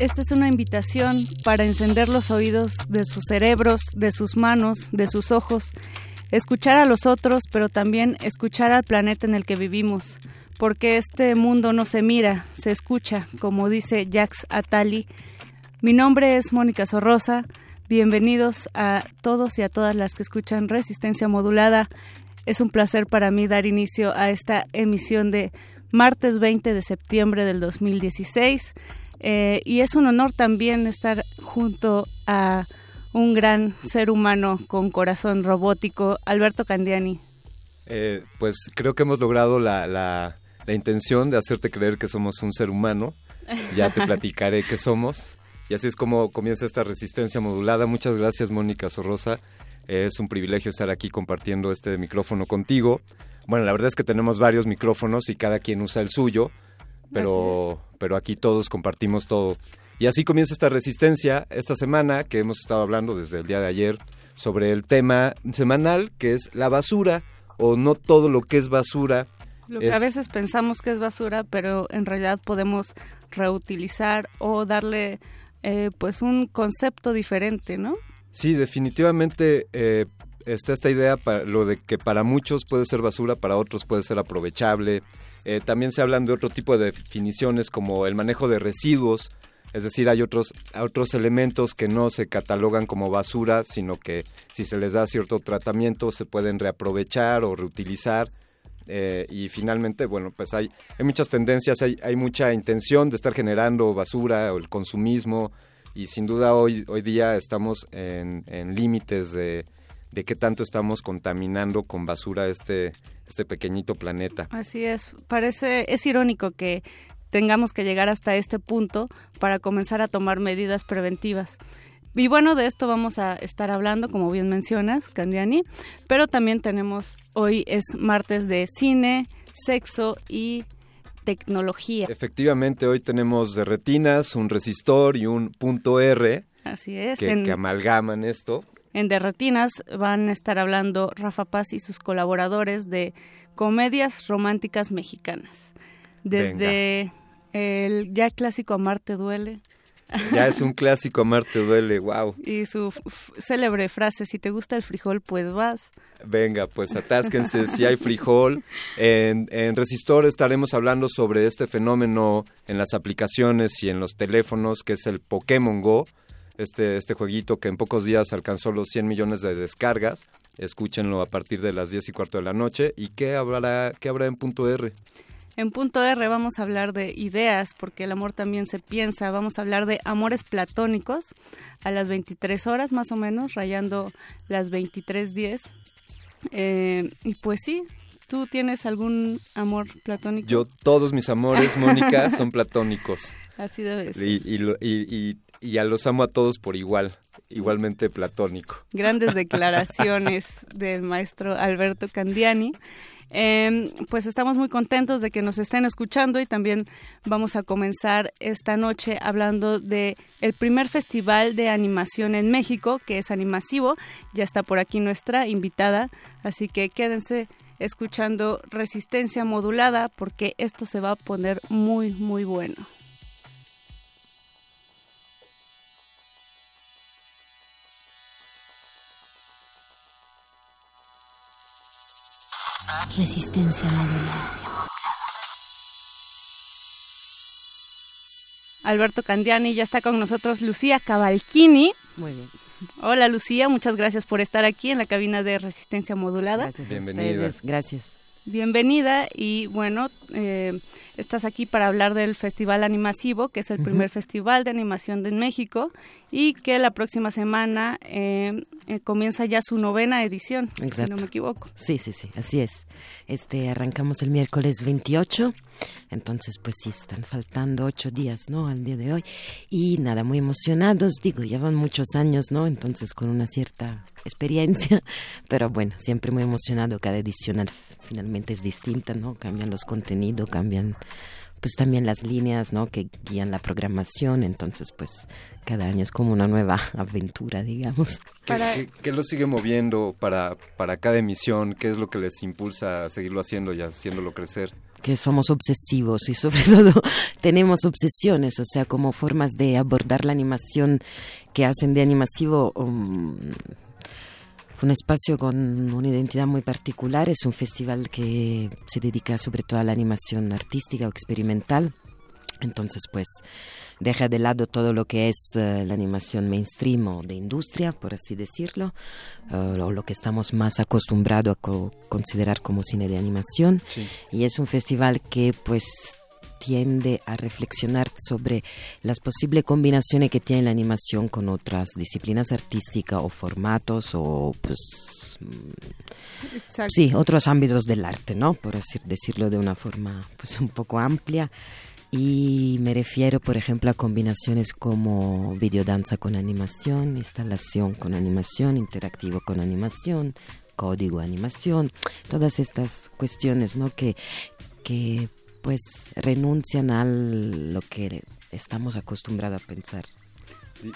Esta es una invitación para encender los oídos de sus cerebros, de sus manos, de sus ojos, escuchar a los otros, pero también escuchar al planeta en el que vivimos, porque este mundo no se mira, se escucha, como dice Jax Atali. Mi nombre es Mónica Sorrosa. Bienvenidos a todos y a todas las que escuchan Resistencia Modulada. Es un placer para mí dar inicio a esta emisión de martes 20 de septiembre del 2016. Eh, y es un honor también estar junto a un gran ser humano con corazón robótico, Alberto Candiani. Eh, pues creo que hemos logrado la, la, la, intención de hacerte creer que somos un ser humano. Ya te platicaré qué somos. Y así es como comienza esta resistencia modulada. Muchas gracias, Mónica Sorrosa. es un privilegio estar aquí compartiendo este micrófono contigo. Bueno, la verdad es que tenemos varios micrófonos y cada quien usa el suyo pero, pero aquí todos compartimos todo. Y así comienza esta resistencia esta semana que hemos estado hablando desde el día de ayer sobre el tema semanal que es la basura o no todo lo que es basura. Lo que a veces pensamos que es basura, pero en realidad podemos reutilizar o darle eh, pues un concepto diferente, ¿no? Sí, definitivamente eh, está esta idea para lo de que para muchos puede ser basura, para otros puede ser aprovechable. Eh, también se hablan de otro tipo de definiciones como el manejo de residuos, es decir, hay otros, otros elementos que no se catalogan como basura, sino que si se les da cierto tratamiento se pueden reaprovechar o reutilizar. Eh, y finalmente, bueno, pues hay, hay muchas tendencias, hay, hay mucha intención de estar generando basura o el consumismo y sin duda hoy, hoy día estamos en, en límites de, de qué tanto estamos contaminando con basura este, este pequeñito planeta. Así es, parece, es irónico que tengamos que llegar hasta este punto para comenzar a tomar medidas preventivas. Y bueno, de esto vamos a estar hablando, como bien mencionas, Candiani, pero también tenemos, hoy es martes de cine, sexo y tecnología. Efectivamente, hoy tenemos de retinas, un resistor y un punto R. Así es. Que, que amalgaman esto. En Derretinas van a estar hablando Rafa Paz y sus colaboradores de comedias románticas mexicanas. Desde el ya clásico Amarte duele. Ya es un clásico Amarte duele, wow. Y su célebre frase, si te gusta el frijol, pues vas. Venga, pues atásquense si hay frijol. En, en Resistor estaremos hablando sobre este fenómeno en las aplicaciones y en los teléfonos, que es el Pokémon Go este, este jueguito que en pocos días alcanzó los 100 millones de descargas. Escúchenlo a partir de las 10 y cuarto de la noche. ¿Y qué habrá, qué habrá en punto R? En punto R vamos a hablar de ideas, porque el amor también se piensa. Vamos a hablar de amores platónicos a las 23 horas más o menos, rayando las 23.10. Eh, y pues sí, ¿tú tienes algún amor platónico? Yo, todos mis amores, Mónica, son platónicos. Así debe ser. Y, y, y, y ya los amo a todos por igual, igualmente platónico. Grandes declaraciones del maestro Alberto Candiani. Eh, pues estamos muy contentos de que nos estén escuchando y también vamos a comenzar esta noche hablando de el primer festival de animación en México, que es Animasivo. Ya está por aquí nuestra invitada, así que quédense escuchando Resistencia Modulada porque esto se va a poner muy, muy bueno. Resistencia modulada. Alberto Candiani, ya está con nosotros Lucía Cavalchini. Muy bien. Hola Lucía, muchas gracias por estar aquí en la cabina de Resistencia Modulada. Gracias Bienvenida. Gracias. Bienvenida y bueno, eh, estás aquí para hablar del Festival Animasivo, que es el primer festival de animación de México y que la próxima semana eh, eh, comienza ya su novena edición, si no me equivoco. Sí, sí, sí, así es. Este arrancamos el miércoles 28 entonces, pues sí, están faltando ocho días, ¿no? Al día de hoy. Y nada, muy emocionados, digo, llevan muchos años, ¿no? Entonces, con una cierta experiencia, pero bueno, siempre muy emocionado. Cada edición finalmente es distinta, ¿no? Cambian los contenidos, cambian pues también las líneas, ¿no? Que guían la programación, entonces pues cada año es como una nueva aventura, digamos. ¿Qué, qué, lo sigue moviendo para, para cada emisión? ¿Qué es lo que les impulsa a seguirlo haciendo y haciéndolo crecer? Que somos obsesivos y sobre todo tenemos obsesiones, o sea, como formas de abordar la animación que hacen de animasivo um, un espacio con una identidad muy particular. Es un festival que se dedica sobre todo a la animación artística o experimental. Entonces, pues deja de lado todo lo que es eh, la animación mainstream o de industria, por así decirlo, eh, o lo que estamos más acostumbrados a considerar como cine de animación. Y es un festival que pues tiende a reflexionar sobre las posibles combinaciones que tiene la animación con otras disciplinas artísticas o formatos o pues sí otros ámbitos del arte no por así decirlo de una forma pues un poco amplia y me refiero, por ejemplo, a combinaciones como videodanza con animación, instalación con animación, interactivo con animación, código animación, todas estas cuestiones, ¿no? Que, que pues renuncian a lo que estamos acostumbrados a pensar.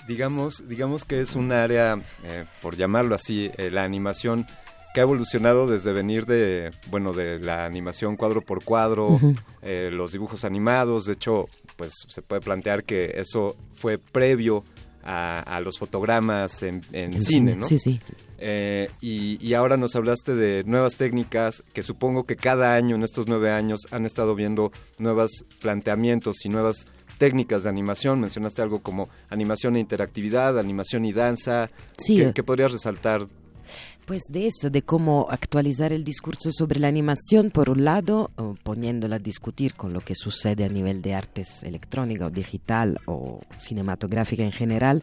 Digamos, digamos que es un área, eh, por llamarlo así, eh, la animación que ha evolucionado desde venir de, bueno, de la animación cuadro por cuadro, eh, los dibujos animados, de hecho, pues se puede plantear que eso fue previo a, los fotogramas en, cine, ¿no? Sí, sí. Eh, y, y, ahora nos hablaste de nuevas técnicas que supongo que cada año en estos nueve años han estado viendo nuevos planteamientos y nuevas técnicas de animación. Mencionaste algo como animación e interactividad, animación y danza. Sí. ¿Qué, qué podrías resaltar pues de eso, de cómo actualizar el discurso sobre la animación, por un lado, poniéndola a discutir con lo que sucede a nivel de artes electrónica o digital o cinematográfica en general.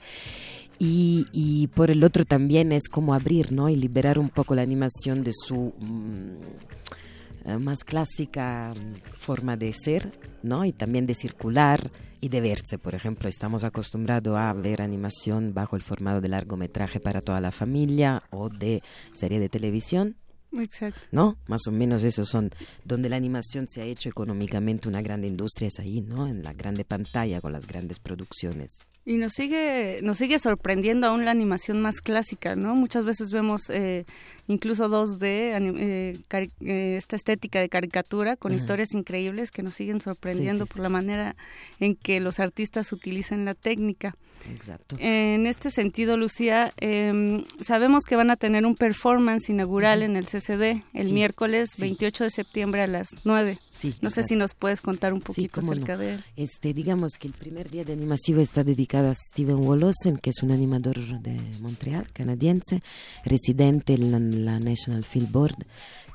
Y, por el otro también es como abrir, ¿no? Y liberar un poco la animación de su mm, eh, más clásica forma de ser, ¿no? Y también de circular y de verse. Por ejemplo, estamos acostumbrados a ver animación bajo el formato de largometraje para toda la familia o de serie de televisión. Exacto. ¿No? Más o menos esos son donde la animación se ha hecho económicamente una gran industria, es ahí, ¿no? En la grande pantalla con las grandes producciones. Y nos sigue, nos sigue sorprendiendo aún la animación más clásica, ¿no? Muchas veces vemos eh, incluso 2D, eh, eh, esta estética de caricatura con historias increíbles que nos siguen sorprendiendo por la manera en que los artistas utilizan la técnica. Exacto. En este sentido, Lucía, em, sabemos que van a tener un performance inaugural en el CCD el miércoles 28 de septiembre a las 9. Sí, no sé si nos puedes contar un poquito acerca de él. Este, digamos que el primer día de animación está dedicado a Steven Wolosen, que es un animador de Montreal, canadiense, residente en la National Film Board,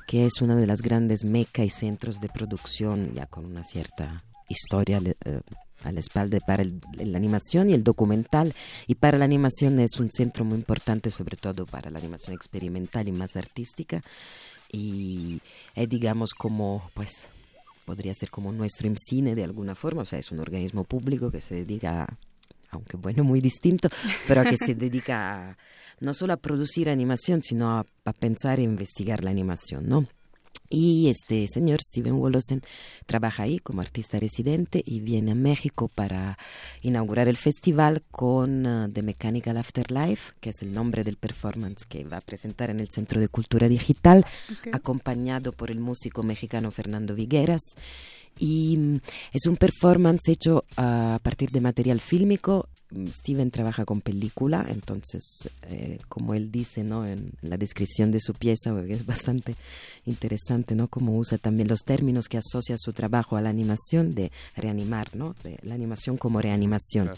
que es una de las grandes mecas y centros de producción ya con una cierta historia eh, a la espalda para la animación y el documental. Y para la animación es un centro muy importante, sobre todo para la animación experimental y más artística. Y es, digamos, como, pues, podría ser como nuestro cine de alguna forma, o sea, es un organismo público que se dedica, aunque bueno, muy distinto, pero que se dedica no solo a producir animación, sino a, a pensar e investigar la animación, ¿no? Y este señor Steven Wolosen trabaja ahí como artista residente y viene a México para inaugurar el festival con uh, The Mechanical Afterlife, que es el nombre del performance que va a presentar en el Centro de Cultura Digital, acompañado por el músico mexicano Fernando Vigueras. Y mm, es un performance hecho a partir de material fílmico mm, Steven trabaja con película, entonces, eh, como él dice, ¿no? En, la descripción de su pieza, es bastante interesante, ¿no? Como usa también los términos que asocia su trabajo a la animación de reanimar, ¿no? De la animación como reanimación.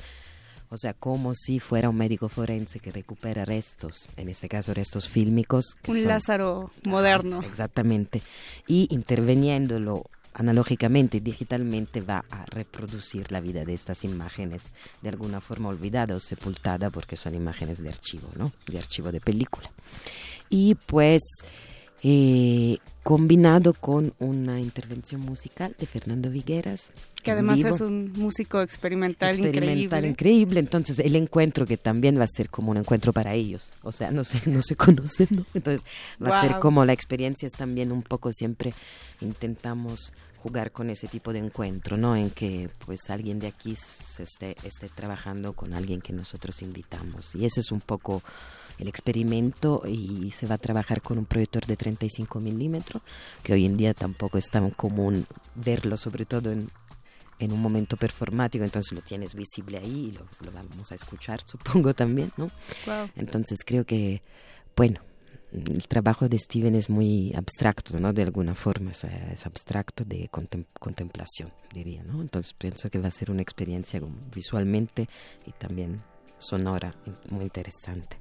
O sea, como si fuera un médico forense que recupera restos, en este caso restos fílmicos. un Lázaro moderno. exactamente. Y interveniéndolo analógicamente y digitalmente va a reproducir la vida de estas imágenes de alguna forma olvidada o sepultada porque son imágenes de archivo, ¿no? De archivo de película. Y pues eh, combinado con una intervención musical de Fernando Vigueras. Que además es un músico experimental, experimental increíble. Entonces, el encuentro que también va a ser como un encuentro para ellos. O sea, no se, no se conocen, ¿no? Entonces, va a ser como la experiencia es también un poco siempre intentamos jugar con ese tipo de encuentro, ¿no? En que pues alguien de aquí se esté, esté trabajando con alguien que nosotros invitamos. Y ese es un poco el experimento y se va a trabajar con un proyector de 35 milímetros, que hoy en día tampoco es tan común verlo, sobre todo en, en un momento performático, entonces lo tienes visible ahí y lo, lo vamos a escuchar, supongo también, ¿no? Entonces creo que, bueno, el trabajo de Steven es muy abstracto, ¿no? De alguna forma, es abstracto de contemplación, diría, ¿no? Entonces pienso que va a ser una experiencia visualmente y también sonora muy interesante.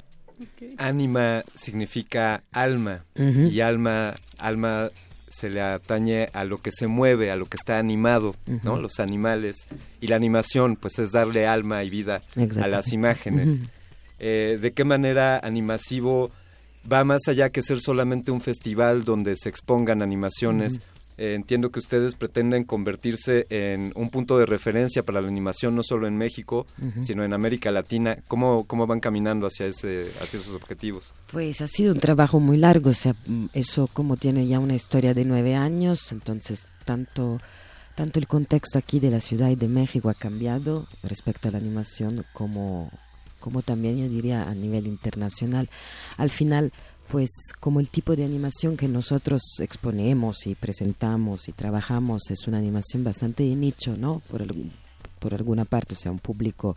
Anima significa alma y alma, alma se le atañe a lo que se mueve, a lo que está animado, ¿no? Los animales y la animación, pues es darle alma y vida a las imágenes. Eh, ¿De qué manera animasivo va más allá que ser solamente un festival donde se expongan animaciones? Eh, entiendo que ustedes pretenden convertirse en un punto de referencia para la animación no solo en México, sino en América Latina. ¿Cómo, ¿Cómo van caminando hacia, ese, hacia esos objetivos? Pues ha sido un trabajo muy largo, o sea, eso como tiene ya una historia de nueve años, entonces tanto tanto el contexto aquí de la ciudad y de México ha cambiado respecto a la animación como, como también yo diría a nivel internacional. Al final, pues como el tipo de animación que nosotros exponemos y presentamos y trabajamos es una animación bastante de nicho, ¿no? Por, por alguna parte, o sea, un público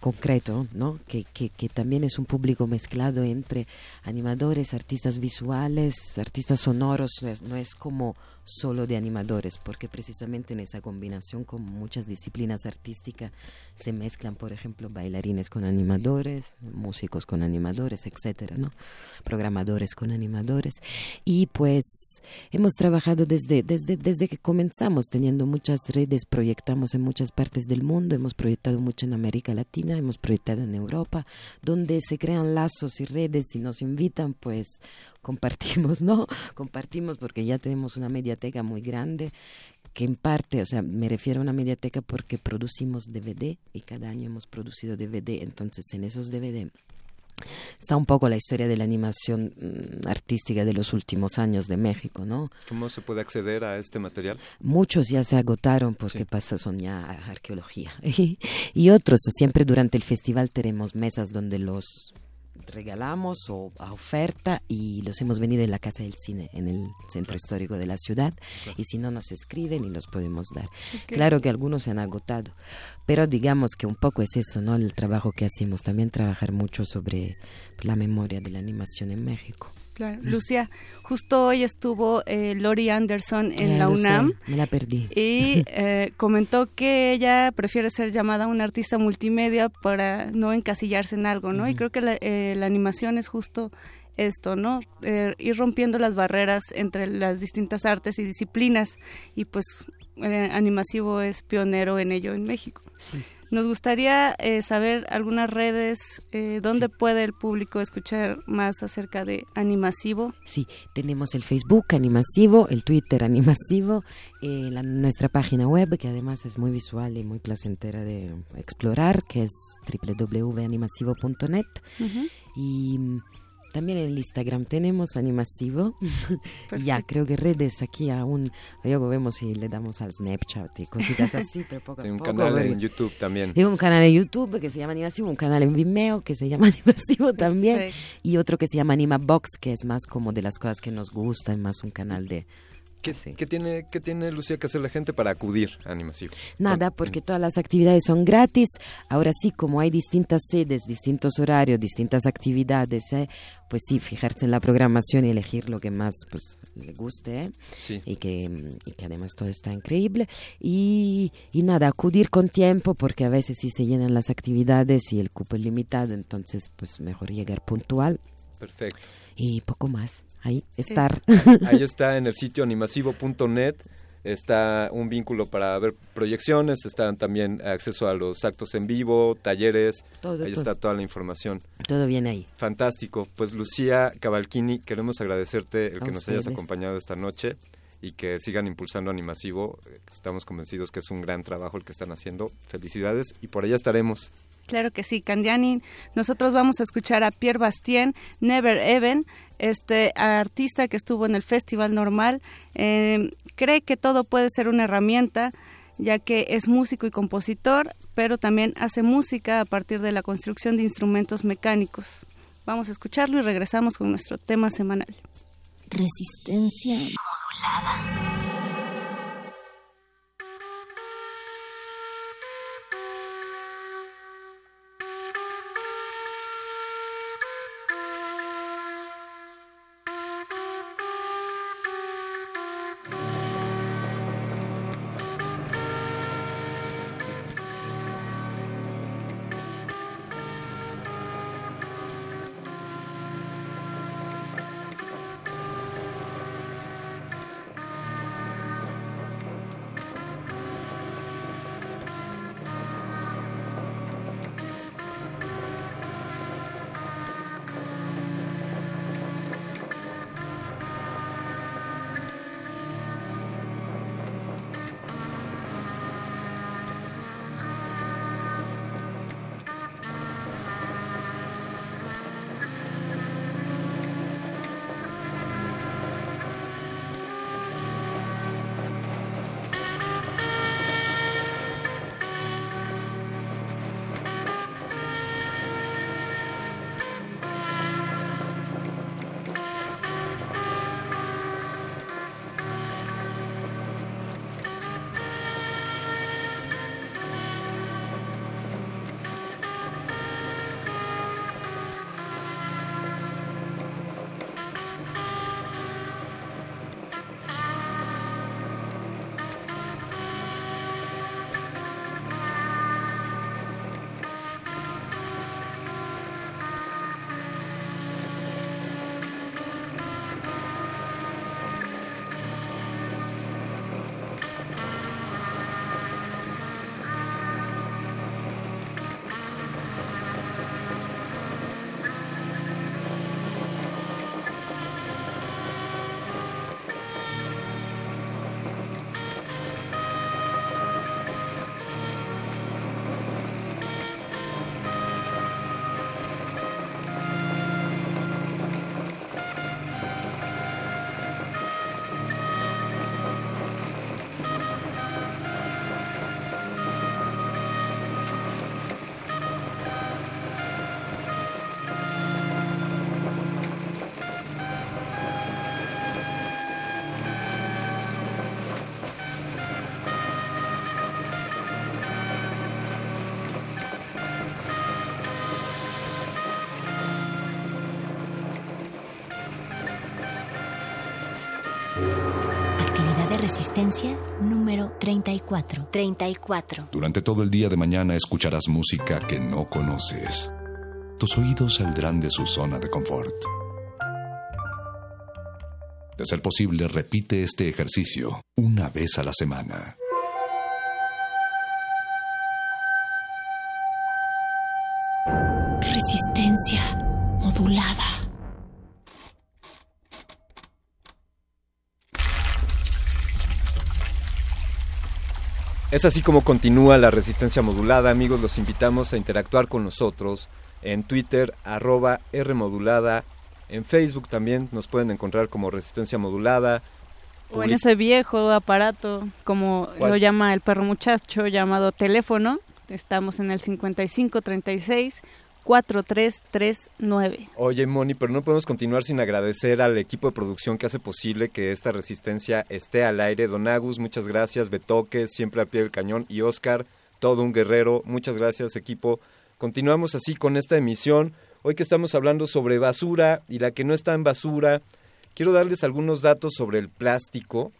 concreto, ¿no? Que, que, que, también es un público mezclado entre animadores, artistas visuales, artistas sonoros, no es, no es, como solo de animadores, porque precisamente en esa combinación con muchas disciplinas artísticas se mezclan, por ejemplo, bailarines con animadores, músicos con animadores, etcétera, ¿no? Programadores con animadores. Y pues hemos trabajado desde, desde, desde que comenzamos, teniendo muchas redes, proyectamos en muchas partes del mundo, hemos proyectado mucho en América Latina, hemos proyectado en Europa, donde se crean lazos y redes y nos invitan, pues compartimos, ¿no? Compartimos porque ya tenemos una mediateca muy grande que en parte, o sea, me refiero a una mediateca porque producimos DVD y cada año hemos producido DVD, entonces en esos DVD está un poco la historia de la animación mm, artística de los últimos años de México, ¿no? ¿Cómo se puede acceder a este material? Muchos ya se agotaron porque pasa son ya arqueología y otros siempre durante el festival tenemos mesas donde los regalamos o a oferta y los hemos venido en la Casa del Cine, en el centro histórico de la ciudad, y si no nos escriben y los podemos dar. Claro que algunos se han agotado, pero digamos que un poco es eso, ¿no? El trabajo que hacemos, también trabajar mucho sobre la memoria de la animación en México. Claro. Lucía, justo hoy estuvo eh, Lori Anderson en la UNAM. me la perdí. Y eh, comentó que ella prefiere ser llamada una artista multimedia para no encasillarse en algo, ¿no? Y creo que eh, la, animación es justo esto, ¿no? ir rompiendo las barreras entre las distintas artes y disciplinas. Y pues Animasivo es pionero en ello en México. Sí. Nos gustaría eh, saber algunas redes eh, donde puede el público escuchar más acerca de Animasivo. Sí, tenemos el Facebook Animasivo, el Twitter Animasivo, eh, nuestra página web que además es muy visual y muy placentera de explorar, que es www.animasivo.net. Y también en el Instagram tenemos Animasivo. ya, creo que redes aquí aún. Luego vemos si le damos al Snapchat y cositas así, pero poco un canal en YouTube también. Tengo un canal en YouTube que se llama Animasivo, un canal en Vimeo que se llama Animasivo también. Y otro que se llama Animabox, que es más como de las cosas que nos gustan, más un canal de ¿Qué, tiene, ¿Qué tiene Lucía que hacer la gente para acudir a Animasivo? Nada, porque todas las actividades son gratis. Ahora sí, como hay distintas sedes, distintos horarios, distintas actividades, ¿eh? pues sí, fijarse en la programación y elegir lo que más pues, le guste ¿eh? y, que, y que además todo está increíble. Y, y nada, acudir con tiempo porque a veces sí se llenan las actividades y el cupo es limitado, entonces pues mejor llegar puntual. Perfecto. Y poco más ahí estar. Ahí está en el sitio animasivo.net. Está un vínculo para ver proyecciones, están también acceso a los actos en vivo, talleres, ahí está toda la información. Todo bien ahí. Fantástico. Pues Lucía Cavalchini, queremos agradecerte el que nos hayas acompañado esta noche y que sigan impulsando Animasivo. Estamos convencidos que es un gran trabajo el que están haciendo. Felicidades y por allá estaremos. Claro que sí, Candiani. Nosotros vamos a escuchar a Pierre Bastien, Never Even, este artista que estuvo en el Festival Normal. Eh, cree que todo puede ser una herramienta, ya que es músico y compositor, pero también hace música a partir de la construcción de instrumentos mecánicos. Vamos a escucharlo y regresamos con nuestro tema semanal. Resistencia modulada. Resistencia número 34. 34. Durante todo el día de mañana escucharás música que no conoces. Tus oídos saldrán de su zona de confort. De ser posible, repite este ejercicio una vez a la semana. Resistencia modulada. Es así como continúa la resistencia modulada, amigos. Los invitamos a interactuar con nosotros en Twitter, arroba Rmodulada. En Facebook también nos pueden encontrar como Resistencia Modulada. O en ese viejo aparato, como lo llama el perro muchacho, llamado teléfono. Estamos en el 5536 4339. Oye, Moni, pero no podemos continuar sin agradecer al equipo de producción que hace posible que esta resistencia esté al aire. Don Agus, muchas gracias. Betoque, siempre al pie del cañón. Y Oscar, todo un guerrero. Muchas gracias, equipo. Continuamos así con esta emisión. Hoy que estamos hablando sobre basura y la que no está en basura, quiero darles algunos datos sobre el plástico.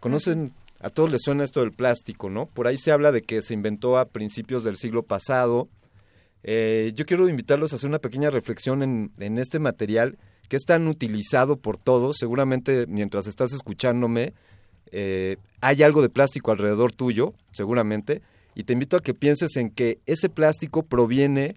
Conocen, a todos les suena esto del plástico, ¿no? Por ahí se habla de que se inventó a principios del siglo pasado eh, yo quiero invitarlos a hacer una pequeña reflexión en, este material que es tan utilizado por todos. Seguramente mientras estás escuchándome eh, hay algo de plástico alrededor tuyo, seguramente. Y te invito a que pienses en que ese plástico proviene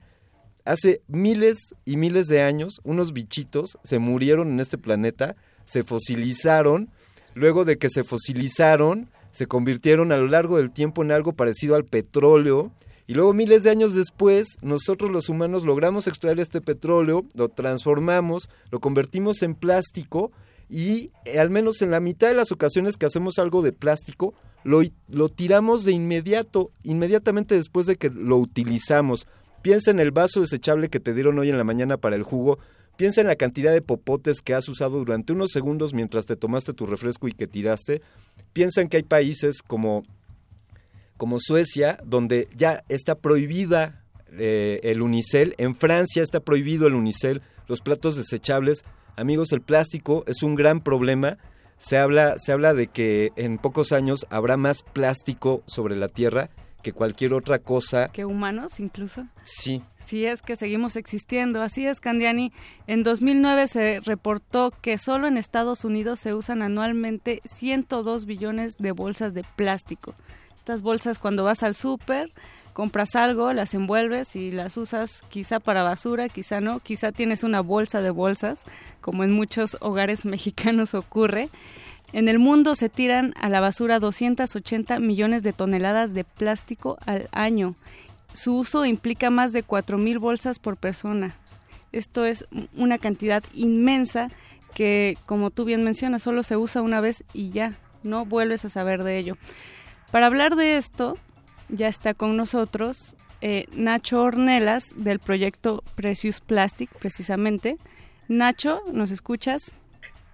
hace miles y miles de años. Unos bichitos se murieron en este planeta, se fosilizaron. Luego de que se fosilizaron, se convirtieron a lo largo del tiempo en algo parecido al petróleo y luego miles de años después, nosotros los humanos logramos extraer este petróleo, lo transformamos, lo convertimos en plástico y eh, al menos en la mitad de las ocasiones que hacemos algo de plástico, lo, lo tiramos de inmediato, inmediatamente después de que lo utilizamos. Piensa en el vaso desechable que te dieron hoy en la mañana para el jugo. Piensa en la cantidad de popotes que has usado durante unos segundos mientras te tomaste tu refresco y que tiraste. Piensa en que hay países como como Suecia, donde ya está prohibida eh, el unicel, en Francia está prohibido el unicel, los platos desechables. Amigos, el plástico es un gran problema. Se habla, se habla de que en pocos años habrá más plástico sobre la Tierra que cualquier otra cosa. Que humanos incluso. Sí. Sí, es que seguimos existiendo. Así es, Candiani. En 2009 se reportó que solo en Estados Unidos se usan anualmente 102 billones de bolsas de plástico estas bolsas cuando vas al súper, compras algo, las envuelves y las usas quizá para basura, quizá no, quizá tienes una bolsa de bolsas, como en muchos hogares mexicanos ocurre. En el mundo se tiran a la basura 280 millones de toneladas de plástico al año. Su uso implica más de 4.000 bolsas por persona. Esto es una cantidad inmensa que, como tú bien mencionas, solo se usa una vez y ya, no vuelves a saber de ello. Para hablar de esto, ya está con nosotros eh, Nacho Ornelas del proyecto Precious Plastic, precisamente. Nacho, ¿nos escuchas?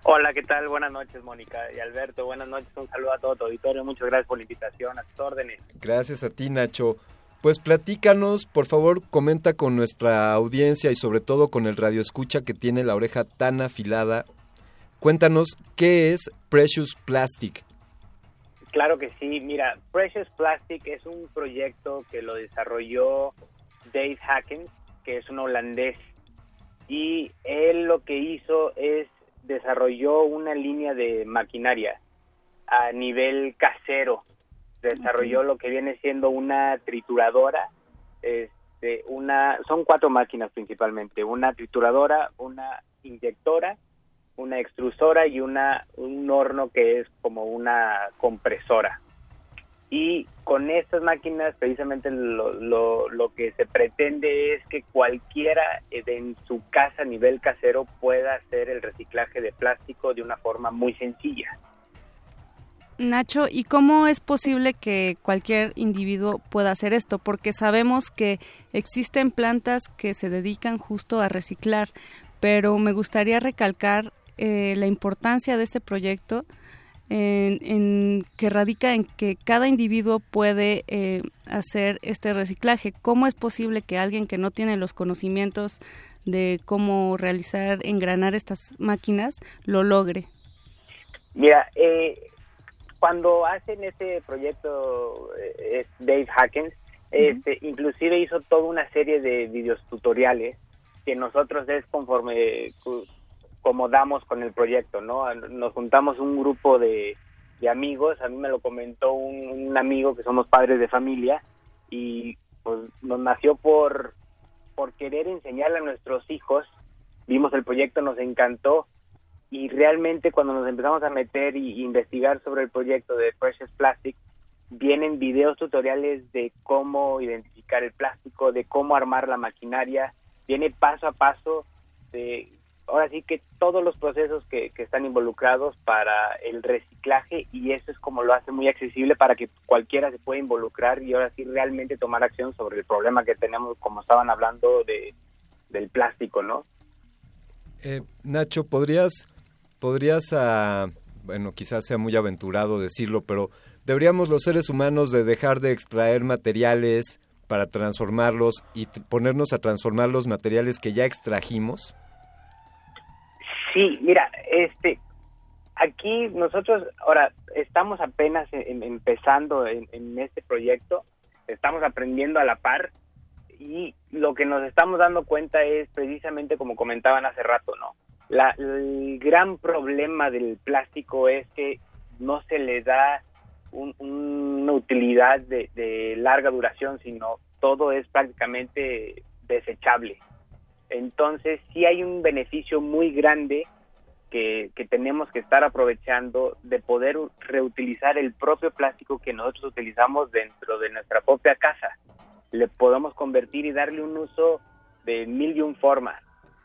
Hola, ¿qué tal? Buenas noches, Mónica y Alberto. Buenas noches, un saludo a todo tu auditorio. Muchas gracias por la invitación, a tus órdenes. Gracias a ti, Nacho. Pues platícanos, por favor, comenta con nuestra audiencia y sobre todo con el radio escucha que tiene la oreja tan afilada. Cuéntanos, ¿qué es Precious Plastic? Claro que sí. Mira, Precious Plastic es un proyecto que lo desarrolló Dave Hackens, que es un holandés. Y él lo que hizo es desarrolló una línea de maquinaria a nivel casero. Desarrolló lo que viene siendo una trituradora, este, una, son cuatro máquinas principalmente, una trituradora, una inyectora una extrusora y una un horno que es como una compresora. Y con estas máquinas precisamente lo, lo, lo que se pretende es que cualquiera en su casa a nivel casero pueda hacer el reciclaje de plástico de una forma muy sencilla. Nacho, ¿y cómo es posible que cualquier individuo pueda hacer esto? Porque sabemos que existen plantas que se dedican justo a reciclar, pero me gustaría recalcar eh, la importancia de este proyecto en, que radica en que cada individuo puede eh, hacer este reciclaje. ¿Cómo es posible que alguien que no tiene los conocimientos de cómo realizar, engranar estas máquinas, lo logre? Mira, eh, cuando hacen este proyecto Dave Hackens, este, inclusive hizo toda una serie de videos tutoriales que nosotros es conforme como damos con el proyecto, ¿no? Nos juntamos un grupo de, amigos, a mí me lo comentó un, amigo que somos padres de familia y pues nos nació por, por querer enseñarle a nuestros hijos, vimos el proyecto, nos encantó y realmente cuando nos empezamos a meter y, investigar sobre el proyecto de Precious Plastic, vienen videos tutoriales de cómo identificar el plástico, de cómo armar la maquinaria, viene paso a paso de ahora sí que todos los procesos que, están involucrados para el reciclaje y eso es como lo hace muy accesible para que cualquiera se pueda involucrar y ahora sí realmente tomar acción sobre el problema que tenemos, como estaban hablando de, del plástico, ¿no? Eh, Nacho, ¿podrías, podrías ah, bueno, quizás sea muy aventurado decirlo, pero ¿deberíamos los seres humanos de dejar de extraer materiales para transformarlos y ponernos a transformar los materiales que ya extrajimos? Sí, mira, este, aquí nosotros ahora estamos apenas empezando en, este proyecto, estamos aprendiendo a la par y lo que nos estamos dando cuenta es precisamente como comentaban hace rato, ¿no? La, el gran problema del plástico es que no se le da una utilidad de, de larga duración, sino todo es prácticamente desechable. Entonces sí hay un beneficio muy grande que, tenemos que estar aprovechando de poder reutilizar el propio plástico que nosotros utilizamos dentro de nuestra propia casa. Le podemos convertir y darle un uso de mil y un formas.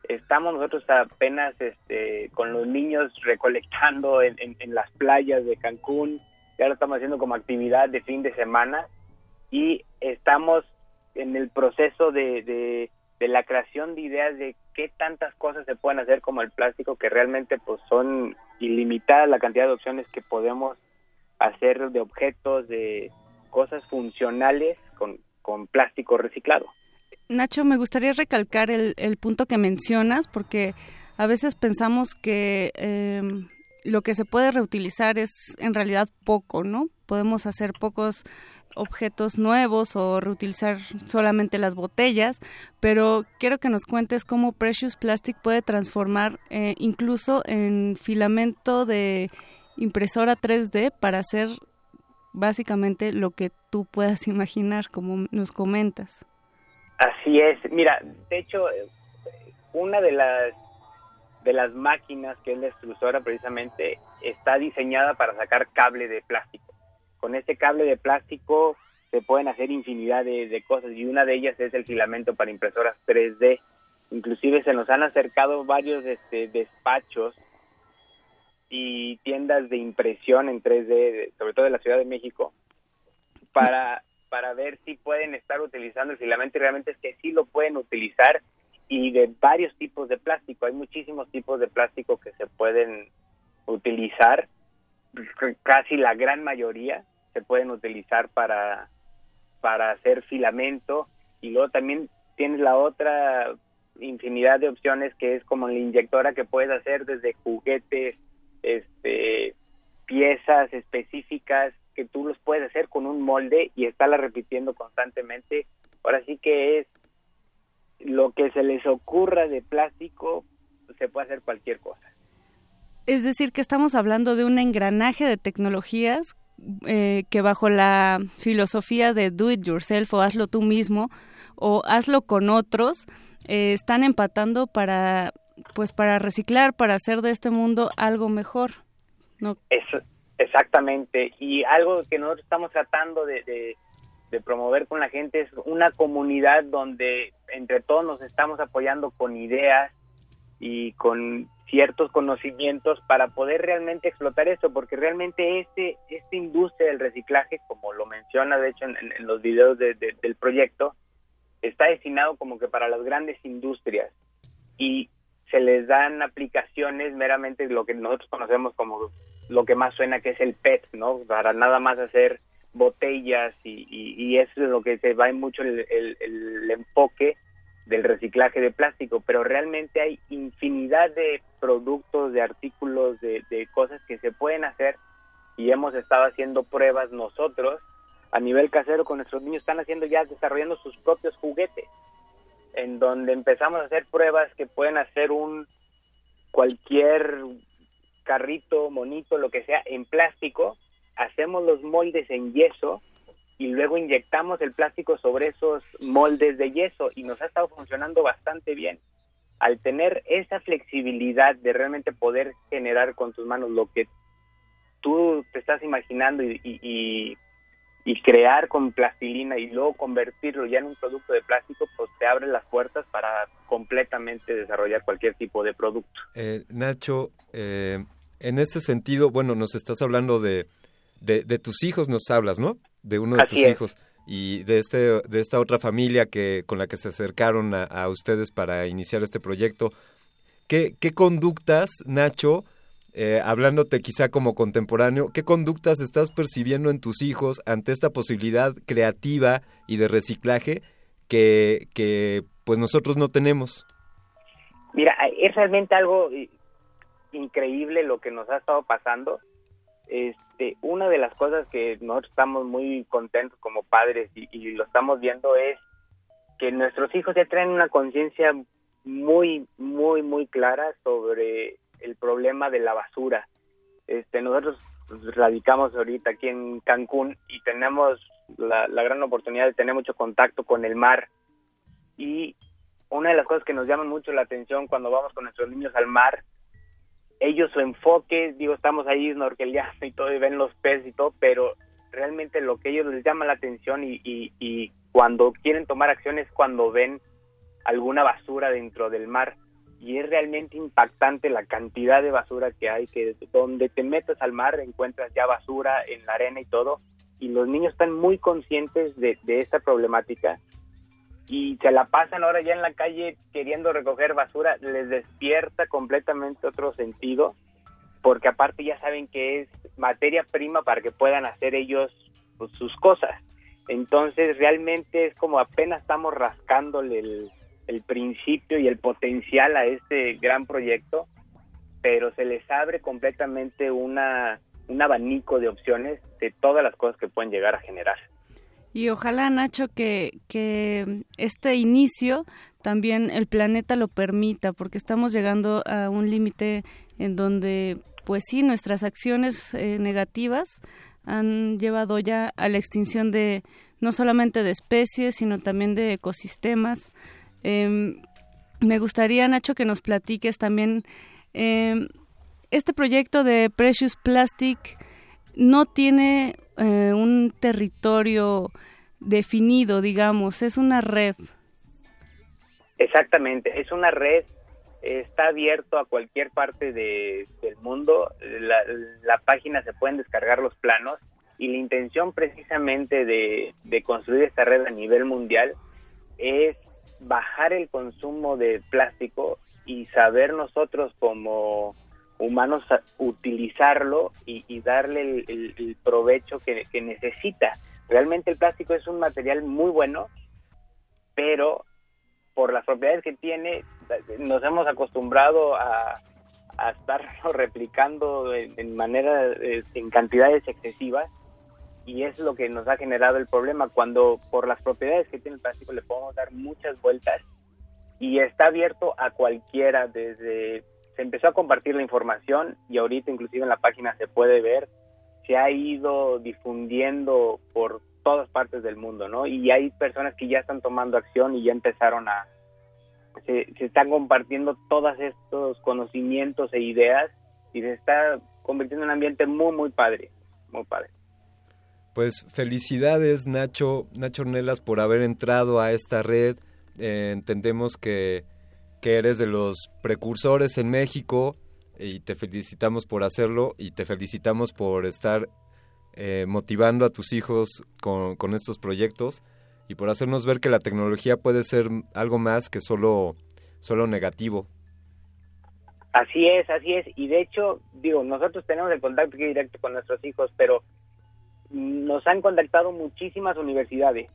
Estamos nosotros apenas este, con los niños recolectando en, las playas de Cancún, ya lo estamos haciendo como actividad de fin de semana y estamos en el proceso de de la creación de ideas de qué tantas cosas se pueden hacer como el plástico que realmente pues son ilimitadas la cantidad de opciones que podemos hacer de objetos, de cosas funcionales con, con plástico reciclado. Nacho, me gustaría recalcar el, el punto que mencionas porque a veces pensamos que em, lo que se puede reutilizar es en realidad poco, ¿no? Podemos hacer pocos objetos nuevos o reutilizar solamente las botellas, pero quiero que nos cuentes cómo Precious Plastic puede transformar eh, incluso en filamento de impresora 3D para hacer básicamente lo que tú puedas imaginar, como nos comentas. Así es. Mira, de hecho, una de las de las máquinas que es la extrusora precisamente está diseñada para sacar cable de plástico con este cable de plástico se pueden hacer infinidad de, cosas y una de ellas es el filamento para impresoras 3D. Inclusive se nos han acercado varios este, despachos y tiendas de impresión en 3D, sobre todo de la Ciudad de México, para, para ver si pueden estar utilizando el filamento y realmente es que sí lo pueden utilizar y de varios tipos de plástico. Hay muchísimos tipos de plástico que se pueden utilizar, casi la gran mayoría, se pueden utilizar para, para hacer filamento y luego también tienes la otra infinidad de opciones que es como la inyectora que puedes hacer desde juguetes, este, piezas específicas que tú los puedes hacer con un molde y estarla repitiendo constantemente. Ahora sí que es lo que se les ocurra de plástico, se puede hacer cualquier cosa. Es decir, que estamos hablando de un engranaje de tecnologías eh, que bajo la filosofía de do it yourself o hazlo tú mismo o hazlo con otros, eh, están empatando para pues para reciclar, para hacer de este mundo algo mejor. ¿no? exactamente. Y algo que nosotros estamos tratando de, de promover con la gente es una comunidad donde entre todos nos estamos apoyando con ideas y con ciertos conocimientos para poder realmente explotar esto, porque realmente este, esta industria del reciclaje, como lo menciona de hecho en, los videos del proyecto, está destinado como que para las grandes industrias y se les dan aplicaciones meramente lo que nosotros conocemos como lo que más suena que es el PET, ¿no? Para nada más hacer botellas y, y, eso es lo que se va mucho el, el enfoque del reciclaje de plástico, pero realmente hay infinidad de productos, de artículos, de, cosas que se pueden hacer y hemos estado haciendo pruebas nosotros a nivel casero con nuestros niños, están haciendo ya, desarrollando sus propios juguetes, en donde empezamos a hacer pruebas que pueden hacer un cualquier carrito, monito, lo que sea, en plástico, hacemos los moldes en yeso y luego inyectamos el plástico sobre esos moldes de yeso y nos ha estado funcionando bastante bien. Al tener esa flexibilidad de realmente poder generar con tus manos lo que tú te estás imaginando y, crear con plastilina y luego convertirlo ya en un producto de plástico, pues te abre las puertas para completamente desarrollar cualquier tipo de producto. Eh, Nacho, eh, en este sentido, bueno, nos estás hablando de, de, tus hijos, nos hablas, ¿no? De uno de tus hijos. y de este de esta otra familia que con la que se acercaron a, ustedes para iniciar este proyecto. ¿Qué, qué conductas, Nacho, eh, hablándote quizá como contemporáneo, qué conductas estás percibiendo en tus hijos ante esta posibilidad creativa y de reciclaje que, que pues nosotros no tenemos? Mira, es realmente algo increíble lo que nos ha estado pasando. Este, una de las cosas que nosotros estamos muy contentos como padres y, lo estamos viendo es que nuestros hijos ya traen una conciencia muy, muy, muy clara sobre el problema de la basura. Este, nosotros radicamos ahorita aquí en Cancún y tenemos la, la gran oportunidad de tener mucho contacto con el mar y una de las cosas que nos llama mucho la atención cuando vamos con nuestros niños al mar ellos su enfoque, digo, estamos ahí snorkeleando y todo y ven los peces y todo, pero realmente lo que ellos les llama la atención y, y, cuando quieren tomar acciones cuando ven alguna basura dentro del mar. Y es realmente impactante la cantidad de basura que hay, que donde te metes al mar encuentras ya basura en la arena y todo, y los niños están muy conscientes de, de esta problemática y se la pasan ahora ya en la calle queriendo recoger basura, les despierta completamente otro sentido, porque aparte ya saben que es materia prima para que puedan hacer ellos pues, sus cosas. Entonces realmente es como apenas estamos rascándole el, principio y el potencial a este gran proyecto, pero se les abre completamente una, un abanico de opciones de todas las cosas que pueden llegar a generar. Y ojalá, Nacho, que, que este inicio también el planeta lo permita, porque estamos llegando a un límite en donde, pues sí, nuestras acciones eh, negativas han llevado ya a la extinción de no solamente de especies, sino también de ecosistemas. Em, me gustaría, Nacho, que nos platiques también em, este proyecto de Precious Plastic no tiene eh, un territorio definido, digamos, es una red. Exactamente, es una red, está abierto a cualquier parte de, del mundo, la, la, página se pueden descargar los planos y la intención precisamente de, de construir esta red a nivel mundial es bajar el consumo de plástico y saber nosotros como humanos utilizarlo y, darle el, provecho que, necesita. Realmente el plástico es un material muy bueno, pero por las propiedades que tiene, nos hemos acostumbrado a, a estarlo replicando en, manera, eh, en cantidades excesivas y es lo que nos ha generado el problema. Cuando por las propiedades que tiene el plástico le podemos dar muchas vueltas y está abierto a cualquiera, desde se empezó a compartir la información y ahorita inclusive en la página se puede ver, se ha ido difundiendo por todas partes del mundo, ¿no? Y hay personas que ya están tomando acción y ya empezaron a, se, están compartiendo todos estos conocimientos e ideas y se está convirtiendo en un ambiente muy, muy padre, muy padre. Pues felicidades Nacho, Nacho Ornelas por haber entrado a esta red. Eh, entendemos que que eres de los precursores en México y te felicitamos por hacerlo y te felicitamos por estar eh, motivando a tus hijos con, con, estos proyectos y por hacernos ver que la tecnología puede ser algo más que solo, solo negativo. Así es, así es. Y de hecho, digo, nosotros tenemos el contacto directo con nuestros hijos, pero nos han contactado muchísimas universidades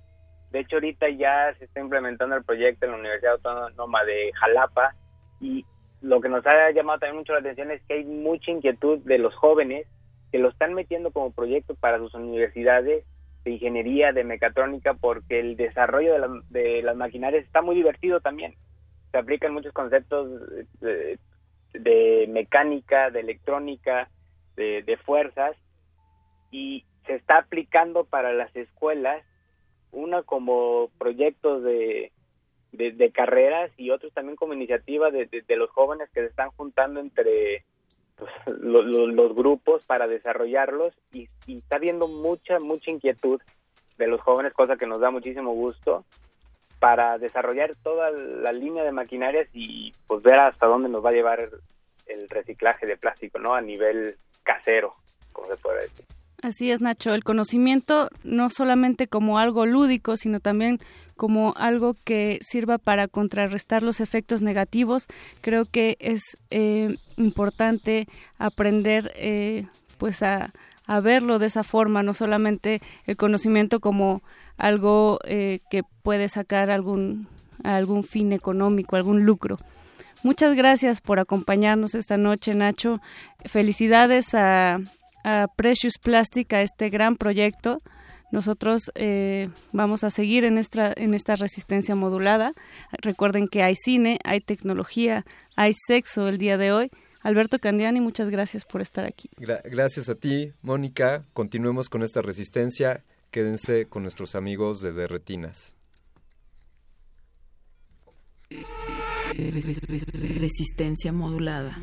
de hecho, ahorita ya se está implementando el proyecto en la Universidad Autónoma de Jalapa y lo que nos ha llamado también mucho la atención es que hay mucha inquietud de los jóvenes que lo están metiendo como proyecto para sus universidades de ingeniería, de mecatrónica, porque el desarrollo de, las maquinarias está muy divertido también. Se aplican muchos conceptos de, mecánica, de electrónica, de, de fuerzas, y se está aplicando para las escuelas una como proyectos de, de, carreras y otros también como iniciativa de, de, los jóvenes que se están juntando entre pues, los grupos para desarrollarlos y, está habiendo mucha, mucha inquietud de los jóvenes, cosa que nos da muchísimo gusto para desarrollar toda la línea de maquinarias y pues ver hasta dónde nos va a llevar el reciclaje de plástico, ¿no? A nivel casero, como se puede decir. Así es, Nacho. El conocimiento no solamente como algo lúdico, sino también como algo que sirva para contrarrestar los efectos negativos. Creo que es eh, importante aprender eh, pues a, verlo de esa forma, no solamente el conocimiento como algo eh, que puede sacar algún, algún fin económico, algún lucro. Muchas gracias por acompañarnos esta noche, Nacho. Felicidades a a Precious Plastic, a este gran proyecto. Nosotros eh, vamos a seguir en esta, en esta resistencia modulada. Recuerden que hay cine, hay tecnología, hay sexo el día de hoy. Alberto Candiani, muchas gracias por estar aquí. gracias a ti, Mónica. Continuemos con esta resistencia. Quédense con nuestros amigos de Derretinas. Resistencia modulada.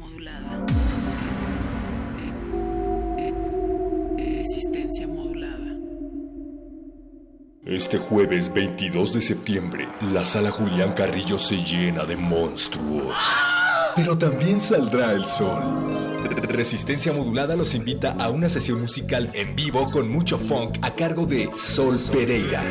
Este jueves 22 de septiembre, la sala Julián Carrillo se llena de monstruos. Pero también saldrá el sol. Resistencia Modulada los invita a una sesión musical en vivo con mucho funk a cargo de Sol Pereira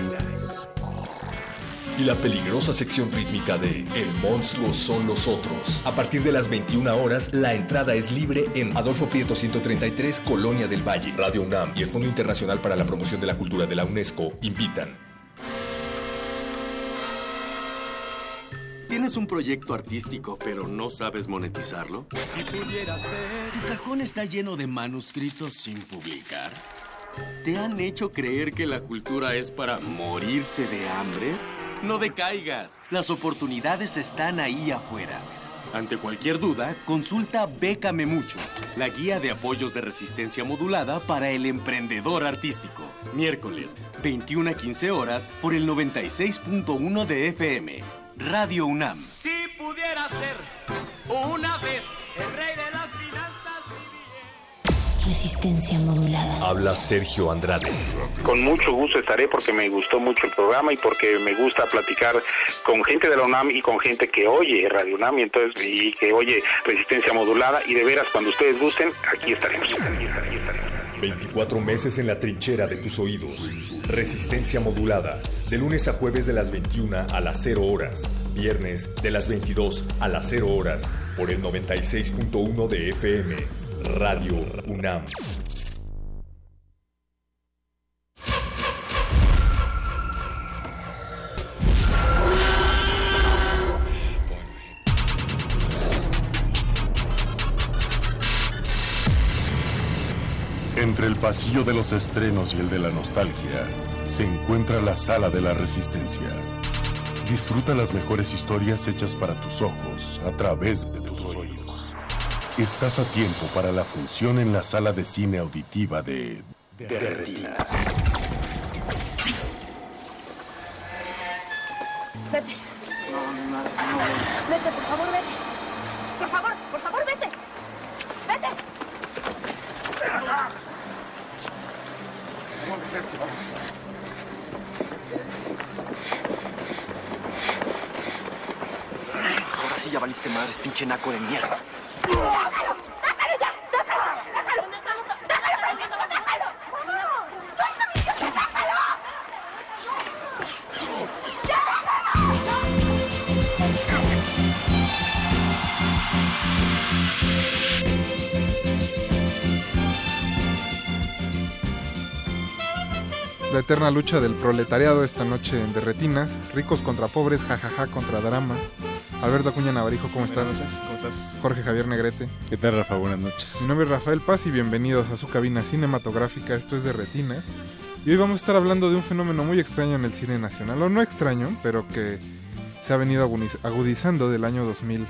y la peligrosa sección rítmica de El monstruo son los otros. A partir de las 21 horas, la entrada es libre en Adolfo Prieto 133, Colonia del Valle. Radio UNAM y el Fondo Internacional para la Promoción de la Cultura de la UNESCO invitan. ¿Tienes un proyecto artístico pero no sabes monetizarlo? Si pudiera ser... ¿Tu cajón está lleno de manuscritos sin publicar? ¿Te han hecho creer que la cultura es para morirse de hambre? No decaigas. Las oportunidades están ahí afuera. Ante cualquier duda, consulta Bécame Mucho, la guía de apoyos de resistencia modulada para el emprendedor artístico. Miércoles, 21 a 15 horas, por el 96.1 de FM. Radio UNAM. Si pudiera ser una vez el rey de las Resistencia modulada. Habla Sergio Andrade. Con mucho gusto estaré porque me gustó mucho el programa y porque me gusta platicar con gente de la UNAM y con gente que oye Radio UNAM y entonces y que oye Resistencia modulada y de veras cuando ustedes gusten aquí estaremos. 24 meses en la trinchera de tus oídos. Resistencia modulada. De lunes a jueves de las 21 a las 0 horas. Viernes de las 22 a las 0 horas. Por el 96.1 de FM. Radio UNAM. Entre el pasillo de los estrenos y el de la nostalgia se encuentra la sala de la resistencia. Disfruta las mejores historias hechas para tus ojos a través de. Estás a tiempo para la función en la sala de cine auditiva de... De, Retinas. Vete. No, no, no, Vete, por favor, vete. Por favor, por favor, vete. Vete. Ahora sí ya valiste madres, pinche naco de mierda. La eterna lucha del proletariado esta noche en Derretinas, ricos contra pobres, jajaja contra drama, Alberto Acuña Navarijo, ¿cómo estás? ¿Cómo estás? Jorge Javier Negrete. ¿Qué tal, Rafa? Buenas noches. Mi nombre es Rafael Paz y bienvenidos a su cabina cinematográfica. Esto es de Retinas. Y hoy vamos a estar hablando de un fenómeno muy extraño en el cine nacional, o no extraño, pero que se ha venido agudizando del año 2000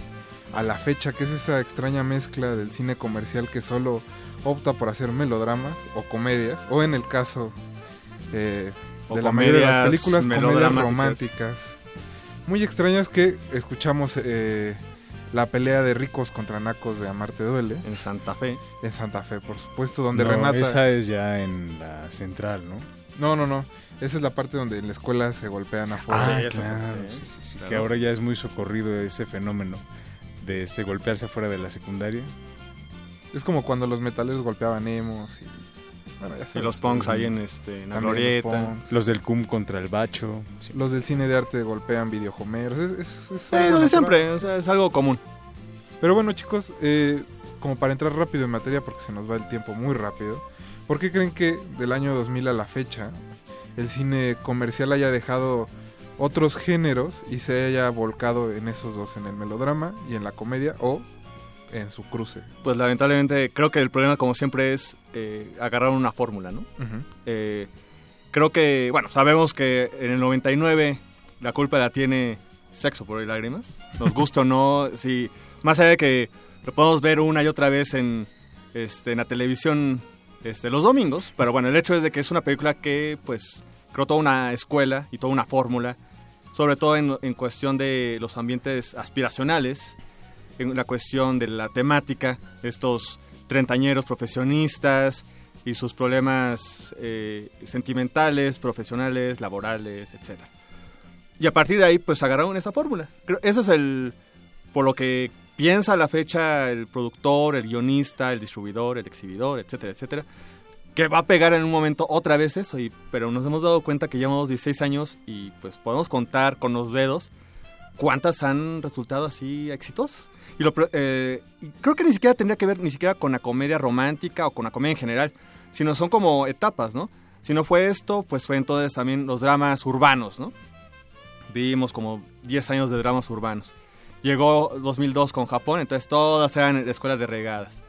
a la fecha, que es esa extraña mezcla del cine comercial que solo opta por hacer melodramas o comedias, o en el caso eh, de la mayoría de las películas, comedias románticas muy extrañas que escuchamos eh, la pelea de ricos contra nacos de Amarte Duele. En Santa Fe. En Santa Fe, por supuesto, donde no, Renata... esa es ya en la central, ¿no? No, no, no. Esa es la parte donde en la escuela se golpean afuera. Ah, claro. Sí, sí, sí, Que ahora ya es muy socorrido ese fenómeno de este golpearse afuera de la secundaria. Es como cuando los metaleros golpeaban emos y Bueno, ya Y los punks ahí en, este, en la glorieta. los del CUM contra el Bacho. Los del cine de arte golpean videohomeros. Es, lo de siempre, o sea, es algo común. Pero bueno, chicos, eh, como para entrar rápido en materia, porque se nos va el tiempo muy rápido, ¿por qué creen que del año 2000 a la fecha el cine comercial haya dejado otros géneros y se haya volcado en esos dos, en el melodrama y en la comedia o en su cruce? Pues lamentablemente creo que el problema como siempre es eh, agarrar una fórmula, ¿no? Eh, creo que, bueno, sabemos que en el 99 la culpa la tiene Sexo por y Lágrimas. Nos gusta o no, si, más allá de que lo podemos ver una y otra vez en, este, en la televisión este, los domingos, pero bueno, el hecho es de que es una película que, pues, creo toda una escuela y toda una fórmula, sobre todo en, en cuestión de los ambientes aspiracionales, en la cuestión de la temática, estos treintañeros profesionistas y sus problemas eh, sentimentales, profesionales, laborales, etc. Y a partir de ahí, pues agarraron esa fórmula. Eso es el, por lo que piensa la fecha el productor, el guionista, el distribuidor, el exhibidor, etcétera, etcétera, que va a pegar en un momento otra vez eso, y, pero nos hemos dado cuenta que llevamos 16 años y pues podemos contar con los dedos cuántas han resultado así exitosas. Y lo, eh, creo que ni siquiera tendría que ver ni siquiera con la comedia romántica o con la comedia en general, sino son como etapas, ¿no? Si no fue esto, pues fue entonces también los dramas urbanos, ¿no? Vivimos como 10 años de dramas urbanos. Llegó 2002 con Japón, entonces todas eran escuelas de regadas.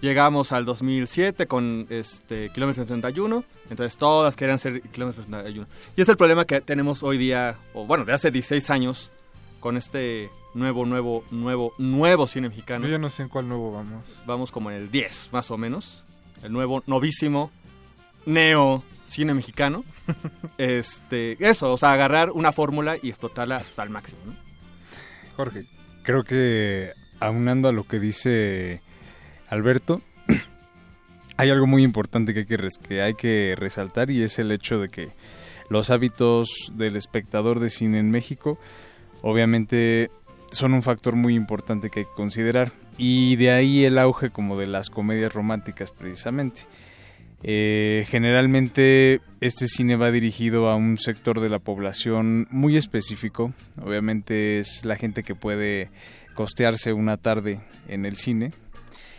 Llegamos al 2007 con este Kilómetro 31, entonces todas querían ser Kilómetro 31. Y es el problema que tenemos hoy día, o bueno, de hace 16 años, con este nuevo, nuevo, nuevo, nuevo cine mexicano. Yo ya no sé en cuál nuevo vamos. Vamos como en el 10, más o menos. El nuevo, novísimo, neo cine mexicano. este, eso, o sea, agarrar una fórmula y explotarla hasta el máximo, ¿no? Jorge. Creo que aunando a lo que dice Alberto, hay algo muy importante que hay que, res- que hay que resaltar y es el hecho de que los hábitos del espectador de cine en México obviamente son un factor muy importante que hay que considerar y de ahí el auge como de las comedias románticas precisamente. Eh, generalmente este cine va dirigido a un sector de la población muy específico. Obviamente es la gente que puede costearse una tarde en el cine.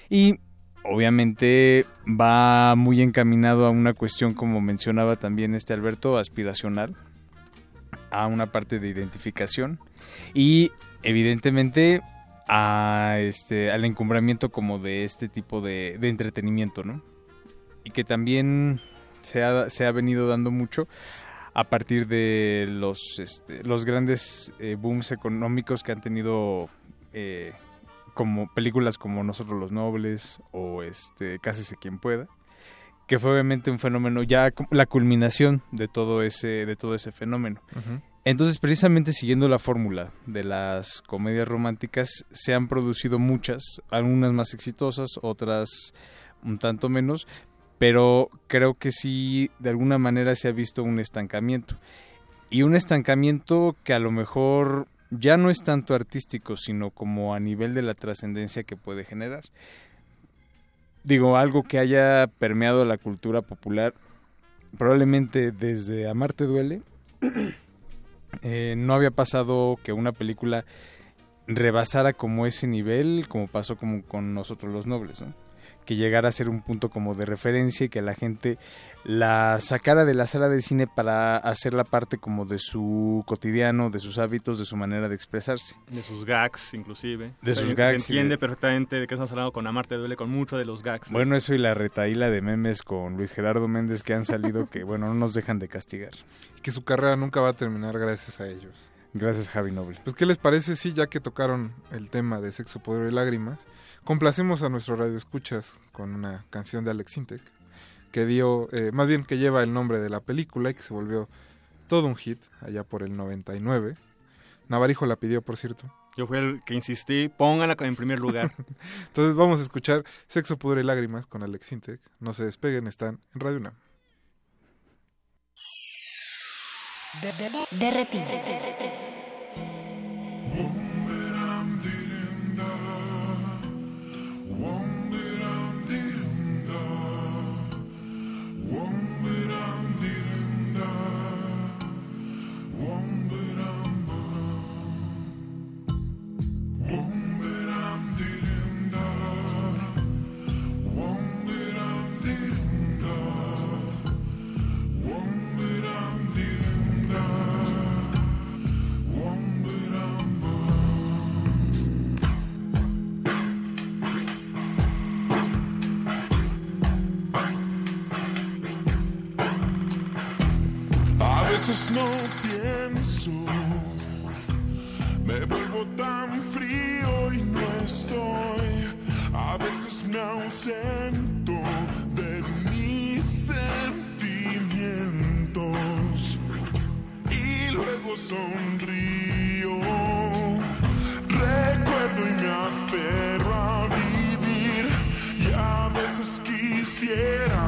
Y obviamente va muy encaminado a una cuestión, como mencionaba también este Alberto, aspiracional, a una parte de identificación y evidentemente a este al encumbramiento como de este tipo de, entretenimiento, ¿no? y que también se ha, se ha venido dando mucho a partir de los, este, los grandes eh, booms económicos que han tenido eh, como películas como Nosotros los Nobles o este Cásese quien pueda que fue obviamente un fenómeno ya la culminación de todo ese de todo ese fenómeno Ujú. Entonces precisamente siguiendo la fórmula de las comedias románticas se han producido muchas algunas más exitosas otras un tanto menos pero creo que sí de alguna manera se ha visto un estancamiento. Y un estancamiento que a lo mejor ya no es tanto artístico sino como a nivel de la trascendencia que puede generar. Digo algo que haya permeado la cultura popular probablemente desde Amarte duele eh, no había pasado que una película rebasara como ese nivel como pasó como con nosotros los nobles ¿no? Que llegara a ser un punto como de referencia y que la gente la sacara de la sala de cine para hacerla parte como de su cotidiano, de sus hábitos, de su manera de expresarse. De sus gags, inclusive. De sus Se gags y entiende de- perfectamente de qué estamos hablando con Amarte Duele, con mucho de los gags. ¿no? Bueno, eso y la retaíla de memes con Luis Gerardo Méndez que han salido que, bueno, no nos dejan de castigar. Que su carrera nunca va a terminar gracias a ellos. Gracias, Javi Noble. Pues, ¿qué les parece si ya que tocaron el tema de sexo, poder y lágrimas, complacemos a nuestro radio escuchas con una canción de Alex Intec que dio, eh, más bien que lleva el nombre de la película y que se volvió todo un hit allá por el 99. Navarijo la pidió, por cierto. Yo fui el que insistí, pónganla en primer lugar. Entonces vamos a escuchar Sexo, Pudor y Lágrimas con Alex Intec. No se despeguen, están en Radio UNAM. De lo pienso, me vuelvo tan frío y no estoy. A veces me ausento de mis sentimientos y luego sonrío. Recuerdo y me aferro a vivir y a veces quisiera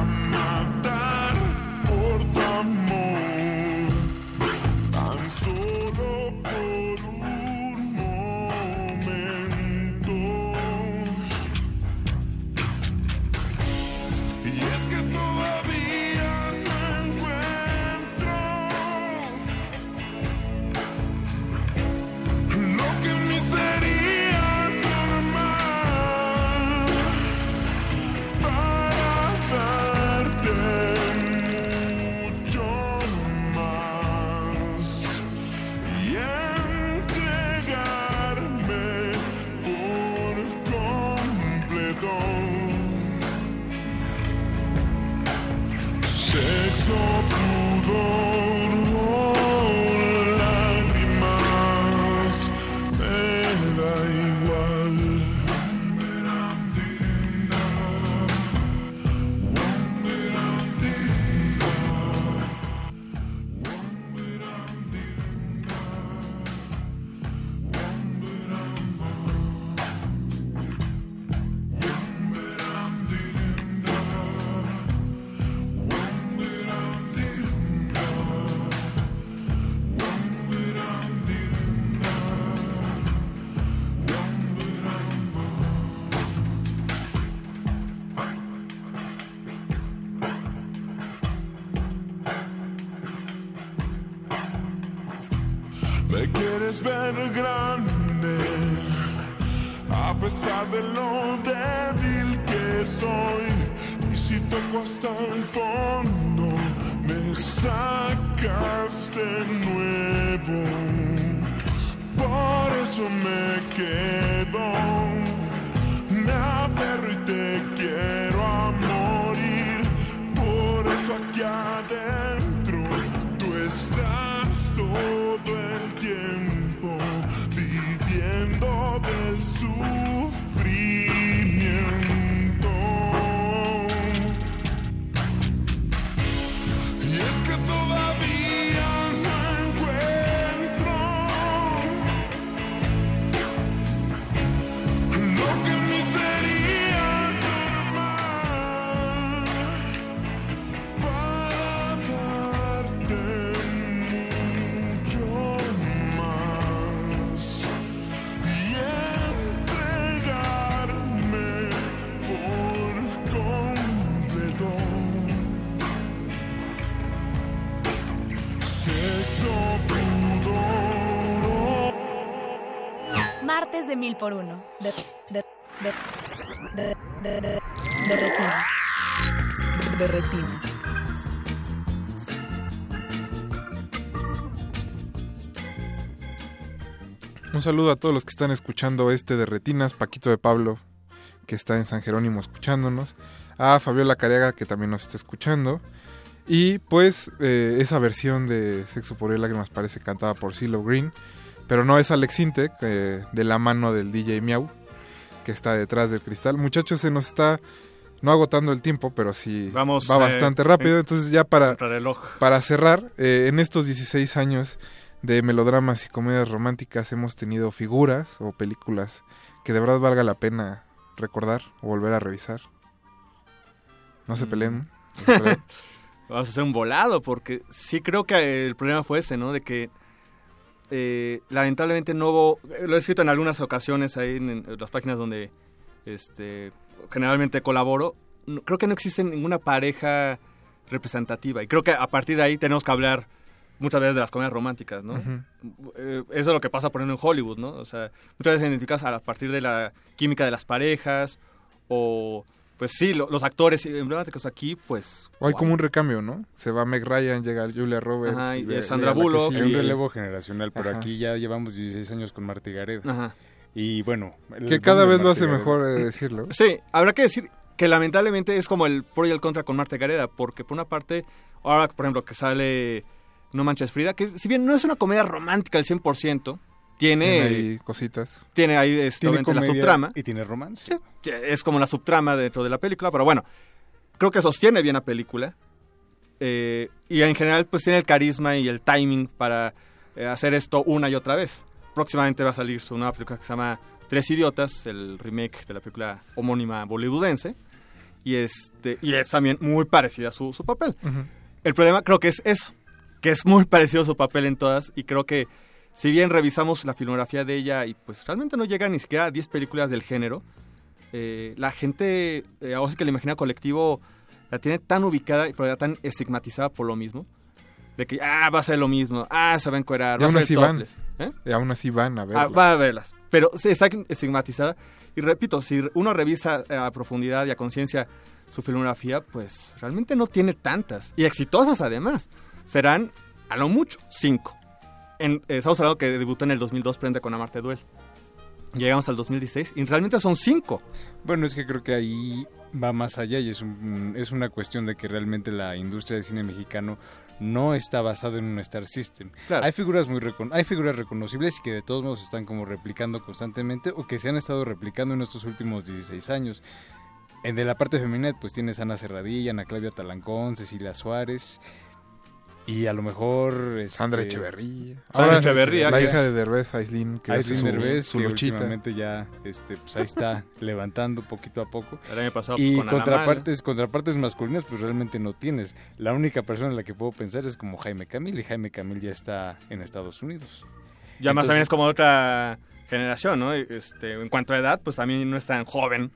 mil por uno. Un saludo a todos los que están escuchando este de Retinas, Paquito de Pablo, que está en San Jerónimo escuchándonos, a Fabiola Cariaga, que también nos está escuchando, y pues eh, esa versión de Sexo por el Lágrimas parece cantada por CeeLo Green, pero no es Alex Intec, eh, de la mano del DJ Miau, que está detrás del cristal. Muchachos, se nos está no agotando el tiempo, pero sí Vamos, va eh, bastante rápido. en- Entonces ya para, para cerrar, eh, en estos 16 años de melodramas y comedias románticas hemos tenido figuras o películas que de verdad valga la pena recordar o volver a revisar. No se Mm. peleen. no se peleen. Vamos a hacer un volado, porque sí creo que el problema fue ese, ¿no? De que eh, lamentablemente no hubo, lo he escrito en algunas ocasiones ahí en, en las páginas donde este, generalmente colaboro, no- creo que no existe ninguna pareja representativa y creo que a partir de ahí tenemos que hablar muchas veces de las comedias románticas, ¿no? Eh, eso es lo que pasa por ejemplo en Hollywood, ¿no? O sea, muchas veces identificas a partir de la química de las parejas o pues sí, lo- los actores emblemáticos aquí, pues O hay wow. como un recambio, ¿no? Se va Meg Ryan, llega Julia Roberts. Ajá, y ve- Sandra Bullock. Hay un relevo generacional, pero Ajá. aquí ya llevamos 16 años con Marta Gareda. Ajá. Y bueno... Que cada vez lo hace Gareda. mejor eh, decirlo. Sí, habrá que decir que lamentablemente es como el pro y el contra con Marta Gareda, porque por una parte, ahora por ejemplo que sale No Manches Frida, que si bien no es una comedia romántica al 100%, tiene, Tiene ahí cositas. tiene ahí este, Tiene obviamente, la comedia subtrama. Y tiene romance. que es como la subtrama dentro de la película, pero bueno, creo que sostiene bien la película. eh, y en general, pues tiene el carisma y el timing para eh, hacer esto una y otra vez. Próximamente va a salir su nueva película que se llama Tres Idiotas, el remake de la película homónima bollywoodense. Y, este, y es también muy parecida a su, su papel. El problema creo que es eso, que es muy parecido a su papel en todas y creo que si bien revisamos la filmografía de ella y pues realmente no llega ni siquiera a 10 películas del género, eh, la gente, eh, ahora sí que el imaginario colectivo la tiene tan ubicada y tan estigmatizada por lo mismo, de que, ah, va a ser lo mismo, ah, se va a encuerar, Y va a ser van. ¿Eh? Y aún así van a Ah, verla. va a verlas. Pero sí, está estigmatizada. Y repito, si uno revisa eh, a profundidad y a conciencia su filmografía, pues realmente no tiene tantas. Y exitosas además. Serán, a lo mucho, cinco. En, estamos hablando que debutó en el 2002 Prende con Amarte Duel. Llegamos al 2016 y realmente son cinco. Bueno, es que creo que ahí va más allá y es, un- es una cuestión de que realmente la industria del cine mexicano no está basada en un Star System. Claro. Hay figuras muy recon- hay figuras reconocibles y que de todos modos están como replicando constantemente o que se han estado replicando en estos últimos 16 años. En de la parte femenina pues tienes a Ana Serradilla, Ana Claudia Talancón, Cecilia Suárez y a lo mejor este, Sandra Echeverría. Sandra Echeverría, La que hija es- de Derbez, Aislinn, que su, Derbez, su que luchita. últimamente ya este, pues ahí está levantando poquito a poco. El año pasado, pues, y con Ana contrapartes, contrapartes masculinas pues realmente no tienes. La única persona en la que puedo pensar es como Jaime Camil y Jaime Camil ya está en Estados Unidos. Ya más también es como otra generación, ¿no? Este, en cuanto a edad, pues también no es tan joven.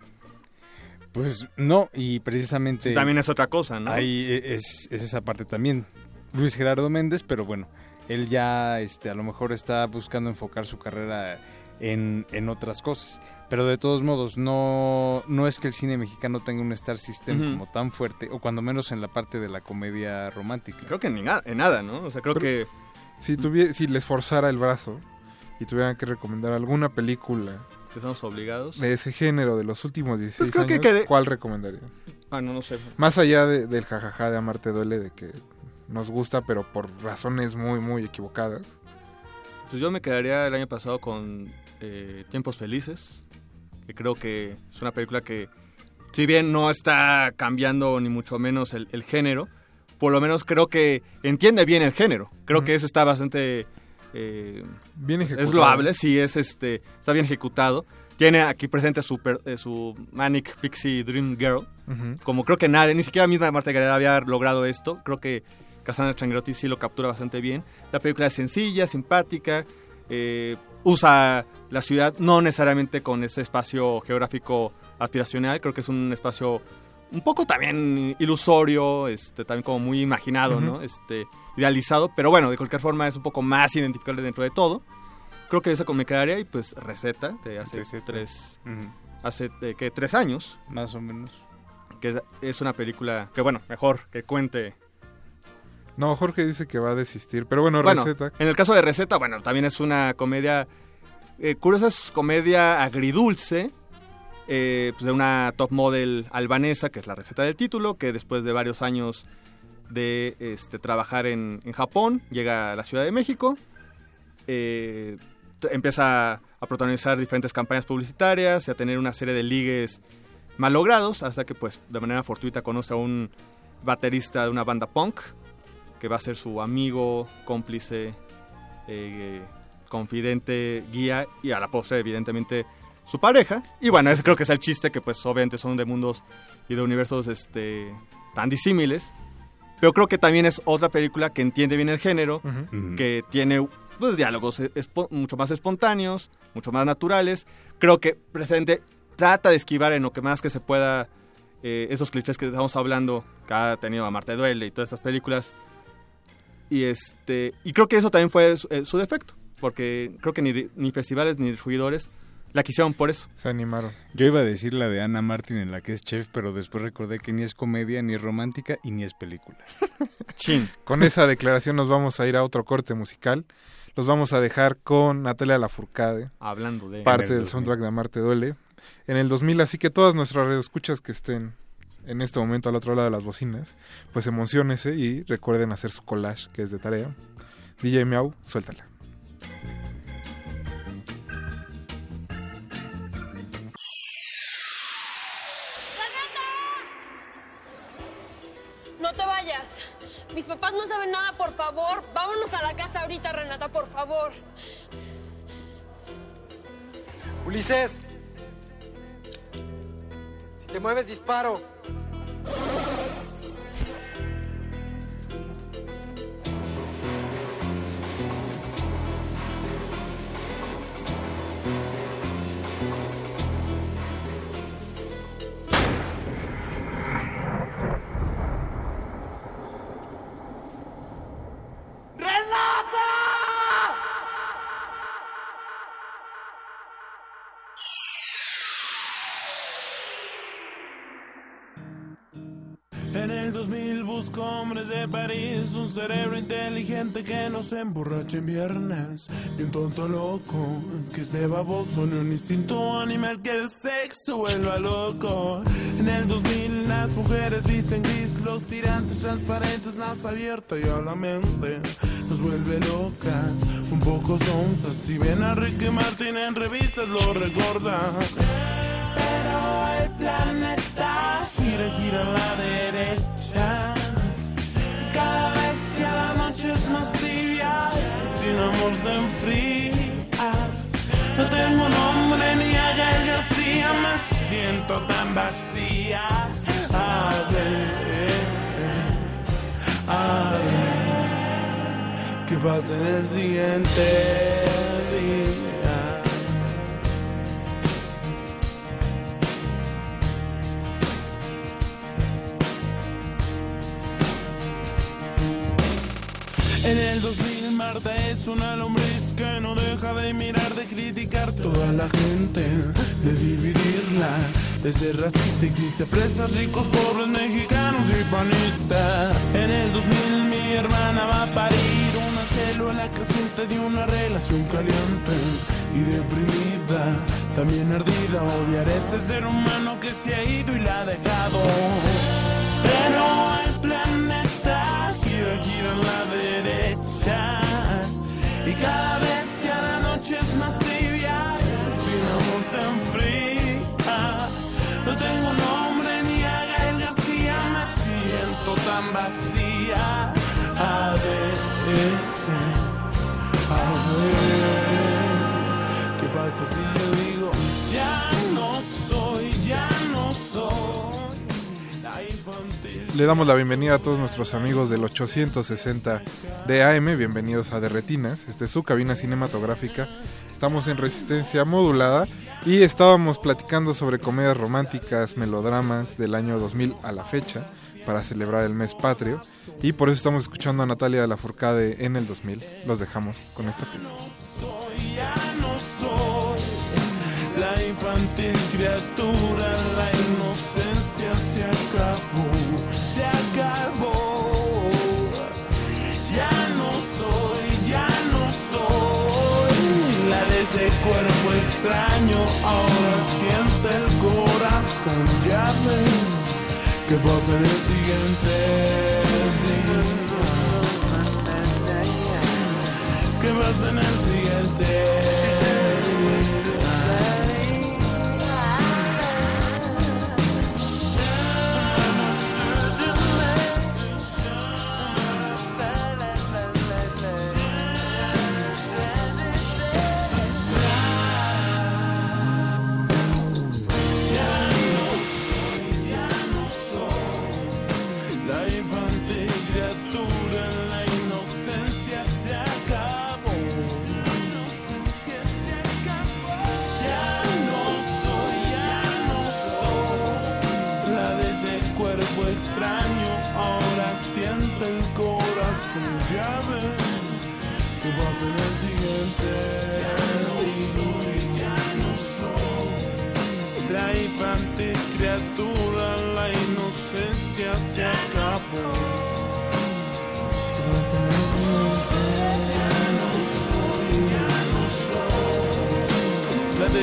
Pues no, y precisamente... Sí, también es otra cosa, ¿no? Ahí e- es, es esa parte también. Luis Gerardo Méndez, pero bueno, él ya este, a lo mejor está buscando enfocar su carrera en, en otras cosas. Pero de todos modos, no, no es que el cine mexicano tenga un Star System como tan fuerte, o cuando menos en la parte de la comedia romántica. Creo que ni nada, en nada, ¿no? O sea, creo Pero- que... Si, si les forzara el brazo y tuvieran que recomendar alguna película que estamos obligados. de ese género de los últimos 16 creo que años, quede- ¿cuál recomendarían? Ah, no, no sé. Más allá de- del jajaja de Amarte Duele, de que nos gusta, pero por razones muy, muy equivocadas. Pues yo me quedaría el año pasado con eh, Tiempos Felices, que creo que es una película que, si bien no está cambiando ni mucho menos el, el género, por lo menos creo que entiende bien el género. Creo que eso está bastante... eh, Bien Es ejecutado. loable, sí, es este, está bien ejecutado. Tiene aquí presente su, eh, su Manic Pixie Dream Girl. Como creo que nadie, ni siquiera misma Marta Gareda había logrado esto. Creo que Cassandra Changrotti sí lo captura bastante bien. La película es sencilla, simpática. eh, usa la ciudad no necesariamente con ese espacio geográfico aspiracional. Creo que es un espacio un poco también ilusorio, este, también como muy imaginado. ¿no? Este, idealizado. Pero bueno, de cualquier forma es un poco más identificable dentro de todo. Creo que eso me quedaría y pues receta de hace Receta. tres hace eh, tres años Más o menos. que es una película que bueno mejor que cuente No, Jorge dice que va a desistir, pero bueno, bueno receta. en el caso de receta bueno también es una comedia eh, curiosa es comedia agridulce eh, pues de una top model albanesa que es la receta del título que después de varios años de este, trabajar en, en Japón llega a la Ciudad de México eh, empieza a protagonizar diferentes campañas publicitarias y a tener una serie de ligues malogrados hasta que pues de manera fortuita conoce a un baterista de una banda punk que va a ser su amigo, cómplice, eh, confidente, guía y a la postre evidentemente su pareja. Y bueno, ese creo que es el chiste que pues obviamente son de mundos y de universos este, tan disímiles. Pero creo que también es otra película que entiende bien el género, que tiene pues, diálogos mucho más espontáneos, mucho más naturales. Creo que presente trata de esquivar en lo que más que se pueda eh, esos clichés que estamos hablando, que ha tenido a Marta Duele y todas estas películas. Y este y creo que eso también fue su, eh, su defecto, porque creo que ni, ni festivales ni distribuidores la quisieron por eso. Se animaron. Yo iba a decir la de Ana Martin en la que es chef, pero después recordé que ni es comedia, ni es romántica y ni es película. Chin. Con esa declaración nos vamos a ir a otro corte musical. Los vamos a dejar con Natalia Lafourcade, Hablando de... parte del 2000. soundtrack de Amarte Duele. En el 2000, así que todas nuestras radioescuchas que estén en este momento al otro lado de las bocinas, pues emocionense y recuerden hacer su collage, que es de tarea. DJ Miau, suéltala. No te vayas. Mis papás no saben nada, por favor. Vámonos a la casa ahorita, Renata, por favor. Ulises. Si te mueves, disparo. Hombres de París, un cerebro inteligente que no se emborrache en viernes, ni un tonto loco que esté baboso, ni un instinto animal que el sexo vuelva loco. En el 2000 las mujeres visten gris, los tirantes transparentes, más abierta y a la mente nos vuelve locas, un poco sonzas. Si ven a Ricky Martin en revistas lo recordan. Pero el planeta gira, gira la derecha. Siento tan vacía. A ver, a ver, ¿qué pasa en el siguiente día? En el 2000 Marta es una lombriz que no deja de mirar, de criticar toda la gente, de dividirla, de ser racista. Existe fresas, ricos, pobres, mexicanos y panistas. En el 2000 mi hermana va a parir una célula creciente de una relación caliente y deprimida, también ardida. Odiar ese ser humano que se ha ido y la ha dejado. Pero el planeta gira, gira a la derecha. Y cada Le damos la bienvenida a todos nuestros amigos del 860 de AM, bienvenidos a Derretinas, esta es su cabina cinematográfica. Estamos en resistencia modulada y estábamos platicando sobre comedias románticas, melodramas del año 2000 a la fecha para celebrar el mes patrio y por eso estamos escuchando a Natalia de la Furcade en el 2000. Los dejamos con esta pieza. ya no soy la infantil criatura, la inocencia se acabó, se acabó. Ya no soy, ya no soy la de ese cuerpo extraño, ahora siente el corazón, ya. ¿Qué pasa en el siguiente día? ¿Qué pasa en el siguiente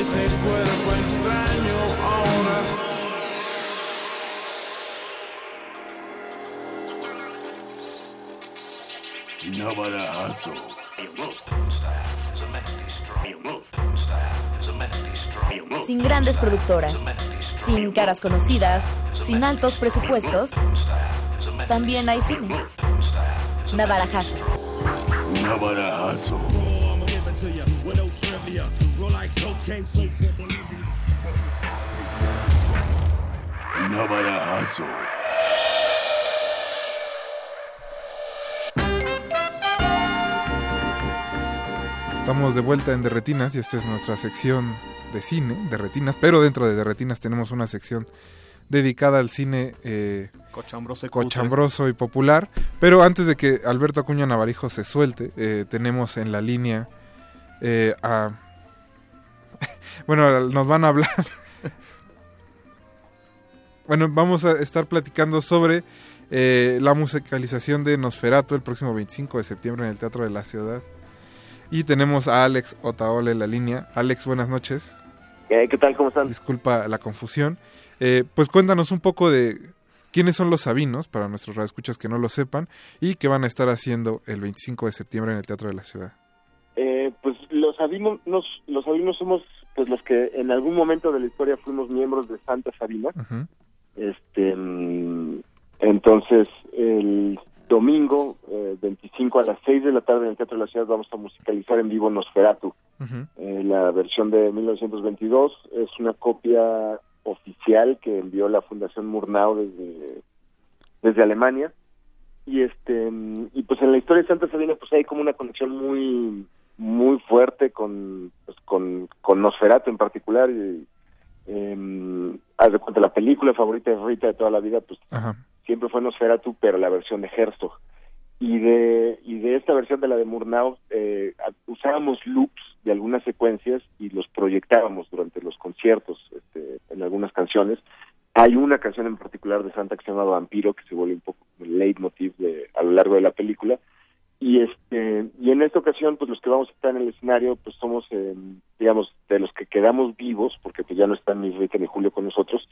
ese cuerpo extraño, ahora hustle. Sin grandes productoras, sin caras conocidas, sin altos presupuestos, también hay cine. Navarajazo. Navarajazo. Navarajazo. Estamos de vuelta en Derretinas y esta es nuestra sección de cine, Derretinas, pero dentro de Derretinas tenemos una sección dedicada al cine eh, Cochambroso y cochambroso y popular. Pero antes de que Alberto Acuña Navarijo se suelte, eh, tenemos en la línea eh, a... bueno, nos van a hablar... bueno, vamos a estar platicando sobre eh, la musicalización de Nosferatu el próximo 25 de septiembre en el Teatro de la Ciudad. Y tenemos a Alex Otaola en la línea. Alex, buenas noches. Eh, ¿Qué tal? ¿Cómo están? Disculpa la confusión. Eh, pues cuéntanos un poco de quiénes son los Sabinos, para nuestros radioescuchas que no lo sepan, y qué van a estar haciendo el 25 de septiembre en el Teatro de la Ciudad. Eh, pues los sabinos, nos- los sabinos somos pues los que en algún momento de la historia fuimos miembros de Santa Sabina. Este, mm, entonces el domingo eh, 25 a las 6 de la tarde en el Teatro de la Ciudad vamos a musicalizar en vivo Nosferatu. Eh, la versión de 1922 es una copia oficial que envió la Fundación Murnau desde, desde Alemania. Y este mm, y pues en la historia de Santa Sabina pues hay como una conexión muy muy fuerte con pues, con, con Nosferatu en particular y eh, haz de cuenta la película favorita de Rita de toda la vida pues siempre fue Nosferatu pero la versión de Herzog. Y de y de esta versión de la de Murnau eh, usábamos loops de algunas secuencias y los proyectábamos durante los conciertos este, en algunas canciones. Hay una canción en particular de Santa que se llama Vampiro que se vuelve un poco el leitmotiv de, a lo largo de la película y este y en esta ocasión pues los que vamos a estar en el escenario pues somos eh, digamos de los que quedamos vivos porque pues ya no están ni Rita ni Julio con nosotros.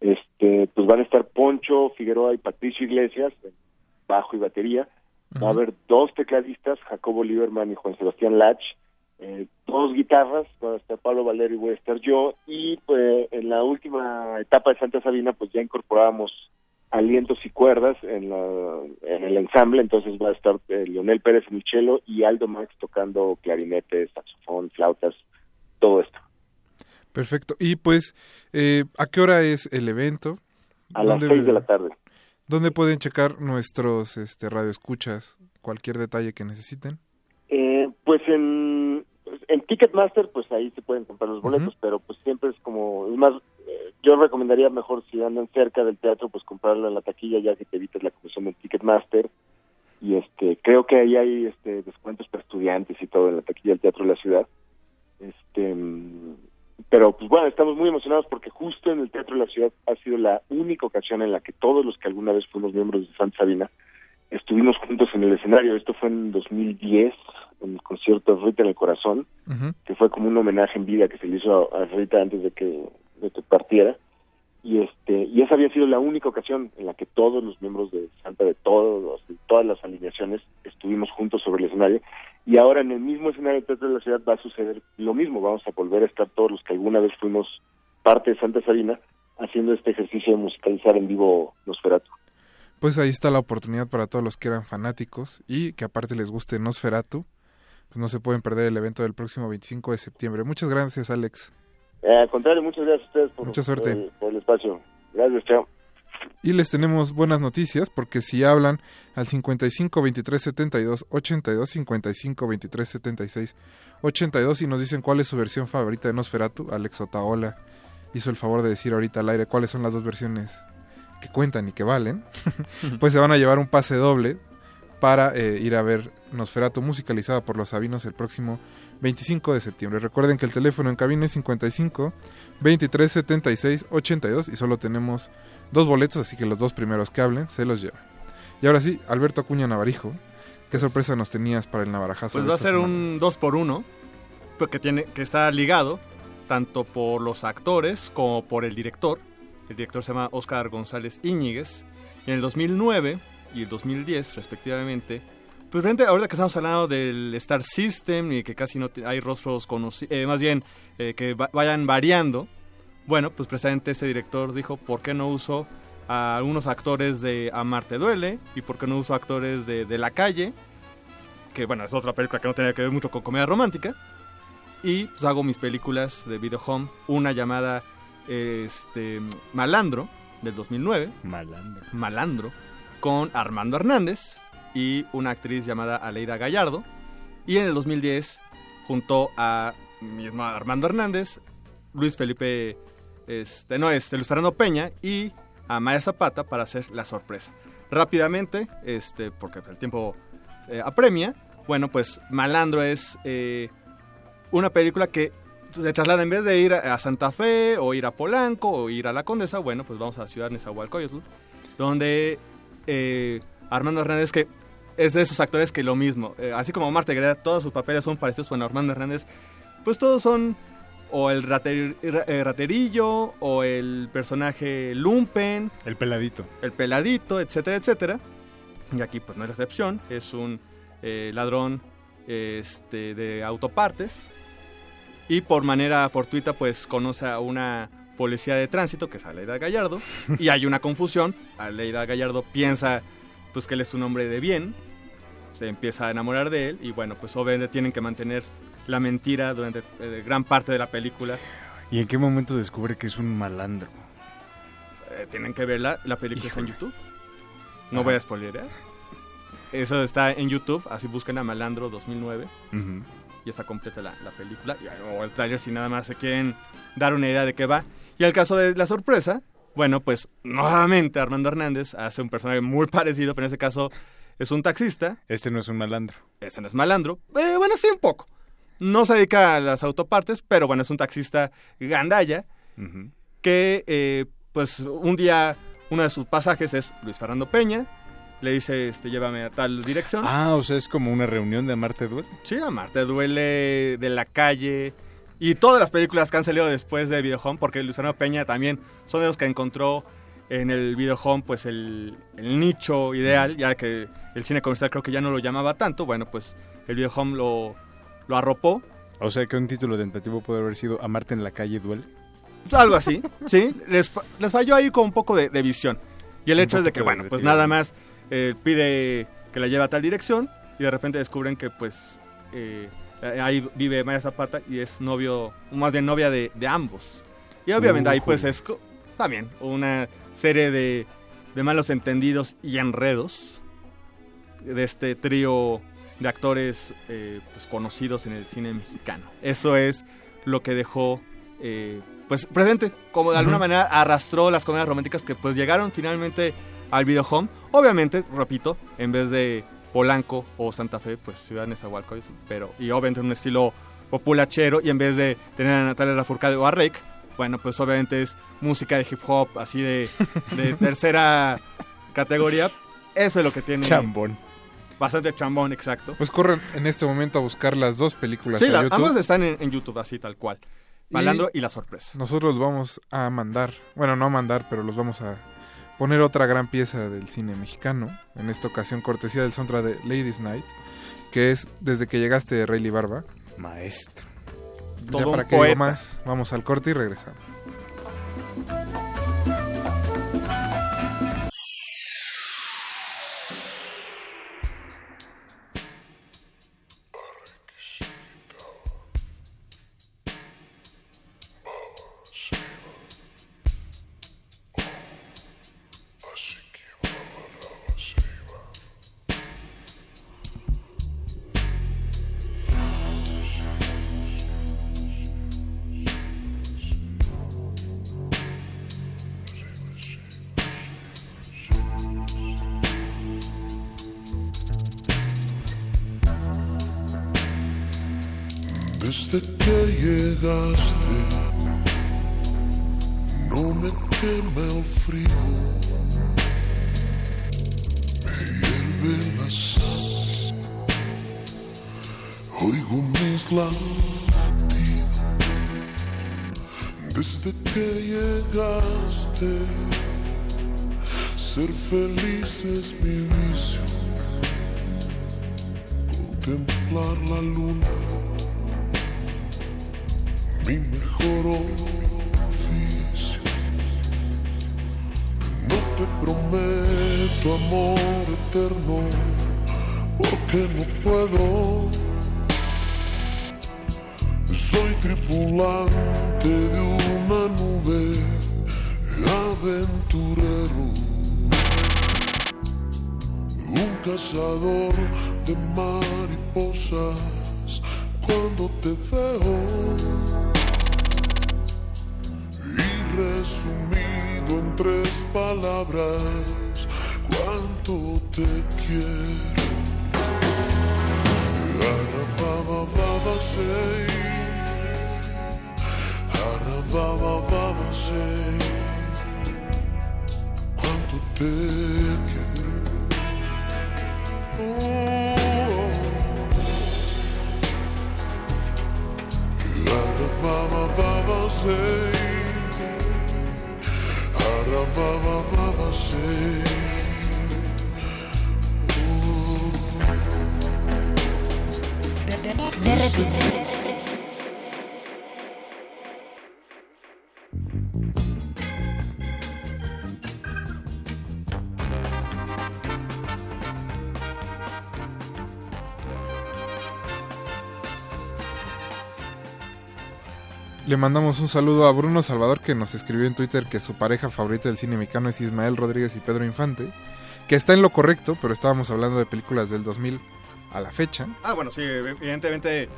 Este pues van a estar Poncho Figueroa y Patricio Iglesias en bajo y batería. Va a haber dos tecladistas Jacobo Lieberman y Juan Sebastián Lach. Eh, dos guitarras va a estar Pablo Valero y voy a estar yo. Y pues en la última etapa de Santa Sabina pues ya incorporábamos alientos y cuerdas en, la, en el ensamble, entonces va a estar eh, Leonel Pérez cello y Aldo Max tocando clarinete, saxofón, flautas, todo esto. Perfecto. Y pues, eh, ¿a qué hora es el evento? A las seis de la tarde. ¿Dónde pueden checar nuestros este, radioescuchas cualquier detalle que necesiten? Eh, pues en, en Ticketmaster, pues ahí se pueden comprar los boletos, pero pues siempre es como, es más, eh, yo recomendaría mejor si andan cerca del teatro, pues comprarlo en la taquilla ya que te evitas la comisión en Ticketmaster. Y este, creo que ahí hay este descuentos para estudiantes y todo en la taquilla del Teatro de la Ciudad. Este, pero pues bueno, estamos muy emocionados porque justo en el Teatro de la Ciudad ha sido la única ocasión en la que todos los que alguna vez fuimos miembros de Santa Sabina estuvimos juntos en el escenario. Esto fue en 2010, en el concierto de Rita en el Corazón, que fue como un homenaje en vida que se le hizo a, a Rita antes de que, de que partiera. Y este y esa había sido la única ocasión en la que todos los miembros de Santa, de todos, de todas las alineaciones, estuvimos juntos sobre el escenario. Y ahora en el mismo escenario del Teatro de la Ciudad va a suceder lo mismo. Vamos a volver a estar todos los que alguna vez fuimos parte de Santa Sabina haciendo este ejercicio de musicalizar en vivo Nosferatu. Pues ahí está la oportunidad para todos los que eran fanáticos y que aparte les guste Nosferatu. Pues no se pueden perder el evento del próximo 25 de septiembre. Muchas gracias, Alex. Eh, al contrario, muchas gracias a ustedes por, Mucha suerte. por el- por el espacio. Gracias, chao. Y les tenemos buenas noticias porque si hablan al 55 23 72 82 55 23 76 82 y nos dicen cuál es su versión favorita de Nosferatu, Alex Otaola hizo el favor de decir ahorita al aire cuáles son las dos versiones que cuentan y que valen, pues se van a llevar un pase doble para eh, ir a ver Nosferatu musicalizada por los Sabinos el próximo 25 de septiembre. Recuerden que el teléfono en cabina es 55 23 76 82 y solo tenemos dos boletos, así que los dos primeros que hablen se los llevan. Y ahora sí, Alberto Acuña Navarijo, ¿qué sorpresa nos tenías para el Navarajazo? Pues va a ser semana? un 2 por 1 que tiene que está ligado tanto por los actores como por el director. El director se llama Oscar González Íñiguez. Y en el 2009 y el 2010 respectivamente, pues frente ahorita que estamos hablando del Star System y que casi no hay rostros conocidos, más bien eh, que va- vayan variando. Bueno, pues precisamente este director dijo, ¿por qué no uso a algunos actores de Amarte Duele y por qué no uso actores de, de La Calle, que bueno, es otra película que no tiene que ver mucho con comedia romántica. Y pues hago mis películas de video home, una llamada este, Malandro, del 2009. Malandro. Malandro, con Armando Hernández y una actriz llamada Aleida Gallardo. Y en el 2010, junto a mismo Armando Hernández, Luis Felipe, este, no, este, Luis Fernando Peña y a Maya Zapata para hacer la sorpresa. Rápidamente, este, porque el tiempo eh, apremia, bueno, pues Malandro es eh, una película que se traslada en vez de ir a Santa Fe o ir a Polanco o ir a La Condesa, bueno, pues vamos a la ciudad de Nezahualcóyotl, donde eh, Armando Hernández, que es de esos actores que lo mismo, eh, así como Marta Guerrera, todos sus papeles son parecidos con Armando Hernández, pues todos son o el rater- eh, raterillo o el personaje lumpen, El peladito. el peladito, etcétera, etcétera. Y aquí pues no es la excepción, es un eh, ladrón este, de autopartes y por manera fortuita pues conoce a una policía de tránsito que es Aleida Gallardo y hay una confusión, Aleida Gallardo piensa pues que él es un hombre de bien, se empieza a enamorar de él y bueno pues obviamente tienen que mantener la mentira durante eh, gran parte de la película. ¿Y en qué momento descubre que es un malandro? Eh, tienen que verla, la película está en YouTube. No voy a spoilerear. Eso está en YouTube, así busquen a Malandro 2009 Ujú. Y está completa la, la película. O el trailer si nada más se quieren dar una idea de qué va. Y el caso de la sorpresa, bueno, pues nuevamente Armando Hernández hace un personaje muy parecido, pero en este caso es un taxista. Este no es un malandro. Ese no es malandro. Eh, bueno, sí, un poco. No se dedica a las autopartes, pero bueno, es un taxista gandalla Ujú. que eh, pues un día uno de sus pasajes es Luis Fernando Peña, le dice, este, llévame a tal dirección. Ah, o sea, es como una reunión de Amarte Duele. Sí, Amarte Duele, De la Calle y todas las películas que han salido después de Video Home, porque Fernando Peña también son de los que encontró en el Video Home pues el, el nicho ideal, ya que el cine comercial creo que ya no lo llamaba tanto, bueno, pues el Video Home lo, lo arropó O sea, que un título tentativo puede haber sido Amarte en la calle duele. Algo así, sí. Les, les falló ahí con un poco de, de visión. Y el Un hecho es de que, bueno, pues nada más eh, pide que la lleve a tal dirección y de repente descubren que, pues, eh, ahí vive Maya Zapata y es novio, más bien novia de, de ambos. Y obviamente ahí, pues, es también una serie de, de malos entendidos y enredos de este trío de actores eh, pues, conocidos en el cine mexicano. Eso es lo que dejó eh, pues presente, como de alguna Ujú. manera arrastró las comedias románticas que pues llegaron finalmente al video home. Obviamente, repito, en vez de Polanco o Santa Fe, pues Ciudad Nezahualcóyotl, pero y obviamente en un estilo populachero y en vez de tener a Natalia Lafourcade o a Rake, bueno, pues obviamente es música de hip hop así de, de tercera categoría. Eso es lo que tiene Chambón. Bastante chambón, exacto. Pues corren en este momento a buscar las dos películas Sí, a la- YouTube. ambas están en, en YouTube, así tal cual. Malandro y, la sorpresa. Nosotros los vamos a mandar, bueno, no a mandar, pero los vamos a poner otra gran pieza del cine mexicano, en esta ocasión cortesía del soundtrack de Ladies Night, que es Desde que llegaste de Rayleigh Barba. Maestro. Ya para un que digo más, vamos al corte y regresamos. Mandamos un saludo a Bruno Salvador que nos escribió en Twitter que su pareja favorita del cine mexicano es Ismael Rodríguez y Pedro Infante, que está en lo correcto, pero estábamos hablando de películas del 2000 a la fecha. Ah, bueno, sí, evidentemente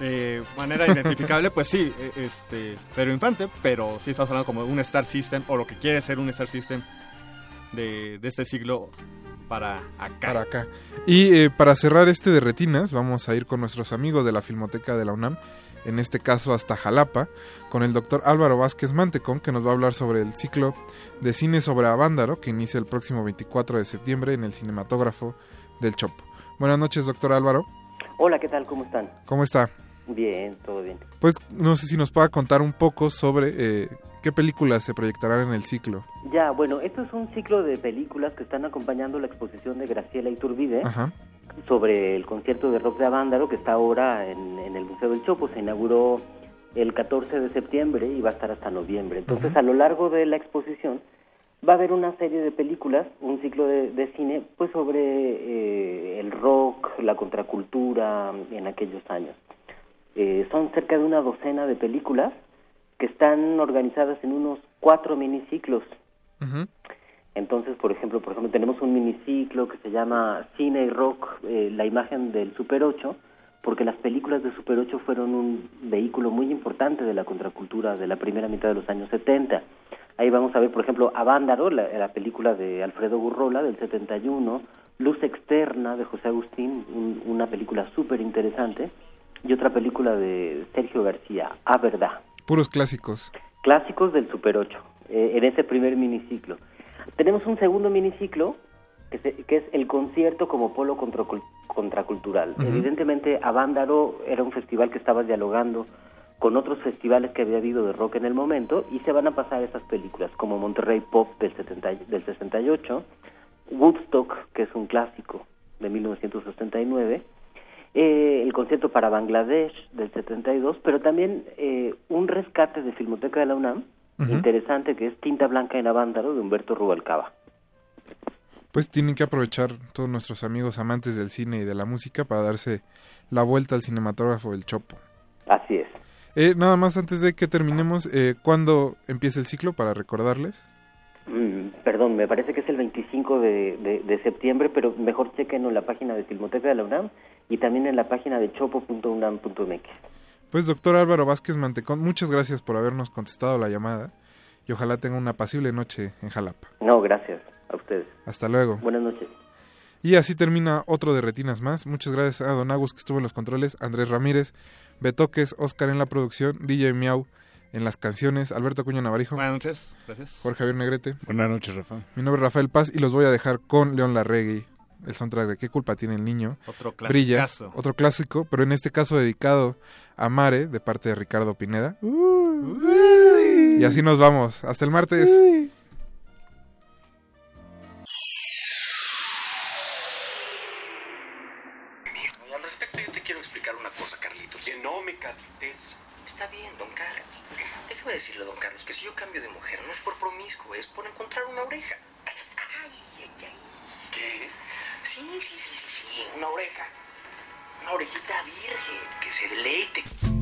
de manera identificable, pues sí, e- este Pedro Infante, pero sí estamos hablando como de un Star System o lo que quiere ser un Star System de, de este siglo para acá. Para acá. Y eh, para cerrar este de retinas, vamos a ir con nuestros amigos de la Filmoteca de la UNAM, en este caso hasta Jalapa, con el doctor Álvaro Vázquez Mantecón, que nos va a hablar sobre el ciclo de cine sobre Avándaro, que inicia el próximo 24 de septiembre en el cinematógrafo del Chopo. Buenas noches, doctor Álvaro. Hola, ¿qué tal? ¿Cómo están? ¿Cómo está? Bien, todo bien. Pues no sé si nos pueda contar un poco sobre eh, qué películas se proyectarán en el ciclo. Ya, bueno, esto es un ciclo de películas que están acompañando la exposición de Graciela Iturbide Ajá. Sobre el concierto de rock de Avándaro que está ahora en, en el Museo del Chopo. Se inauguró el 14 de septiembre y va a estar hasta noviembre. Entonces, a lo largo de la exposición va a haber una serie de películas, un ciclo de, de cine, pues sobre eh, el rock, la contracultura en aquellos años. Eh, son cerca de una docena de películas que están organizadas en unos cuatro miniciclos. Entonces, por ejemplo, por ejemplo, tenemos un miniciclo que se llama Cine y Rock, eh, la imagen del Super 8, porque las películas de Super 8 fueron un vehículo muy importante de la contracultura de la primera mitad de los años 70. Ahí vamos a ver, por ejemplo, Avándaro, la, la película de Alfredo Gurrola del 71, Luz Externa de José Agustín, un- una película súper interesante, y otra película de Sergio García, A Verdad Puros clásicos. clásicos del Super 8, eh, en ese primer miniciclo. Tenemos un segundo miniciclo, que, se- que es el concierto como polo contracul- contracultural. Ujú. Evidentemente, Avándaro era un festival que estaba dialogando con otros festivales que había habido de rock en el momento, y se van a pasar esas películas, como Monterrey Pop del, 70 y- del 68, Woodstock, que es un clásico de 1969, eh, el concierto para Bangladesh del 72, pero también eh, un rescate de Filmoteca de la UNAM, Ujú. interesante, que es Tinta Blanca en Avándaro de Humberto Rubalcaba. Pues tienen que aprovechar todos nuestros amigos amantes del cine y de la música para darse la vuelta al cinematógrafo del Chopo. Así es. Eh, nada más antes de que terminemos, eh, ¿cuándo empieza el ciclo para recordarles? Mm, perdón, me parece que es el 25 de, de- de septiembre, pero mejor chequen en la página de Filmoteca de la UNAM y también en la página de chopo.unam.mx. Pues doctor Álvaro Vázquez Mantecón, muchas gracias por habernos contestado la llamada y ojalá tenga una apacible noche en Jalapa. No, gracias a ustedes. Hasta luego. Buenas noches. Y así termina otro de Retinas más. Muchas gracias a Don Agus que estuvo en los controles, Andrés Ramírez, Betoques, Oscar en la producción, DJ Miau en las canciones, Alberto Cuña Navarijo. Buenas noches, gracias. Jorge Javier Negrete. Buenas noches, Rafa. Mi nombre es Rafael Paz y los voy a dejar con León Larregui, el soundtrack de ¿Qué culpa tiene el niño? Otro Brilla, clasicazo. otro clásico, pero en este caso dedicado a Mare, de parte de Ricardo Pineda. Y así nos vamos. Hasta el martes. Y al respecto yo te quiero explicar una cosa, Carlitos. Que no me cabites. Está bien, don Carlos. Déjeme decirle, don Carlos, que si yo cambio de mujer no es por promiscuo, es por encontrar una oreja. Sí, sí, sí, sí, sí, una oreja. Una orejita virgen, que se deleite.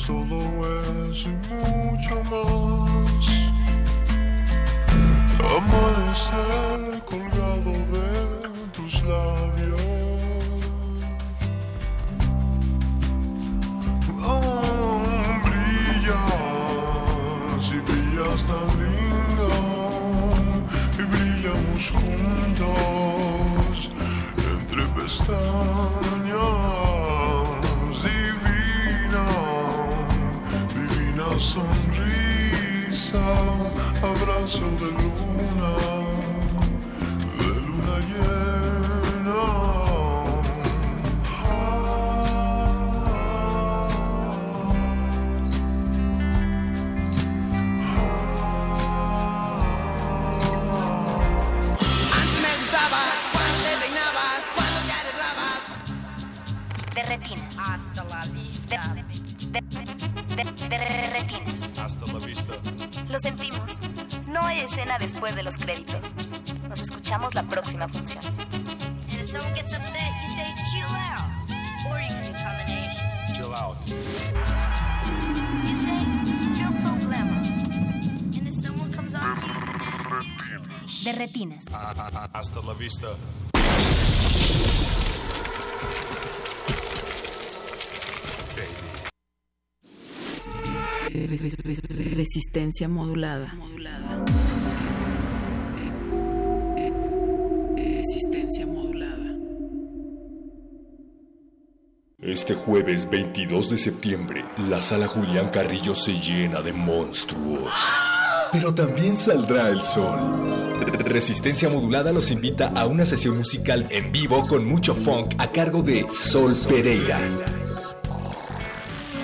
Todo eso y mucho más. Amanecer colgado de tus labios. Oh, brillas y brillas tan lindo. Y brillamos juntos entre pestañas. Divina sonrisa, abrazo de luna, de luna llena. Antes me gustabas cuando te peinabas, cuando te arreglabas. De retinas. Hasta la vista. De, de- de- Hasta la vista. Lo sentimos. No hay escena después de los créditos. Nos escuchamos la próxima función. And if someone gets upset, you say chill out. Or you can do combination. Chill out. You say no problema. And if someone comes on to you, De retinas. Hasta la vista. Resistencia modulada. Resistencia modulada. Este jueves 22 de septiembre, la sala Julián Carrillo se llena de monstruos. Pero también saldrá el sol. Resistencia Modulada los invita a una sesión musical en vivo con mucho funk a cargo de Sol Pereira.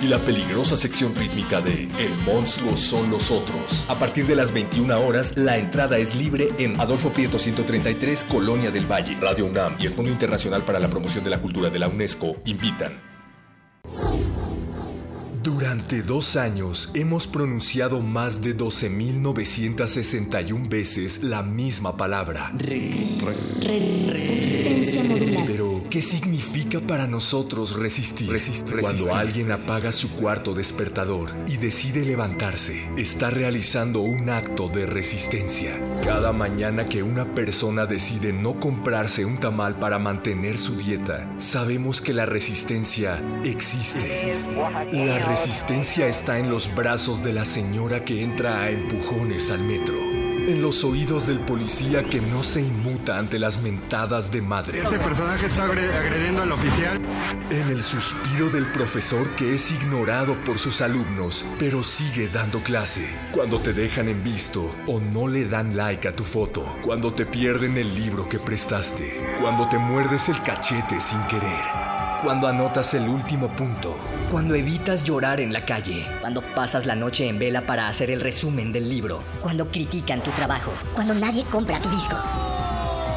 Y la peligrosa sección rítmica de El monstruo son los otros. A partir de las 21 horas, la entrada es libre en Adolfo Prieto 133, Colonia del Valle. Radio UNAM y el Fondo Internacional para la Promoción de la Cultura de la UNESCO invitan. Durante dos años hemos pronunciado más de 12.961 veces la misma palabra. Resistencia modulada. Pero, ¿qué significa para nosotros resistir? Cuando alguien apaga su cuarto despertador y decide levantarse, está realizando un acto de resistencia. Cada mañana que una persona decide no comprarse un tamal para mantener su dieta, sabemos que la resistencia existe. La resistencia está en los brazos de la señora que entra a empujones al metro. En los oídos del policía que no se inmuta ante las mentadas de madre. Este personaje está agre- agrediendo al oficial. En el suspiro del profesor que es ignorado por sus alumnos, pero sigue dando clase. Cuando te dejan en visto o no le dan like a tu foto. Cuando te pierden el libro que prestaste. Cuando te muerdes el cachete sin querer. Cuando anotas el último punto. Cuando evitas llorar en la calle. Cuando pasas la noche en vela para hacer el resumen del libro. Cuando critican tu trabajo. Cuando nadie compra tu disco.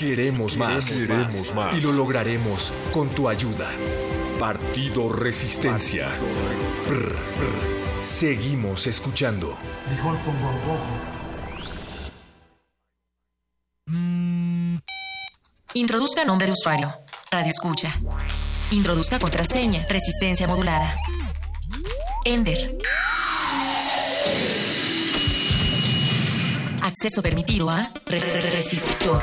Queremos más. Queremos más. Y lo lograremos con tu ayuda. Partido Resistencia. Brr, brr. Seguimos escuchando. Frijol con gorgojo. Introduzca nombre de usuario. Radio escucha. Introduzca contraseña. Resistencia modulada. Ender. Acceso permitido a re- re- re- resistor.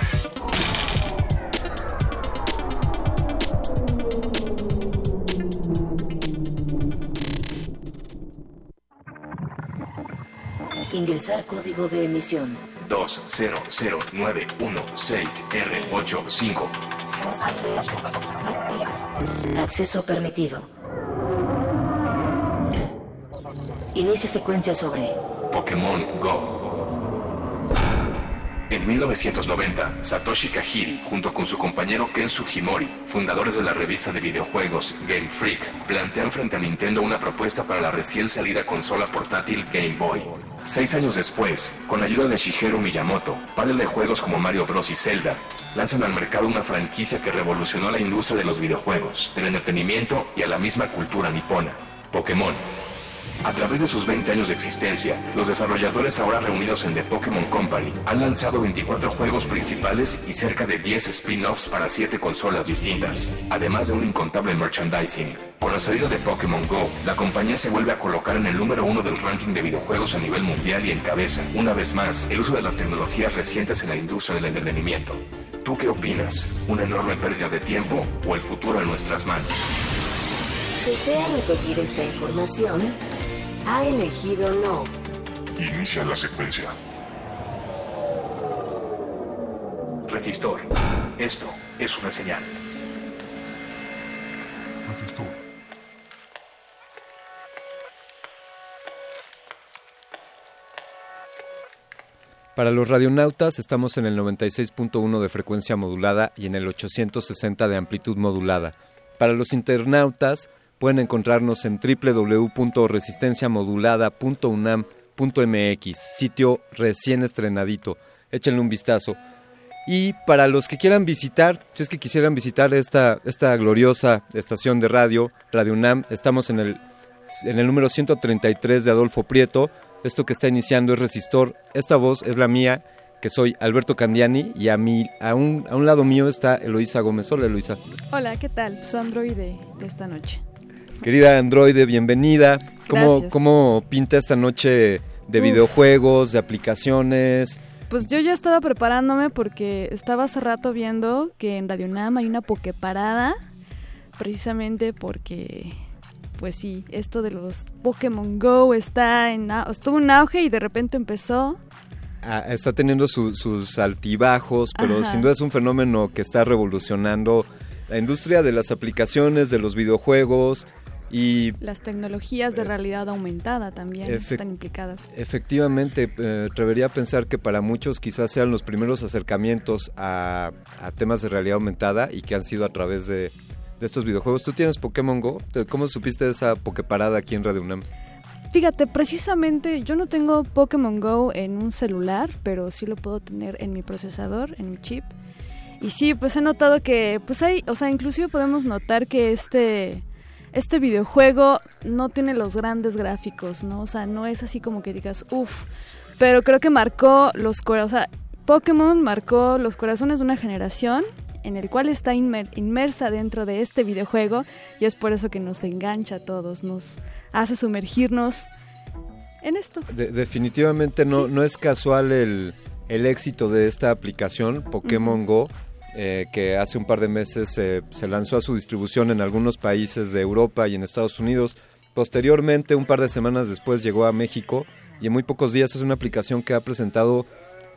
Ingresar código de emisión. 2009116R85. Acceso permitido. Inicia secuencia sobre Pokémon Go. En 1990, Satoshi Kajiri, junto con su compañero Ken Sugimori, fundadores de la revista de videojuegos Game Freak, plantean frente a Nintendo una propuesta para la recién salida consola portátil Game Boy. Seis años después, con la ayuda de Shigeru Miyamoto, padre de juegos como Mario Bros. y Zelda, lanzan al mercado una franquicia que revolucionó la industria de los videojuegos, del entretenimiento y a la misma cultura nipona, Pokémon. A través de sus 20 años de existencia, los desarrolladores ahora reunidos en The Pokémon Company han lanzado 24 juegos principales y cerca de 10 spin-offs para 7 consolas distintas, además de un incontable merchandising. Con la salida de Pokémon Go, la compañía se vuelve a colocar en el número uno del ranking de videojuegos a nivel mundial y encabeza, una vez más, el uso de las tecnologías recientes en la industria del entretenimiento. ¿Tú qué opinas? ¿Una enorme pérdida de tiempo o el futuro en nuestras manos? ¿Desea repetir esta información? Ha elegido no. Inicia la secuencia. Resistor. Esto es una señal. Resistor. Para los radionautas estamos en el 96.1 de frecuencia modulada y en el 860 de amplitud modulada. Para los internautas pueden encontrarnos en www.resistenciamodulada.unam.mx, sitio recién estrenadito. Échenle un vistazo. Y para los que quieran visitar, si es que quisieran visitar esta, esta gloriosa estación de radio, Radio UNAM, estamos en el, en el número 133 de Adolfo Prieto. Esto que está iniciando es Resistor. Esta voz es la mía, que soy Alberto Candiani, y a, mí, a, un, a un lado mío está Eloísa Gómez. Hola, Eloísa. Hola, ¿qué tal? Soy androide de esta noche. Querida androide, bienvenida. ¿Cómo, Gracias. ¿Cómo pinta esta noche de Uf. videojuegos, de aplicaciones? Pues yo ya estaba preparándome porque estaba hace rato viendo que en Radio Nam hay una pokeparada, precisamente porque, pues sí, esto de los Pokémon Go está en, estuvo en auge y de repente empezó. Ah, está teniendo su- sus altibajos, pero Ajá. sin duda es un fenómeno que está revolucionando la industria de las aplicaciones, de los videojuegos y Las tecnologías de realidad aumentada también están implicadas. efectivamente eh, atrevería a pensar que para muchos quizás sean los primeros acercamientos a, a temas de realidad aumentada y que han sido a través de, de estos videojuegos. ¿Tú tienes Pokémon Go? ¿Cómo supiste esa Pokeparada aquí en Radio UNAM? Fíjate, precisamente yo no tengo Pokémon Go en un celular, pero sí lo puedo tener en mi procesador, en mi chip. Y sí, pues he notado que, pues hay, o sea, inclusive podemos notar que este, este videojuego no tiene los grandes gráficos, ¿no? O sea, no es así como que digas, uff, pero creo que marcó los corazones, o sea, Pokémon marcó los corazones de una generación en el cual está inmer- inmersa dentro de este videojuego y es por eso que nos engancha a todos, nos hace sumergirnos en esto. De- definitivamente no, no es casual el, el éxito de esta aplicación, Pokémon Go, eh, que hace un par de meses eh, se lanzó a su distribución en algunos países de Europa y en Estados Unidos. Posteriormente, un par de semanas después, llegó a México y en muy pocos días es una aplicación que ha presentado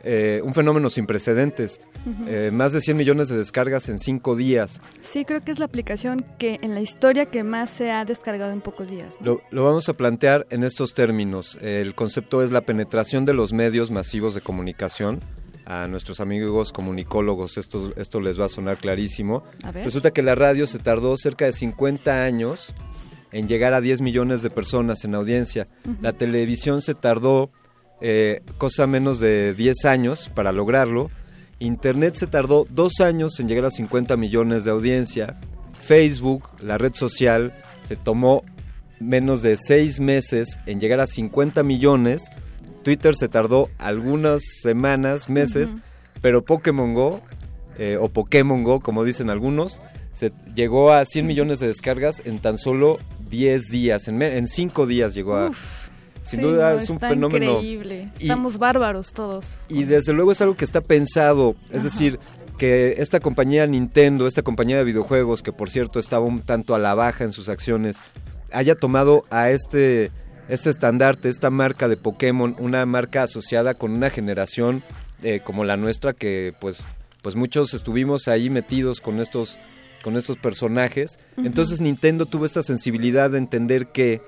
eh, un fenómeno sin precedentes. Eh, más de 100 millones de descargas en cinco días. Sí, creo que es la aplicación que en la historia que más se ha descargado en pocos días. ¿no? Lo, lo vamos a plantear en estos términos. El concepto es la penetración de los medios masivos de comunicación. A nuestros amigos comunicólogos esto, esto les va a sonar clarísimo. A. Resulta que la radio se tardó cerca de 50 años en llegar a 10 millones de personas en audiencia. La televisión se tardó eh, cosa menos de 10 años para lograrlo. Internet se tardó dos años en llegar a 50 millones de audiencia. Facebook, la red social, se tomó menos de seis meses en llegar a 50 millones. Twitter se tardó algunas semanas, meses, pero Pokémon Go, eh, o Pokémon Go, como dicen algunos, se llegó a 100 millones de descargas en tan solo 10 días, en, me- en 5 días llegó a... Sin Sí, duda no, es un está fenómeno... increíble. Y- Estamos bárbaros todos. y desde luego es algo que está pensado, es Ajá. decir, que esta compañía Nintendo, esta compañía de videojuegos, que por cierto estaba un tanto a la baja en sus acciones, haya tomado a este, este estandarte, esta marca de Pokémon, una marca asociada con una generación eh, como la nuestra, que pues, pues muchos estuvimos ahí metidos con estos, con estos personajes. Entonces Nintendo tuvo esta sensibilidad de entender que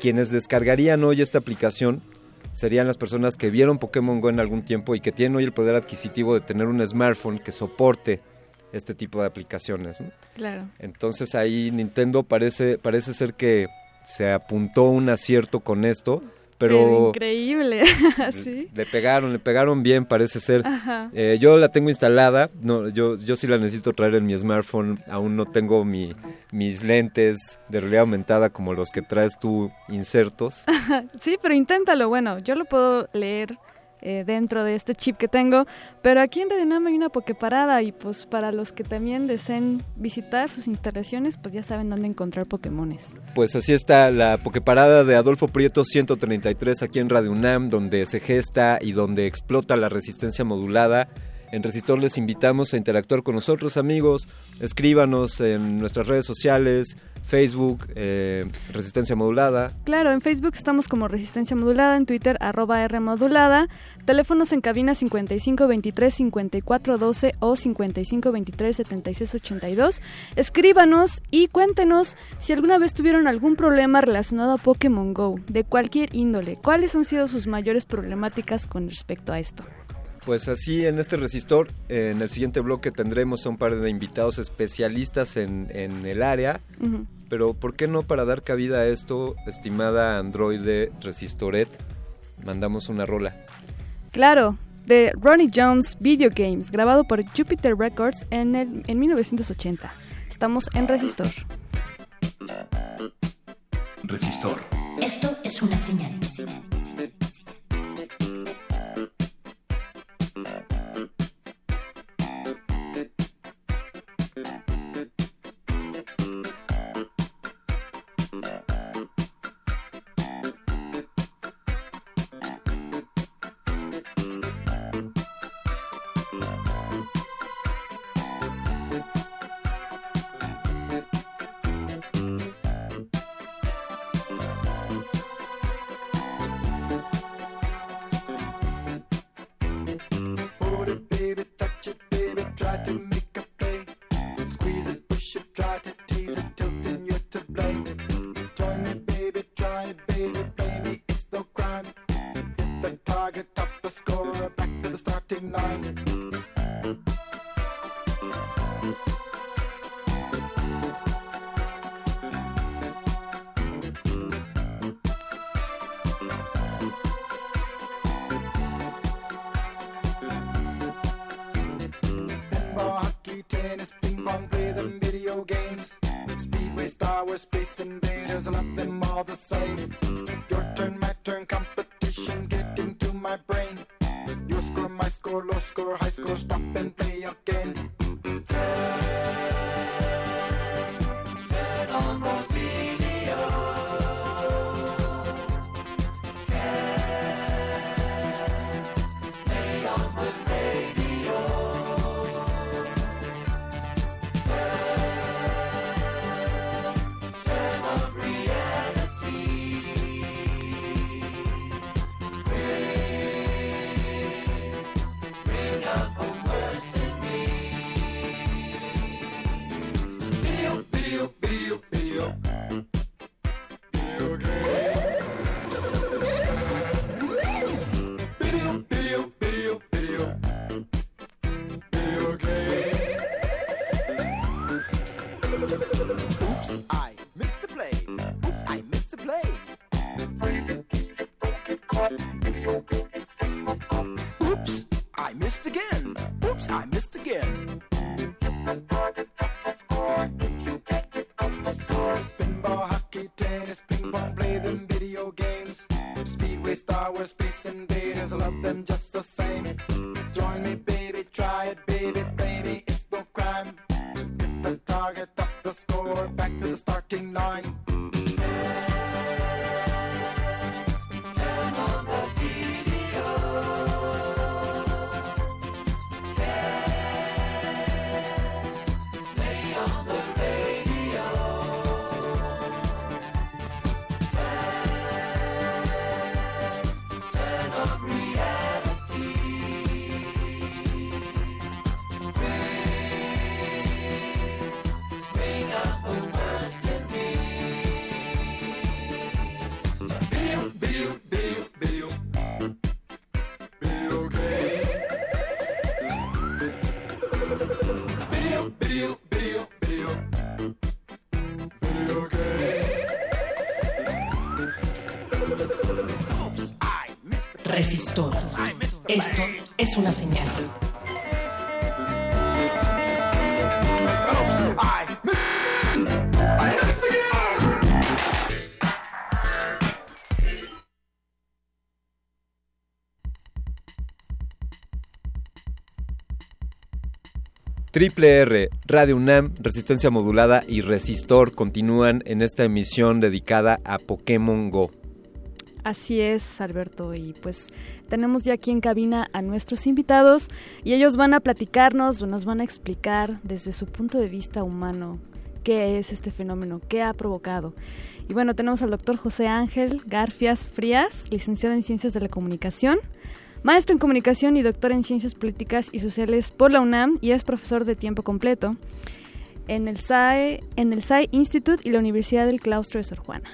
quienes descargarían hoy esta aplicación serían las personas que vieron Pokémon Go en algún tiempo y que tienen hoy el poder adquisitivo de tener un smartphone que soporte este tipo de aplicaciones. ¿no? Claro. Entonces ahí Nintendo parece, parece ser que se apuntó un acierto con esto, pero, increíble. sí. le pegaron, le pegaron bien, parece ser. Ajá. Eh, yo la tengo instalada, no, yo, yo sí la necesito traer en mi smartphone, aún no tengo mi, mis lentes de realidad aumentada como los que traes tú insertos. sí, pero inténtalo. Bueno, yo lo puedo leer eh, dentro de este chip que tengo, pero aquí en Radio Nam hay una Pokeparada y pues para los que también deseen visitar sus instalaciones, pues ya saben dónde encontrar Pokémones. Pues así está la Pokeparada de Adolfo Prieto 133 aquí en Radio UNAM, donde se gesta y donde explota la resistencia modulada. En Resistor les invitamos a interactuar con nosotros, amigos. Escríbanos en nuestras redes sociales, Facebook, eh, Resistencia Modulada. Claro, en Facebook estamos como Resistencia Modulada, en Twitter arroba R Modulada, teléfonos en cabina 55 23 54 12 o 55 23 76 82. Escríbanos y cuéntenos si alguna vez tuvieron algún problema relacionado a Pokémon Go, de cualquier índole. ¿Cuáles han sido sus mayores problemáticas con respecto a esto? Pues así en este resistor, en el siguiente bloque tendremos a un par de invitados especialistas en, en el área. Pero ¿por qué no para dar cabida a esto, estimada androide Resistoret, mandamos una rola? Claro, de Ronnie Jones Video Games, grabado por Jupiter Records en, el, en 1980. Estamos en Resistor. Resistor. Esto es una señal. Hold Esto es una señal. Triple R, Radio UNAM, Resistencia Modulada y Resistor continúan en esta emisión dedicada a Pokémon Go. Así es, Alberto, y pues tenemos ya aquí en cabina a nuestros invitados y ellos van a platicarnos, nos van a explicar desde su punto de vista humano qué es este fenómeno, qué ha provocado. Y bueno, tenemos al doctor José Ángel Garfias Frías, licenciado en Ciencias de la Comunicación, maestro en Comunicación y doctor en Ciencias Políticas y Sociales por la UNAM y es profesor de tiempo completo en el SAE, en el SAE Institute y la Universidad del Claustro de Sor Juana.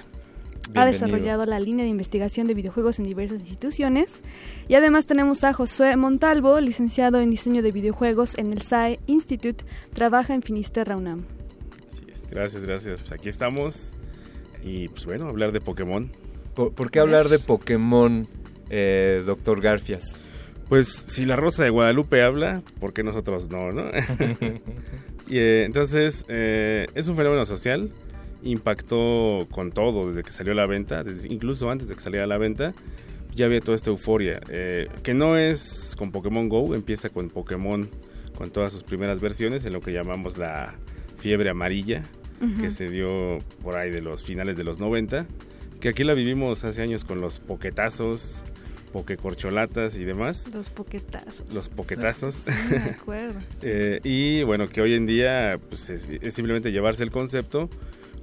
Ha desarrollado la línea de investigación de videojuegos en diversas instituciones. Y además tenemos a Josué Montalvo, licenciado en diseño de videojuegos en el SAE Institute, trabaja en Finisterra UNAM. Gracias, gracias. Pues aquí estamos. Y pues bueno, hablar de Pokémon. ¿Por, por qué hablar de Pokémon, eh, doctor Garfias? Pues si la Rosa de Guadalupe habla, ¿por qué nosotros no, no? y eh, entonces, eh, es un fenómeno social. Impactó con todo desde que salió a la venta, desde- incluso antes de que saliera a la venta. Ya había toda esta euforia. eh, que no es con Pokémon Go, empieza con Pokémon con todas sus primeras versiones, en lo que llamamos la fiebre amarilla, que se dio por ahí de los finales de los 90. Que aquí la vivimos hace años con los poquetazos, pokecorcholatas y demás. Los poquetazos. Los poquetazos. Sí, me acuerdo. Eh, y bueno, que hoy en día pues, es, es simplemente llevarse el concepto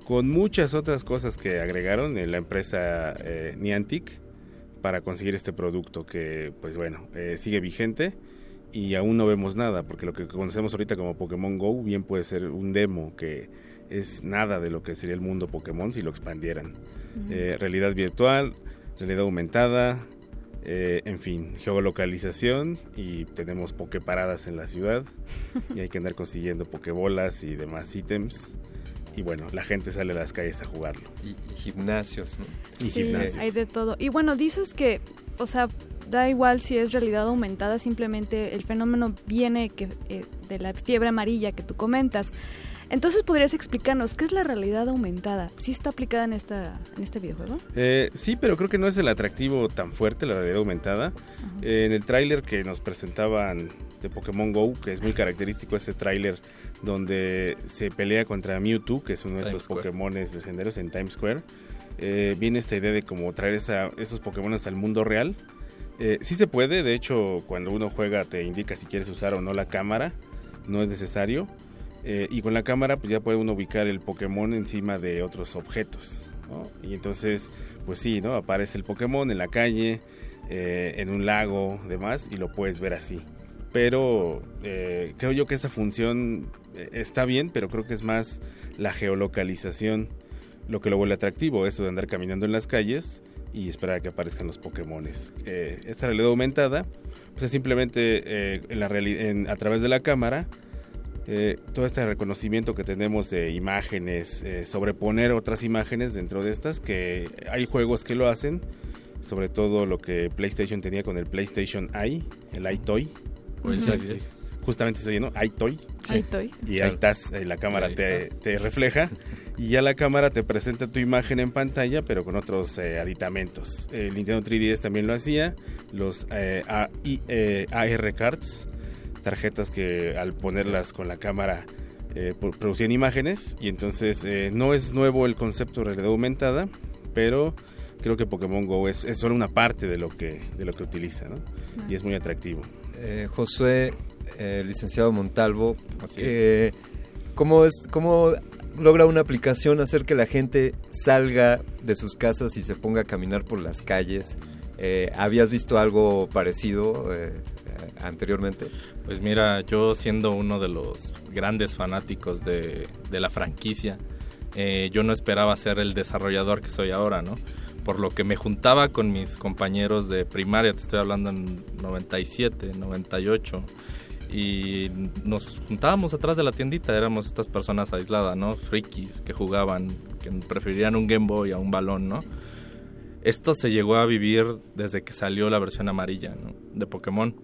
con muchas otras cosas que agregaron en la empresa eh, Niantic para conseguir este producto que, pues bueno, eh, sigue vigente y aún no vemos nada, porque lo que conocemos ahorita como Pokémon Go bien puede ser un demo que es nada de lo que sería el mundo Pokémon si lo expandieran. Eh, realidad virtual, realidad aumentada, eh, en fin, geolocalización y tenemos pokeparadas en la ciudad y hay que andar consiguiendo pokebolas y demás ítems. Y bueno, la gente sale a las calles a jugarlo. Y, gimnasios, ¿no? Y Sí, gimnasios. hay de todo. Y bueno, dices que, o sea, da igual si es realidad aumentada, simplemente el fenómeno viene que, eh, de la fiebre amarilla que tú comentas. Entonces, ¿podrías explicarnos qué es la realidad aumentada? ¿Sí está aplicada en, esta, en este videojuego? Eh, sí, pero creo que no es el atractivo tan fuerte, la realidad aumentada. Eh, en el tráiler que nos presentaban de Pokémon Go, que es muy característico ese tráiler donde se pelea contra Mewtwo, que es uno de Times estos. Pokémones legendarios en Times Square, eh, viene esta idea de como traer esa- esos Pokémones al mundo real. Eh, sí se puede, de hecho, cuando uno juega te indica si quieres usar o no la cámara, no es necesario. Eh, y con la cámara pues ya puede uno ubicar el Pokémon encima de otros objetos. ¿no? Y entonces, pues sí, ¿no? Aparece el Pokémon en la calle, eh, en un lago, demás, y lo puedes ver así. Pero eh, creo yo que esa función está bien, pero creo que es más la geolocalización lo que lo vuelve atractivo, eso de andar caminando en las calles y esperar a que aparezcan los Pokémones. Eh, esta realidad aumentada, pues es simplemente eh, en la reali- en- a través de la cámara, eh, todo este reconocimiento que tenemos de imágenes, eh, sobreponer otras imágenes dentro de estas, que hay juegos que lo hacen, sobre todo lo que PlayStation tenía con el PlayStation Eye, el iToy. O el sea, Side sí, 10. Justamente se ¿no? iToy. Sí. iToy. Y Claro. ahí estás, eh, la cámara ahí te, estás. te refleja y ya la cámara te presenta tu imagen en pantalla, pero con otros eh, aditamentos. El Nintendo 3DS también lo hacía, los eh, eh, AR cards tarjetas que al ponerlas con la cámara eh, pro- producían imágenes y entonces eh, no es nuevo el concepto de realidad aumentada, pero creo que Pokémon Go es, es solo una parte de lo que de lo que utiliza, ¿no? Y es muy atractivo. Eh, Josué, eh, licenciado Montalvo, eh, ¿cómo, es, ¿cómo logra una aplicación hacer que la gente salga de sus casas y se ponga a caminar por las calles? Eh, ¿Habías visto algo parecido eh, anteriormente? Pues mira, yo siendo uno de los grandes fanáticos de, de la franquicia, eh, yo no esperaba ser el desarrollador que soy ahora, ¿no? Por lo que me juntaba con mis compañeros de primaria, te estoy hablando en 97, 98, y nos juntábamos atrás de la tiendita, éramos estas personas aisladas, ¿no? Frikis que jugaban, que preferirían un Game Boy a un balón, ¿no? Esto se llegó a vivir desde que salió la versión amarilla ¿no? de Pokémon.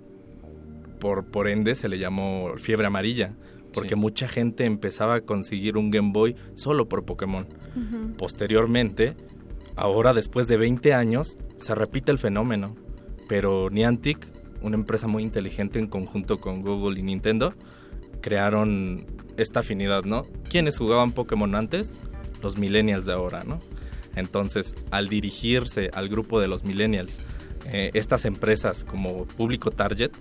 Por, por ende se le llamó fiebre amarilla, porque mucha gente empezaba a conseguir un Game Boy solo por Pokémon. Posteriormente, ahora después de 20 años, se repite el fenómeno, pero Niantic, una empresa muy inteligente en conjunto con Google y Nintendo, crearon esta afinidad, ¿no? ¿Quiénes jugaban Pokémon antes? Los millennials de ahora, ¿no? Entonces, al dirigirse al grupo de los millennials, eh, estas empresas como público target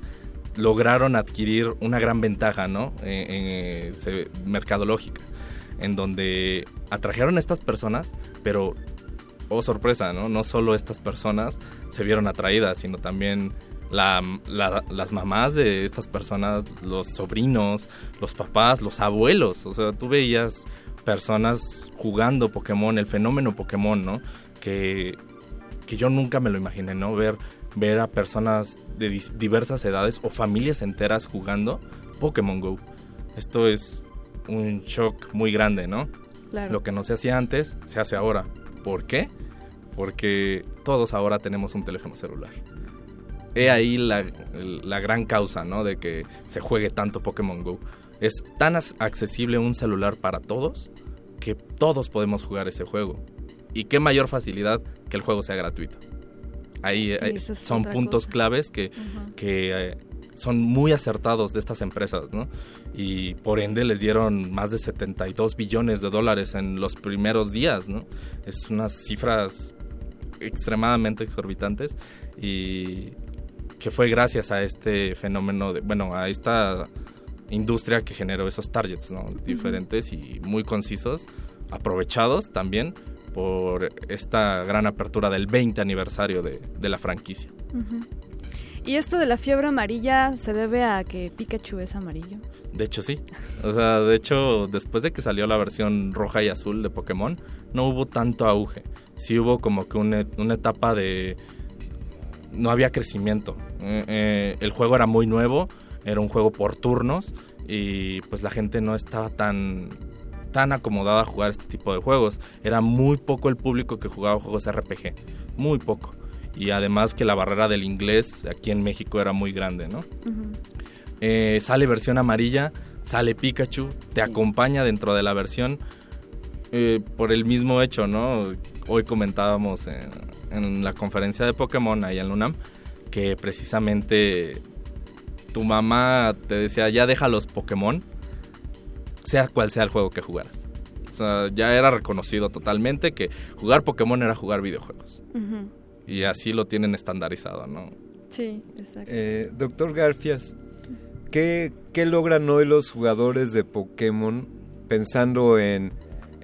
lograron adquirir una gran ventaja, ¿no? Eh, eh, se- mercadológica, en donde atrajeron a estas personas, pero, oh sorpresa, ¿no? No solo estas personas se vieron atraídas, sino también la- la- las mamás de estas personas, los sobrinos, los papás, los abuelos. O sea, tú veías personas jugando Pokémon, el fenómeno Pokémon, ¿no? Que, que yo nunca me lo imaginé, ¿no? Ver, ver a personas de diversas edades o familias enteras jugando Pokémon Go. Esto es un shock muy grande, ¿no? Claro. Lo que no se hacía antes, se hace ahora. ¿Por qué? Porque todos ahora tenemos un teléfono celular. He ahí la, la gran causa, ¿no? De que se juegue tanto Pokémon Go. Es tan accesible un celular para todos que todos podemos jugar ese juego. Y qué mayor facilidad que el juego sea gratuito. Ahí es son puntos cosa. claves que, que eh, son muy acertados de estas empresas, ¿no? Y por ende les dieron más de 72 billones de dólares en los primeros días, ¿no? Es unas cifras extremadamente exorbitantes y que fue gracias a este fenómeno, de, bueno, a esta industria que generó esos targets, ¿no? Diferentes y muy concisos, aprovechados también por esta gran apertura del 20 aniversario de, de la franquicia. ¿Y esto de la fiebre amarilla se debe a que Pikachu es amarillo? De hecho, sí. O sea, de hecho, después de que salió la versión roja y azul de Pokémon, no hubo tanto auge. Sí hubo como que una, una etapa de... No había crecimiento. Eh, eh, el juego era muy nuevo, era un juego por turnos y pues la gente no estaba tan tan acomodada a jugar este tipo de juegos. Era muy poco el público que jugaba juegos RPG, muy poco. Y además que la barrera del inglés aquí en México era muy grande, ¿no? Eh, sale versión amarilla, sale Pikachu, te acompaña dentro de la versión eh, por el mismo hecho, ¿no? Hoy comentábamos en, en la conferencia de Pokémon ahí en Lunam que precisamente tu mamá te decía, ya deja los Pokémon, sea cual sea el juego que jugaras. O sea, ya era reconocido totalmente que jugar Pokémon era jugar videojuegos. Y así lo tienen estandarizado, ¿no? Sí, exacto. Eh, Doctor Garfias, ¿qué, ¿qué logran hoy los jugadores de Pokémon pensando en,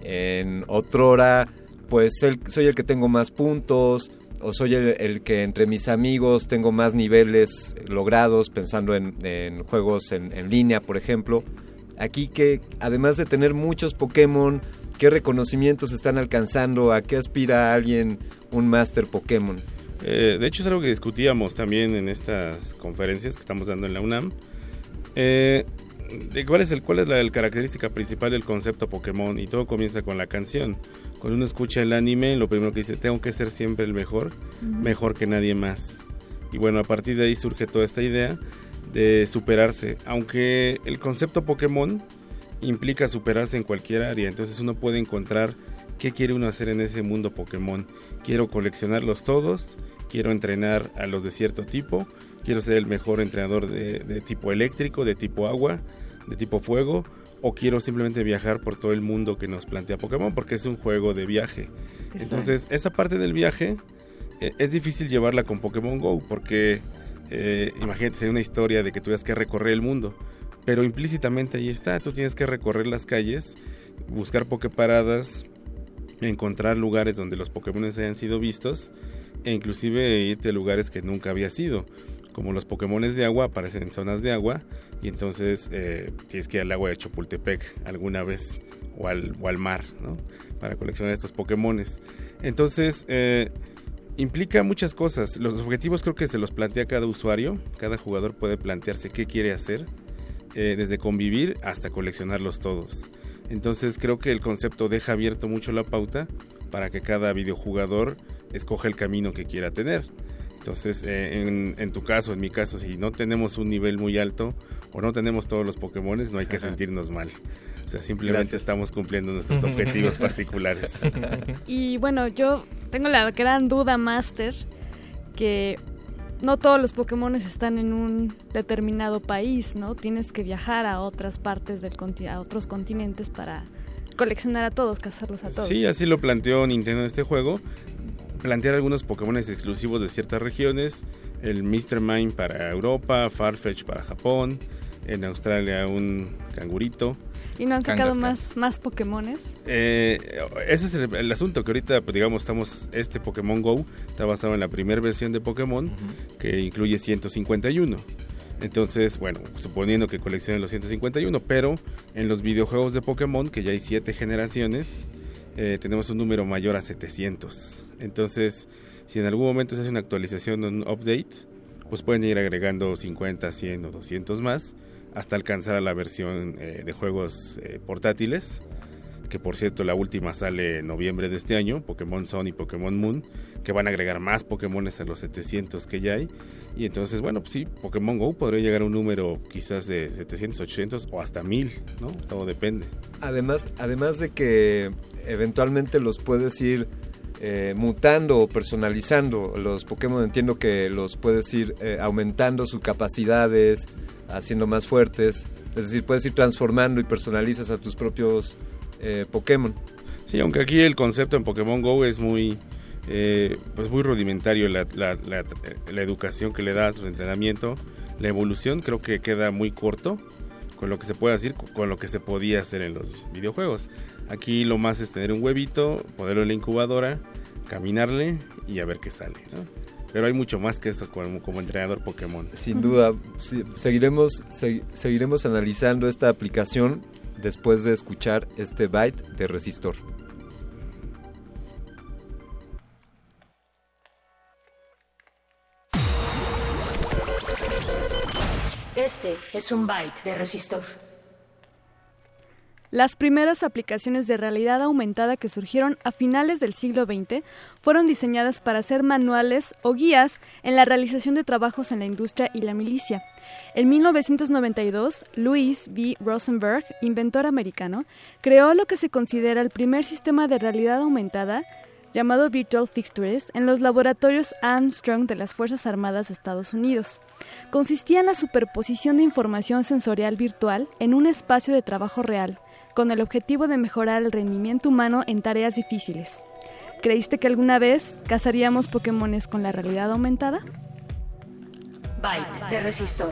en otrora? Pues soy el que tengo más puntos, o soy el, que entre mis amigos tengo más niveles logrados, pensando en, juegos en, en línea, por ejemplo. Aquí que, además de tener muchos Pokémon, ¿qué reconocimientos están alcanzando? ¿A qué aspira alguien, un Master Pokémon? Eh, de hecho es algo que discutíamos también en estas conferencias que estamos dando en la UNAM. Eh, cuál es, el, cuál es la, característica principal del concepto Pokémon y todo comienza con la canción. Cuando uno escucha el anime, lo primero que dice, tengo que ser siempre el mejor, mejor que nadie más. Y bueno, a partir de ahí surge toda esta idea de superarse. Aunque el concepto Pokémon implica superarse en cualquier área, entonces uno puede encontrar qué quiere uno hacer en ese mundo Pokémon. Quiero coleccionarlos todos, quiero entrenar a los de cierto tipo, quiero ser el mejor entrenador de, de tipo eléctrico, de tipo agua, de tipo fuego, o quiero simplemente viajar por todo el mundo que nos plantea Pokémon, porque es un juego de viaje. Exacto. Entonces, esa parte del viaje eh, es difícil llevarla con Pokémon Go, porque eh, imagínate, sería una historia de que tuvieras que recorrer el mundo, pero implícitamente ahí está, tú tienes que recorrer las calles, buscar Poképaradas, encontrar lugares donde los Pokémon hayan sido vistos, e inclusive irte a lugares que nunca había sido. Como los Pokémon de agua aparecen en zonas de agua, y entonces eh, tienes que ir al agua de Chapultepec alguna vez, o al, o al mar, ¿no? Para coleccionar estos Pokémones. Entonces, eh, implica muchas cosas. Los objetivos creo que se los plantea cada usuario. Cada jugador puede plantearse qué quiere hacer. eh, desde convivir hasta coleccionarlos todos. Entonces creo que el concepto deja abierto mucho la pauta para que cada videojugador escoja el camino que quiera tener. Entonces, eh, en, en tu caso, en mi caso, si no tenemos un nivel muy alto o no tenemos todos los Pokémones, no hay que sentirnos mal. O sea, simplemente Gracias. estamos cumpliendo nuestros objetivos particulares. Y bueno, yo tengo la gran duda, Master, que no todos los Pokémon están en un determinado país, ¿no? Tienes que viajar a otras partes del a otros continentes para coleccionar a todos, cazarlos a todos. Sí, así lo planteó Nintendo en este juego. Plantear algunos Pokémon exclusivos de ciertas regiones. El Mr. Mime para Europa, Farfetch para Japón. En Australia un cangurito. Y no han sacado Kangaskhan. más, más Pokémones. Eh, ese es el, el asunto que ahorita, pues, digamos, estamos. Este Pokémon Go está basado en la primera versión de Pokémon que incluye 151. Entonces, bueno, suponiendo que coleccionen los 151, pero en los videojuegos de Pokémon, que ya hay 7 generaciones, eh, tenemos un número mayor a 700. Entonces, si en algún momento se hace una actualización, un update, pues pueden ir agregando 50, 100 o 200 más hasta alcanzar a la versión eh, de juegos eh, portátiles que por cierto la última sale en noviembre de este año, Pokémon Sun y Pokémon Moon, que van a agregar más Pokémones a los 700 que ya hay. Y entonces, bueno, pues sí, Pokémon Go podría llegar a un número quizás de 700, 800 o hasta 1000, ¿no? Todo depende. Además, además de que eventualmente los puedes ir eh, mutando o personalizando. Los Pokémon entiendo que los puedes ir eh, aumentando sus capacidades, haciendo más fuertes. Es decir, puedes ir transformando y personalizas a tus propios eh, Pokémon. Sí, aunque aquí el concepto en Pokémon Go es muy, eh, pues muy rudimentario, la, la- la- la educación que le das, el entrenamiento, la evolución creo que queda muy corto con lo que se puede decir, con lo que se podía hacer en los videojuegos. Aquí lo más es tener un huevito, ponerlo en la incubadora, caminarle y a ver qué sale. ¿no? Pero hay mucho más que eso como, como entrenador Pokémon. Sin duda, sí, seguiremos, se- seguiremos analizando esta aplicación después de escuchar este byte de resistor. Este es un byte de resistor. Las primeras aplicaciones de realidad aumentada que surgieron a finales del siglo XX fueron diseñadas para ser manuales o guías en la realización de trabajos en la industria y la milicia. En 1992, Louis B. Rosenberg, inventor americano, creó lo que se considera el primer sistema de realidad aumentada llamado Virtual Fixtures en los laboratorios Armstrong de las Fuerzas Armadas de Estados Unidos. Consistía en la superposición de información sensorial virtual en un espacio de trabajo real, con el objetivo de mejorar el rendimiento humano en tareas difíciles. ¿Creíste que alguna vez cazaríamos Pokémones con la realidad aumentada? Byte de resistor.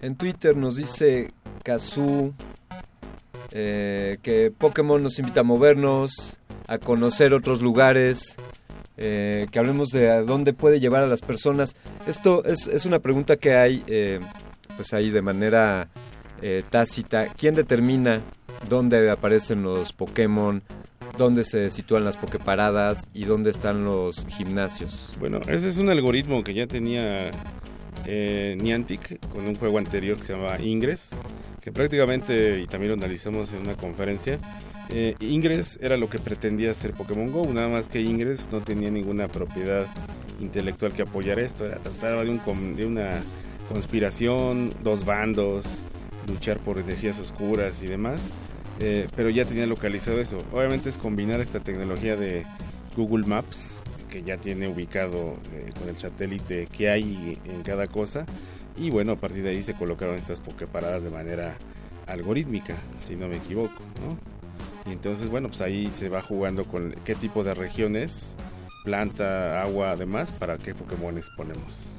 En Twitter nos dice Kazu eh, que Pokémon nos invita a movernos, a conocer otros lugares, eh, que hablemos de a dónde puede llevar a las personas. Esto es, es una pregunta que hay, eh, pues ahí de manera eh, tácita. ¿Quién determina dónde aparecen los Pokémon? ¿Dónde se sitúan las Poképaradas? ¿Y dónde están los gimnasios? Bueno, ese es un algoritmo que ya tenía eh, Niantic con un juego anterior que se llamaba Ingress, que prácticamente, y también lo analizamos en una conferencia, eh, Ingress era lo que pretendía ser Pokémon Go, nada más que Ingress no tenía ninguna propiedad intelectual que apoyara esto, era trataba de, un de una conspiración, dos bandos, luchar por energías oscuras y demás, eh, pero ya tenía localizado eso. Obviamente es combinar esta tecnología de Google Maps, que ya tiene ubicado eh, con el satélite que hay en cada cosa, y bueno, a partir de ahí se colocaron estas poképaradas de manera algorítmica, si no me equivoco. Y entonces, bueno, pues ahí se va jugando con qué tipo de regiones, planta, agua, además, para qué Pokémones ponemos.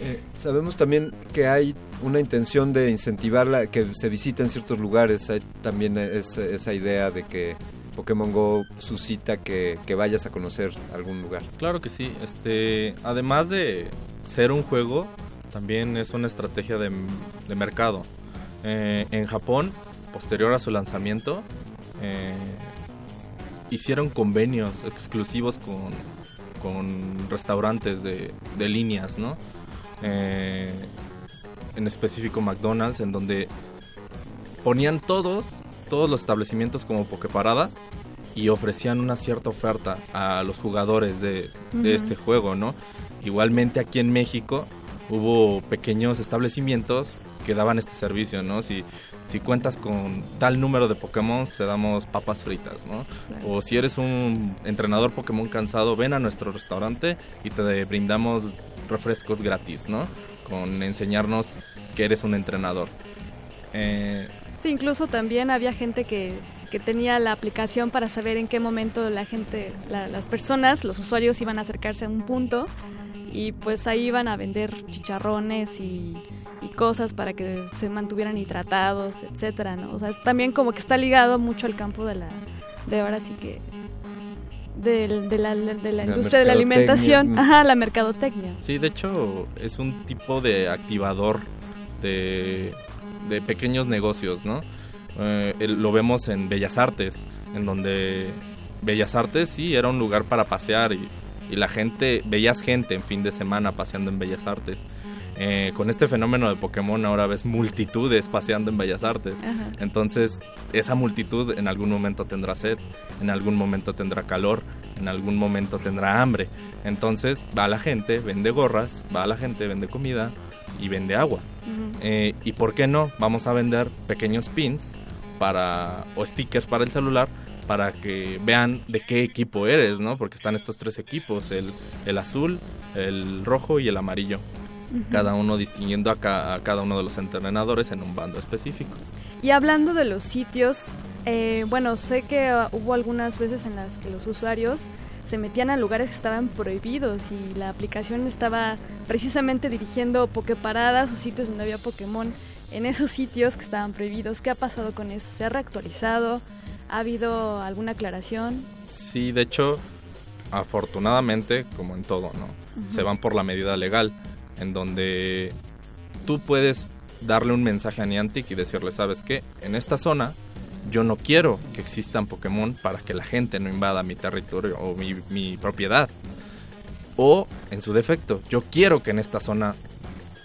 Eh, sabemos también que hay una intención de incentivar que se visiten ciertos lugares. Hay también es- esa idea de que Pokémon Go suscita que, que vayas a conocer algún lugar. Claro que sí. Este, además de ser un juego, también es una estrategia de, de mercado. Eh, en Japón, posterior a su lanzamiento, eh, hicieron convenios exclusivos con, con restaurantes de, de líneas, ¿no? Eh, en específico McDonald's, en donde ponían todos, todos los establecimientos como pokeparadas y ofrecían una cierta oferta a los jugadores de, este juego, ¿no? Igualmente aquí en México hubo pequeños establecimientos que daban este servicio, ¿no? Si, si cuentas con tal número de Pokémon, te damos papas fritas, ¿no? O si eres un entrenador Pokémon cansado, ven a nuestro restaurante y te brindamos refrescos gratis, ¿no? Con enseñarnos que eres un entrenador. Eh, Sí, incluso también había gente que, que tenía la aplicación para saber en qué momento la gente, la- las personas, los usuarios iban a acercarse a un punto y pues ahí iban a vender chicharrones y, y cosas para que se mantuvieran hidratados, etcétera, ¿no? O sea, es también como que está ligado mucho al campo de la, de ahora sí que del- de la, de la La industria de la alimentación, Mm. ajá, la mercadotecnia. Sí, de hecho es un tipo de activador de, de pequeños negocios, ¿no? Eh, lo vemos en Bellas Artes, en donde Bellas Artes sí era un lugar para pasear y, y la gente, veías gente en fin de semana paseando en Bellas Artes. Eh, con este fenómeno de Pokémon ahora ves multitudes paseando en Bellas Artes. Ajá. Entonces, esa multitud en algún momento tendrá sed, en algún momento tendrá calor, en algún momento tendrá hambre. Entonces, va la gente, vende gorras, va la gente, vende comida y vende agua. Eh, ¿Y por qué no? Vamos a vender pequeños pins para o stickers para el celular para que vean de qué equipo eres, ¿no? Porque están estos tres equipos, el, el azul, el rojo y el amarillo. Cada uno distinguiendo a, ca- a cada uno de los entrenadores en un bando específico. Y hablando de los sitios, eh, bueno, sé que uh, hubo algunas veces en las que los usuarios se metían a lugares que estaban prohibidos y la aplicación estaba precisamente dirigiendo pokeparadas o sitios donde había Pokémon en esos sitios que estaban prohibidos. ¿Qué ha pasado con eso? ¿Se ha reactualizado? ¿Ha habido alguna aclaración? Sí, de hecho, afortunadamente, como en todo, ¿no? Ujú. Se van por la medida legal, en donde tú puedes darle un mensaje a Niantic y decirle, ¿sabes qué? En esta zona yo no quiero que existan Pokémon para que la gente no invada mi territorio o mi, mi propiedad. O, en su defecto, yo quiero que en esta zona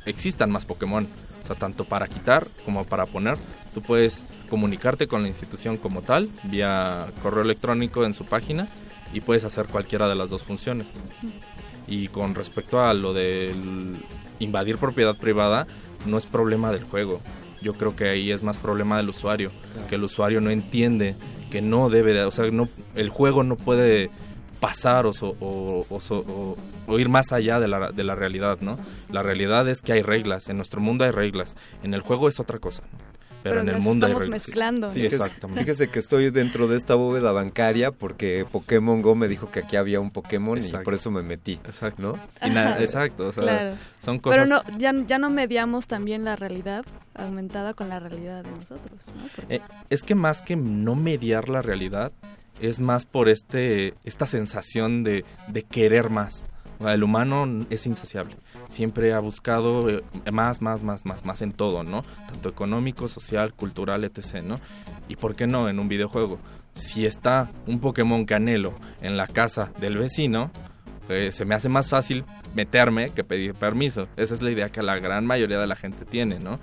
existan más Pokémon. O sea, tanto para quitar como para poner. Tú puedes comunicarte con la institución como tal, vía correo electrónico en su página, y puedes hacer cualquiera de las dos funciones. Y con respecto a lo del invadir propiedad privada, no es problema del juego. Yo creo que ahí es más problema del usuario, que el usuario no entiende que no debe de, o sea, no, el juego no puede pasar o, so- o- o so- o- o ir más allá de la, de la realidad, ¿no? La realidad es que hay reglas, en nuestro mundo hay reglas, en el juego es otra cosa, ¿no? Pero, Pero en el mundo estamos mezclando. Sí, Fíjese, exactamente. fíjese que estoy dentro de esta bóveda bancaria porque Pokémon Go me dijo que aquí había un Pokémon y por eso me metí. Exacto. Exacto, o sea, Claro. son cosas... Pero no, ya, ya no mediamos también la realidad aumentada con la realidad de nosotros, ¿no? Porque- Eh, es que más que no mediar la realidad, es más por este esta sensación de, de querer más. El humano es insaciable. Siempre ha buscado eh, más, más, más, más, más en todo, ¿no? Tanto económico, social, cultural, etc., ¿no? ¿Y por qué no en un videojuego? Si está un Pokémon Canelo en la casa del vecino, eh, se me hace más fácil meterme que pedir permiso. Esa es la idea que la gran mayoría de la gente tiene, ¿no?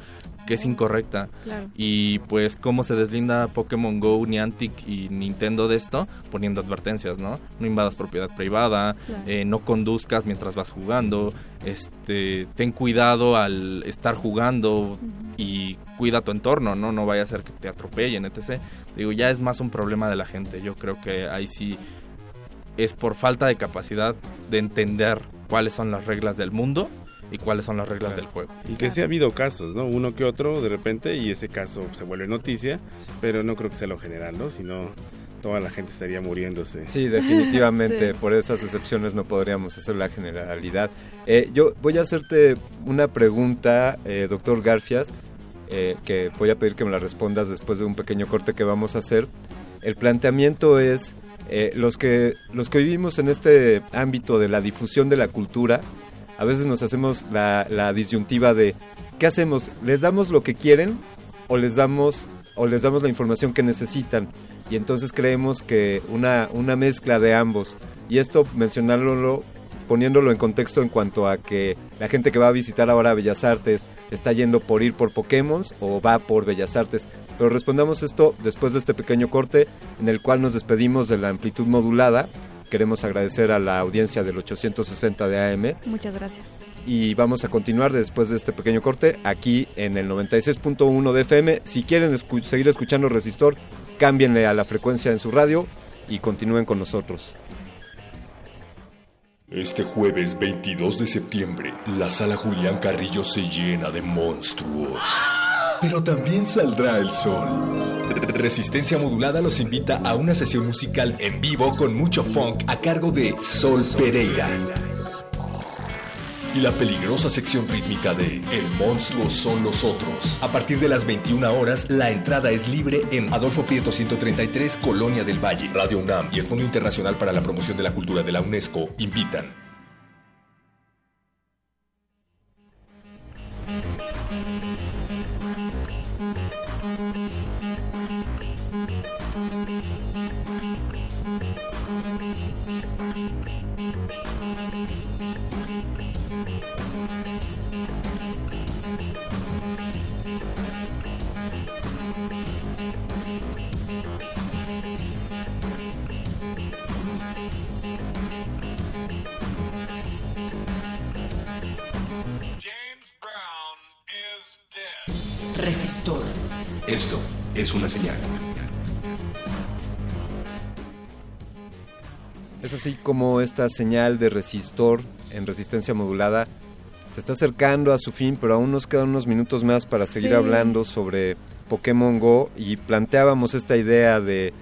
Que es incorrecta. Claro. Y pues cómo se deslinda Pokémon Go, Niantic y Nintendo de esto, poniendo advertencias, ¿no? No invadas propiedad privada, Claro. eh, no conduzcas mientras vas jugando, este, ten cuidado al estar jugando y cuida tu entorno, ¿no? No vaya a ser que te atropellen, etc. Digo, ya es más un problema de la gente. Yo creo que ahí sí es por falta de capacidad de entender cuáles son las reglas del mundo y cuáles son las reglas del juego. Y que sí ha habido casos, ¿no? Uno que otro de repente y ese caso se vuelve noticia, pero no creo que sea lo general, ¿no? Si no, toda la gente estaría muriéndose. Sí, definitivamente. Sí. Por esas excepciones no podríamos hacer la generalidad. Eh, yo voy a hacerte una pregunta, eh, doctor Garfias, eh, que voy a pedir que me la respondas después de un pequeño corte que vamos a hacer. El planteamiento es, eh, los, que, los que vivimos en este ámbito de la difusión de la cultura, a veces nos hacemos la, la disyuntiva de, ¿qué hacemos? ¿Les damos lo que quieren o les damos, o les damos la información que necesitan? Y entonces creemos que una, una mezcla de ambos. Y esto mencionarlo poniéndolo en contexto en cuanto a que la gente que va a visitar ahora Bellas Artes está yendo por ir por Pokémon o va por Bellas Artes. Pero respondamos esto después de este pequeño corte en el cual nos despedimos de la amplitud modulada queremos agradecer a la audiencia del 860 de AM Muchas gracias. y vamos a continuar después de este pequeño corte aquí en el 96.1 de FM. Si quieren escu- seguir escuchando Resistor, cámbienle a la frecuencia en su radio y continúen con nosotros. Este jueves 22 de septiembre, la sala Julián Carrillo se llena de monstruos. Pero también saldrá el sol. Resistencia Modulada los invita a una sesión musical en vivo con mucho funk a cargo de Sol Pereira. Y la peligrosa sección rítmica de El monstruo son los otros. A partir de las 21 horas, la entrada es libre en Adolfo Prieto 133, Colonia del Valle. Radio UNAM y el Fondo Internacional para la Promoción de la Cultura de la UNESCO invitan. Es una señal. Es así como esta señal de resistor en resistencia modulada se está acercando a su fin, pero aún nos quedan unos minutos más para seguir Sí. hablando sobre Pokémon Go y planteábamos esta idea de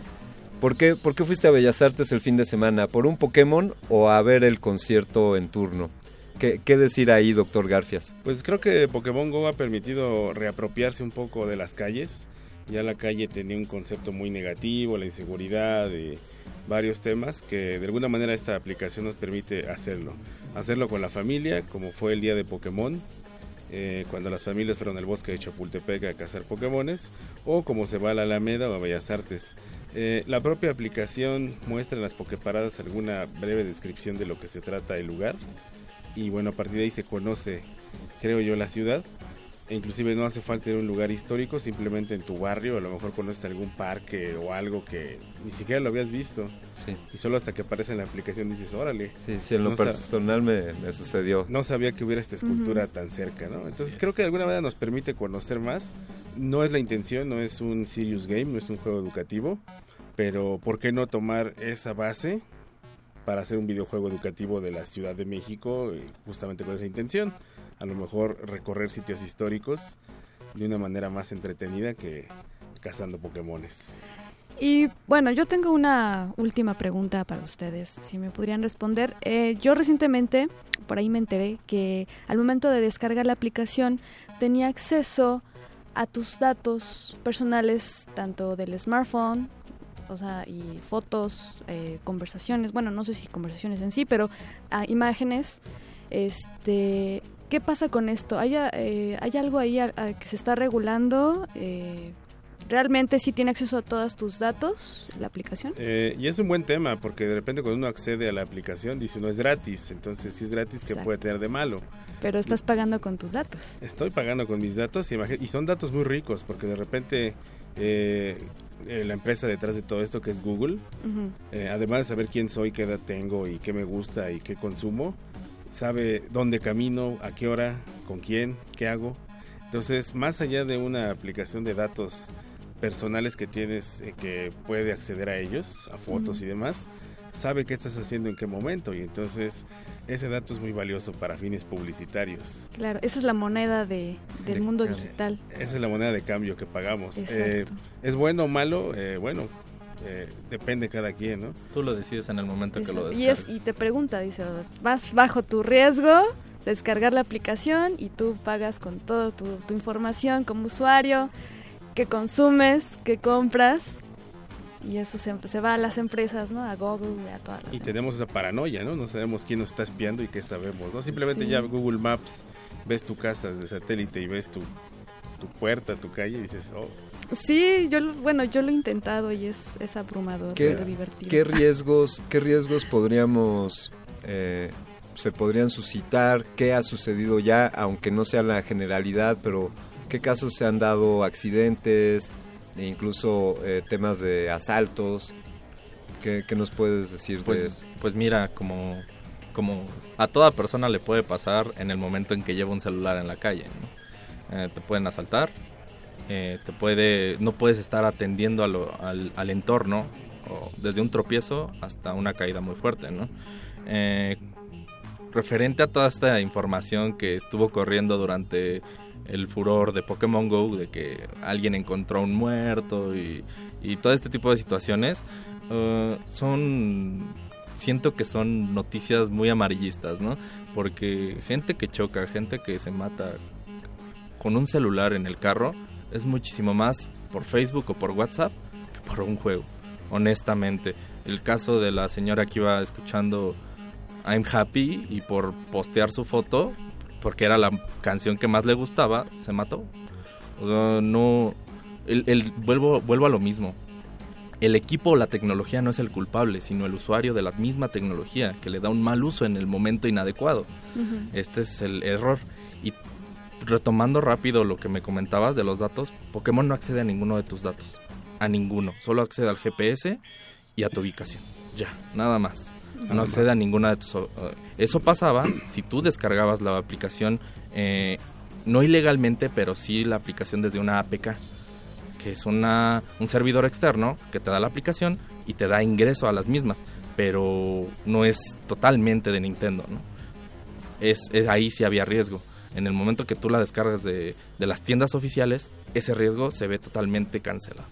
¿por qué, ¿por qué fuiste a Bellas Artes el fin de semana? ¿Por un Pokémon o a ver el concierto en turno? ¿Qué, qué decir ahí, doctor Garfias? Pues creo que Pokémon Go ha permitido reapropiarse un poco de las calles. Ya la calle tenía un concepto muy negativo, la inseguridad y varios temas que de alguna manera esta aplicación nos permite hacerlo. Hacerlo con la familia, como fue el día de Pokémon, eh, cuando las familias fueron al bosque de Chapultepec a cazar Pokémones, o como se va a la Alameda o a Bellas Artes. Eh, la propia aplicación muestra en las Poképaradas alguna breve descripción de lo que se trata el lugar y bueno, a partir de ahí se conoce, creo yo, la ciudad. Inclusive no hace falta ir a un lugar histórico, simplemente en tu barrio, a lo mejor conoces algún parque o algo que ni siquiera lo habías visto. Sí. Y solo hasta que aparece en la aplicación dices, órale. Sí, sí, en lo No personal me, me sucedió. no sabía que hubiera esta escultura tan cerca, ¿no? Entonces creo que de alguna manera nos permite conocer más. No es la intención, no es un serious game, no es un juego educativo, pero ¿por qué no tomar esa base para hacer un videojuego educativo de la Ciudad de México eh, justamente con esa intención? A lo mejor recorrer sitios históricos de una manera más entretenida que cazando Pokémones. Y bueno, yo tengo una última pregunta para ustedes, si me podrían responder. Eh, yo recientemente, por ahí me enteré que al momento de descargar la aplicación tenía acceso a tus datos personales, tanto del smartphone, o sea, y fotos, eh, conversaciones, bueno, no sé si conversaciones en sí, pero ah, imágenes. Este, ¿Qué pasa con esto? ¿Hay, eh, ¿hay algo ahí a- a que se está regulando? Eh, ¿Realmente sí tiene acceso a todos tus datos, la aplicación? Eh, y es un buen tema porque de repente cuando uno accede a la aplicación dice no es gratis, entonces si es gratis, ¿qué Exacto. puede tener de malo? Pero estás pagando con tus datos. Estoy pagando con mis datos y, son datos muy ricos porque de repente eh, eh, la empresa detrás de todo esto que es Google, además de saber quién soy, qué edad tengo y qué me gusta y qué consumo, sabe dónde camino, a qué hora, con quién, qué hago. Entonces, más allá de una aplicación de datos personales que tienes eh, que puede acceder a ellos, a fotos y demás, sabe qué estás haciendo en qué momento y entonces ese dato es muy valioso para fines publicitarios. Claro, esa es la moneda de, del De- mundo digital. Esa es la moneda de cambio que pagamos. Exacto. Eh, ¿Es bueno o malo? Eh, bueno, eh, depende cada quien, ¿no? Tú lo decides en el momento que lo Exacto. Y, descargas. es, y te pregunta, dice, vas bajo tu riesgo, descargar la aplicación y tú pagas con toda tu, tu información como usuario, qué consumes, qué compras. Y eso se, se va a las empresas, ¿no? A Google y a todas las Y tenemos esa paranoia, ¿no? No sabemos quién nos está espiando y qué sabemos, ¿no? Simplemente Sí. ya Google Maps, ves tu casa desde satélite y ves tu, tu puerta, tu calle y dices, oh, Sí, yo, lo- bueno, yo lo he intentado y es, es abrumador, ¿Qué, pero divertido. qué riesgos, qué riesgos podríamos, eh, se podrían suscitar? ¿Qué ha sucedido ya, aunque no sea la generalidad, pero qué casos se han dado accidentes, e incluso eh, temas de asaltos? ¿Qué, qué nos puedes decir de Pues, esto? pues mira, como, como a toda persona le puede pasar en el momento en que lleva un celular en la calle. ¿no? Eh, te pueden asaltar, eh, te puede, no puedes estar atendiendo a lo- al, al entorno, desde un tropiezo hasta una caída muy fuerte. ¿no? Eh, referente a toda esta información que estuvo corriendo durante el furor de Pokémon Go, de que alguien encontró un muerto y, y todo este tipo de situaciones, eh, son, siento que son noticias muy amarillistas, ¿no? Porque gente que choca, gente que se mata con un celular en el carro, es muchísimo más por Facebook o por WhatsApp que por un juego, honestamente. El caso de la señora que iba escuchando I'm Happy y por postear su foto, porque era la canción que más le gustaba, se mató. O sea, no. El, el- vuelvo, vuelvo a lo mismo. El equipo o la tecnología no es el culpable, sino el usuario de la misma tecnología, que le da un mal uso en el momento inadecuado. Este es el error. Y retomando rápido lo que me comentabas de los datos, Pokémon no accede a ninguno de tus datos. A ninguno. Solo accede al GPS y a tu ubicación. Ya, nada más. Nada No más. accede a ninguna de tus... eh, eso pasaba si tú descargabas la aplicación, eh, no ilegalmente, pero sí la aplicación desde una APK, que es una, un servidor externo que te da la aplicación y te da ingreso a las mismas, pero no es totalmente de Nintendo, ¿no? es, es- ahí sí había riesgo. En el momento que tú la descargas de, de las tiendas oficiales, ese riesgo se ve totalmente cancelado.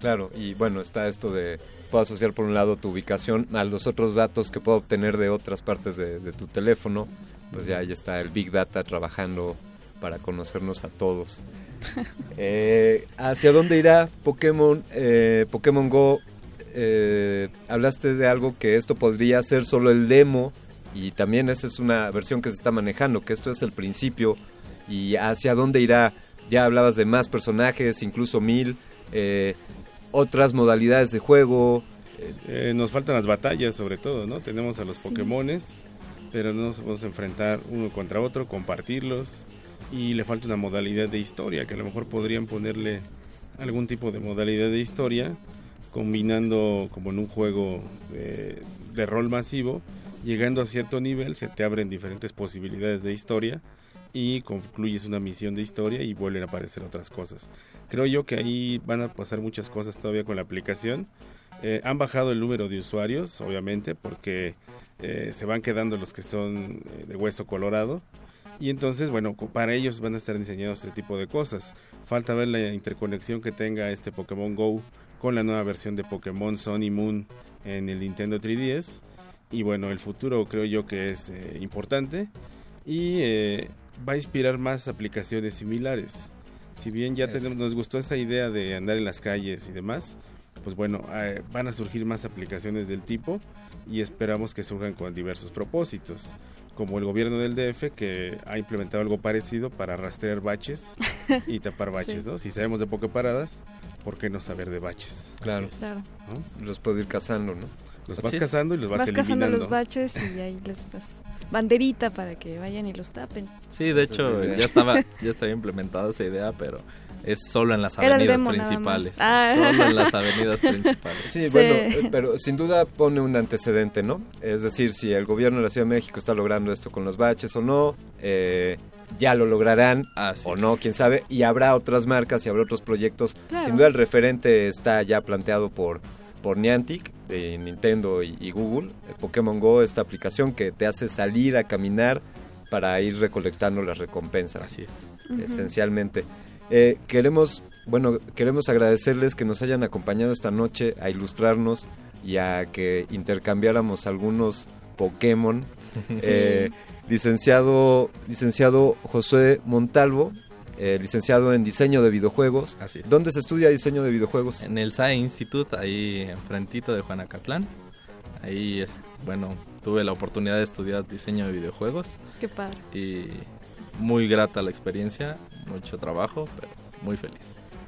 Claro, y bueno, está esto de, puedo asociar por un lado tu ubicación a los otros datos que puedo obtener de otras partes de, de tu teléfono, pues ya ahí está el Big Data trabajando para conocernos a todos. Eh, ¿Hacia dónde irá Pokémon, eh, Pokémon Go? Eh, hablaste de algo que esto podría ser solo el demo y también esa es una versión que se está manejando, que esto es el principio y hacia dónde irá. Ya hablabas de más personajes, incluso mil, eh, otras modalidades de juego. Eh, nos faltan las batallas sobre todo, ¿no? Tenemos a los Pokémones, pero no nos vamos a enfrentar uno contra otro, compartirlos y le falta una modalidad de historia, que a lo mejor podrían ponerle algún tipo de modalidad de historia, combinando como en un juego eh, de rol masivo, llegando a cierto nivel se te abren diferentes posibilidades de historia y concluyes una misión de historia y vuelven a aparecer otras cosas. Creo yo que ahí van a pasar muchas cosas todavía con la aplicación. Eh, han bajado el número de usuarios, obviamente, porque eh, se van quedando los que son eh, de hueso colorado. Y entonces, bueno, para ellos van a estar diseñados este tipo de cosas. Falta ver la interconexión que tenga este Pokémon Go con la nueva versión de Pokémon Sun y Moon en el Nintendo 3DS. Y bueno, el futuro creo yo que es eh, importante y eh, va a inspirar más aplicaciones similares. Si bien ya tenemos, nos gustó esa idea de andar en las calles y demás, pues bueno, eh, van a surgir más aplicaciones del tipo y esperamos que surjan con diversos propósitos, como el gobierno del DF que ha implementado algo parecido para rastrear baches y tapar baches, Sí. ¿no? Si sabemos de Poképaradas, ¿por qué no saber de baches? Claro. Claro. ¿no? Los puedo ir cazando, ¿no? Los vas cazando y los vas, Vas cazando los baches y ahí les das banderita para que vayan y los tapen. Sí, de hecho, ya estaba, ya estaba implementada esa idea, pero es solo en las avenidas demo principales. Ah. Solo en las avenidas principales. Sí, bueno, eh, pero sin duda pone un antecedente, ¿no? Es decir, si el gobierno de la Ciudad de México está logrando esto con los baches o no, eh, ya lo lograrán o no, quién sabe, y habrá otras marcas y habrá otros proyectos. Claro. Sin duda el referente está ya planteado por, por Niantic, de Nintendo y, y Google, el Pokémon Go, esta aplicación que te hace salir a caminar para ir recolectando las recompensas. Así esencialmente. Eh, queremos, bueno, queremos agradecerles que nos hayan acompañado esta noche a ilustrarnos y a que intercambiáramos algunos Pokémon. Sí. Eh, licenciado, licenciado José Montalvo, eh, licenciado en diseño de videojuegos. Así es. ¿Dónde se estudia diseño de videojuegos? En el SAE Institute, ahí enfrentito de Juanacatlán. Ahí, eh, bueno, tuve la oportunidad de estudiar diseño de videojuegos. Qué padre. Y muy grata la experiencia, mucho trabajo, pero muy feliz.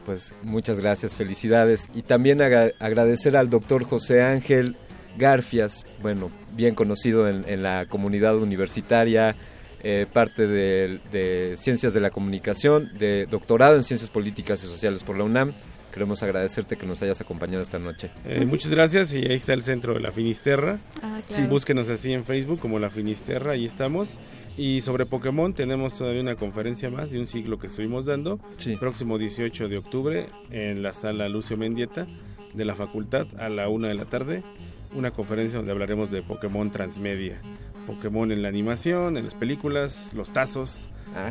Pues muchas gracias, felicidades. Y también agra- agradecer al doctor José Ángel Garfias, bueno, bien conocido en, en la comunidad universitaria, eh, parte de, de Ciencias de la Comunicación, de doctorado en Ciencias Políticas y Sociales por la UNAM, queremos agradecerte que nos hayas acompañado esta noche. Eh, muchas gracias y ahí está el centro de la Finisterra. Ah, Sí, claro. búsquenos así en Facebook como la Finisterra, ahí estamos. Y sobre Pokémon tenemos todavía una conferencia más de un siglo que estuvimos dando. Próximo 18 de octubre en la sala Lucio Mendieta de la facultad a la una de la tarde. Una conferencia donde hablaremos de Pokémon Transmedia. Pokémon en la animación, en las películas, los tazos.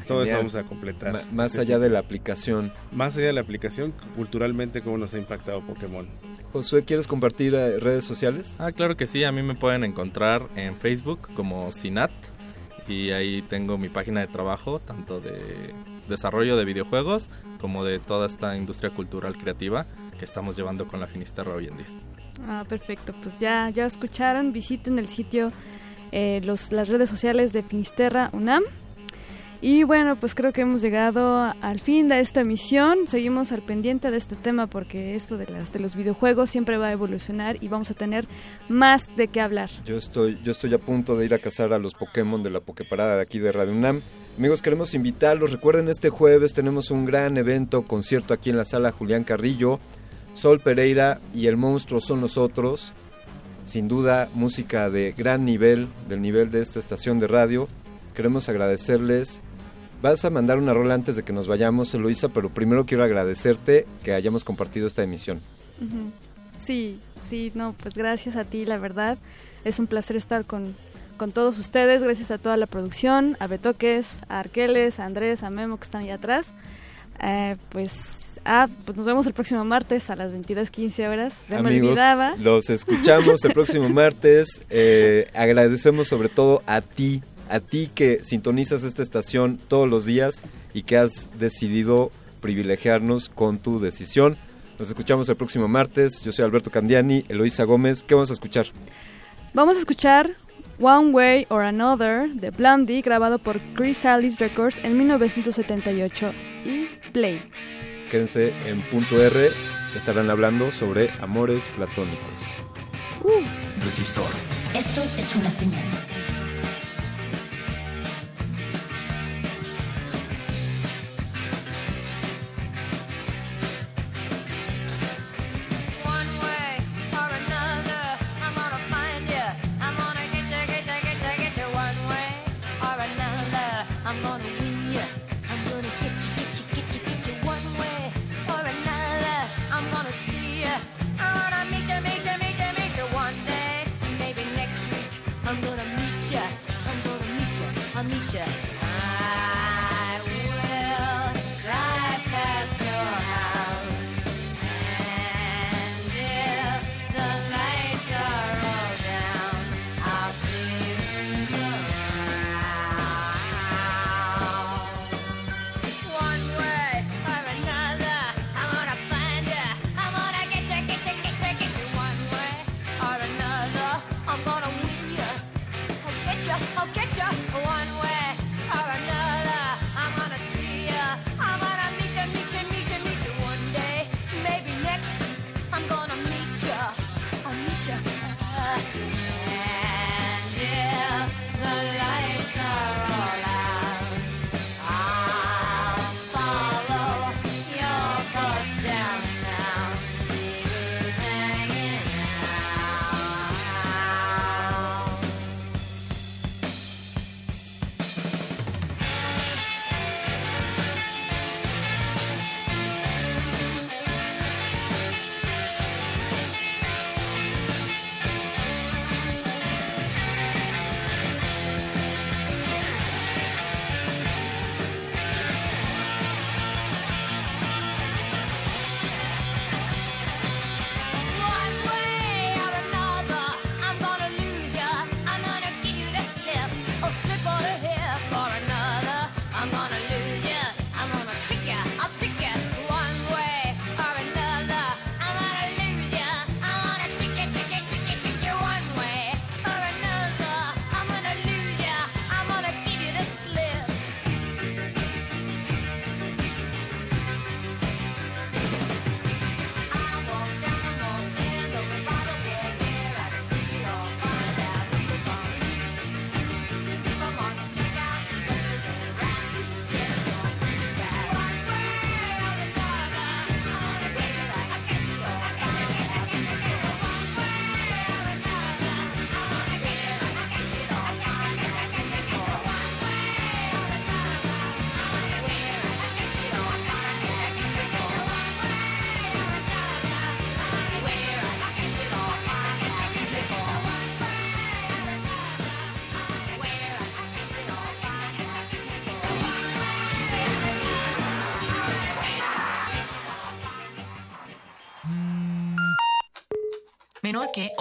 todo eso genial. vamos a completar. Más Sí, allá sí. de la aplicación. Más allá de la aplicación, culturalmente cómo nos ha impactado Pokémon. Josué, ¿quieres compartir eh, redes sociales? Ah, claro que sí, a mí me pueden encontrar en Facebook como Sinat y ahí tengo mi página de trabajo, tanto de desarrollo de videojuegos como de toda esta industria cultural creativa que estamos llevando con la Finisterra hoy en día. Ah, perfecto. Pues ya, ya escucharon. Visiten el sitio, eh, los, las redes sociales de Finisterra UNAM. Y bueno, pues creo que hemos llegado al fin de esta emisión. Seguimos al pendiente de este tema porque esto de, las, de los videojuegos siempre va a evolucionar y vamos a tener más de qué hablar. Yo estoy, yo estoy a punto de ir a cazar a los Pokémon de la Pokeparada de aquí de Radio UNAM. Amigos, queremos invitarlos. Recuerden, este jueves tenemos un gran evento, concierto aquí en la sala Julián Carrillo. Sol Pereira y el monstruo son nosotros. Sin duda, música de gran nivel, del nivel de esta estación de radio. Queremos agradecerles. Vas a mandar una rola antes de que nos vayamos, Eloisa, pero primero quiero agradecerte que hayamos compartido esta emisión. Sí, sí, no, pues gracias a ti, la verdad. Es un placer estar con, con todos ustedes. Gracias a toda la producción, a Betoques, a Arqueles, a Andrés, a Memo que están ahí atrás. Eh, pues, ah, pues nos vemos el próximo martes a las 22.15 horas. Me Amigos, olvidaba. los escuchamos el próximo martes. Eh, agradecemos sobre todo a ti, a ti que sintonizas esta estación todos los días y que has decidido privilegiarnos con tu decisión. Nos escuchamos el próximo martes. Yo soy Alberto Candiani, Eloisa Gómez. ¿Qué vamos a escuchar? Vamos a escuchar One Way or Another de Blondie, grabado por Chris Alice Records en 1978 y Play. Quédense en punto R. Estarán hablando sobre amores platónicos. Resistor. Esto es una señal.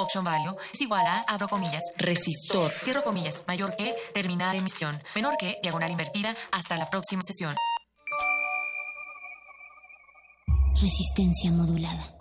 Option value es igual a, abro comillas, resistor, cierro comillas, mayor que, terminar emisión, menor que, diagonal invertida, hasta la próxima sesión. Resistencia modulada.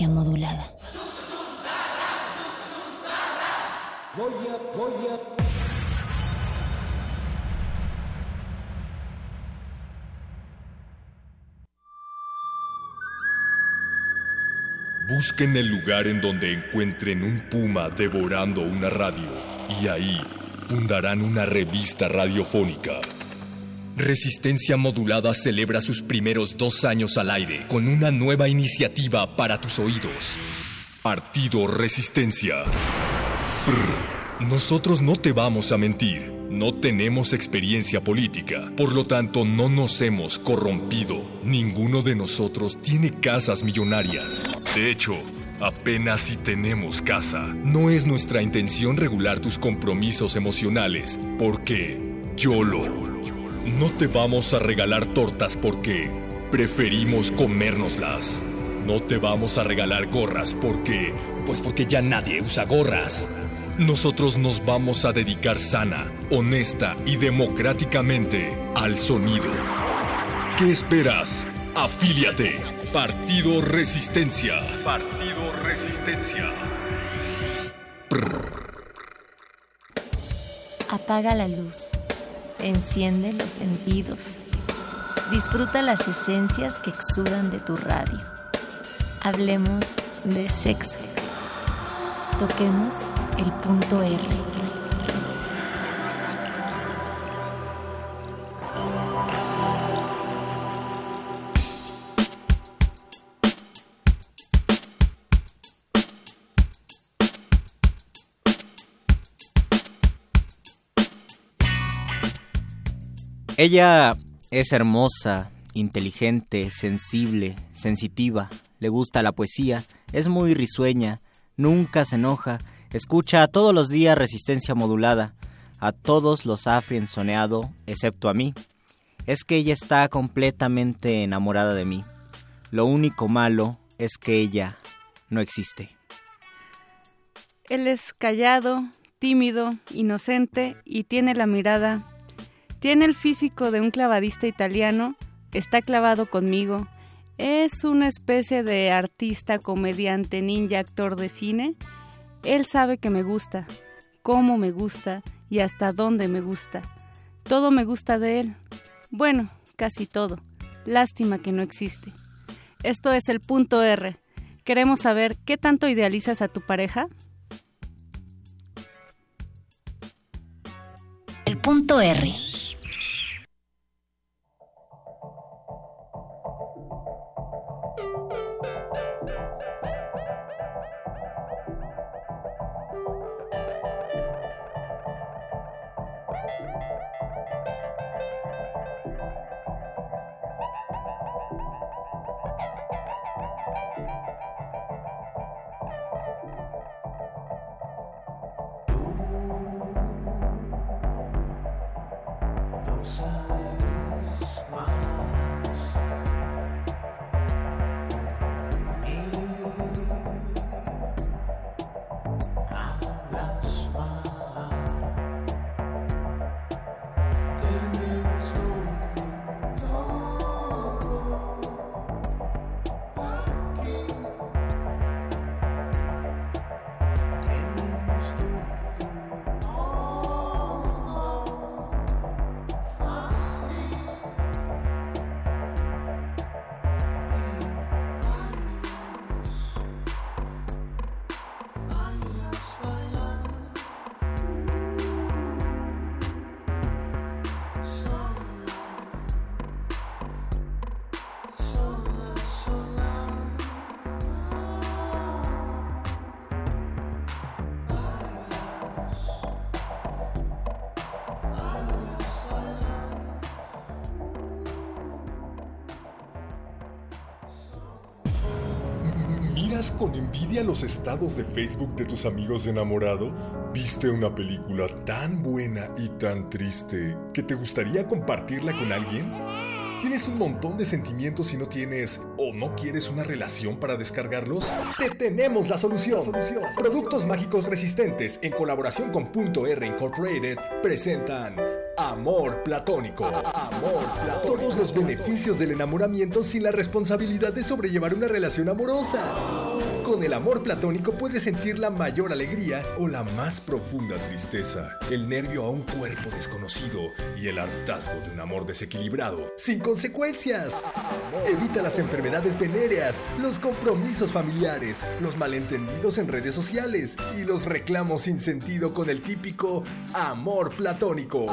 Modulada. Busquen el lugar en donde encuentren un puma devorando una radio y ahí fundarán una revista radiofónica. Resistencia Modulada celebra sus primeros dos años al aire con una nueva iniciativa para tus oídos. Partido Resistencia. Nosotros no te vamos a mentir. No tenemos experiencia política, por lo tanto no nos hemos corrompido. Ninguno de nosotros tiene casas millonarias. De hecho, apenas si tenemos casa. No es nuestra intención regular tus compromisos emocionales, porque YOLO. No te vamos a regalar tortas porque preferimos comérnoslas. No te vamos a regalar gorras porque... Pues porque ya nadie usa gorras. Nosotros nos vamos a dedicar sana, honesta y democráticamente al sonido. ¿Qué esperas? Afíliate. Partido Resistencia. Partido Resistencia. Apaga la luz. Enciende los sentidos. Disfruta las esencias que exudan de tu radio. Hablemos de sexo. Toquemos el punto R. Ella es hermosa, inteligente, sensible, sensitiva, le gusta la poesía, es muy risueña, nunca se enoja, escucha todos los días resistencia modulada, a todos los ha excepto a mí. Es que ella está completamente enamorada de mí. Lo único malo es que ella no existe. Él es callado, tímido, inocente y tiene la mirada. Tiene el físico de un clavadista italiano, está clavado conmigo. Es una especie de artista, comediante, ninja, actor de cine. Él sabe que me gusta, cómo me gusta y hasta dónde me gusta. Todo me gusta de él. Bueno, casi todo. Lástima que no existe. Esto es el punto R. Queremos saber qué tanto idealizas a tu pareja. El punto R. los estados de Facebook de tus amigos enamorados? ¿Viste una película tan buena y tan triste que te gustaría compartirla con alguien? ¿Tienes un montón de sentimientos y no tienes o no quieres una relación para descargarlos? Te tenemos la solución. Productos mágicos resistentes en colaboración con Punto R Incorporated presentan Amor Platónico. Amor Platónico. Todos los beneficios del enamoramiento sin la responsabilidad de sobrellevar una relación amorosa. Con el amor platónico puedes sentir la mayor alegría o la más profunda tristeza, el nervio a un cuerpo desconocido y el hartazgo de un amor desequilibrado, sin consecuencias. Evita las enfermedades venéreas, los compromisos familiares, los malentendidos en redes sociales y los reclamos sin sentido con el típico amor platónico.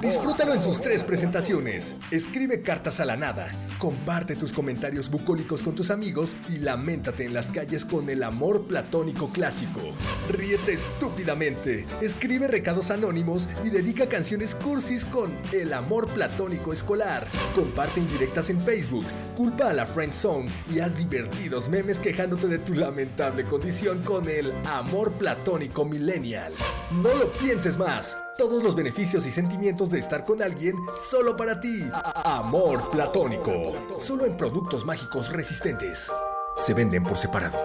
Disfrútalo en sus tres presentaciones. Escribe cartas a la nada, comparte tus comentarios bucólicos con tus amigos y lamentate en las calles con el amor platónico clásico. Ríete estúpidamente, escribe recados anónimos y dedica canciones cursis con el amor platónico escolar. Comparte indirectas en Facebook, culpa a la friend zone y haz divertidos memes quejándote de tu lamentable condición con el amor platónico millennial. No lo pienses más. Todos los beneficios y sentimientos de estar con alguien solo para ti. Amor platónico. Solo en productos mágicos resistentes. Se venden por separado.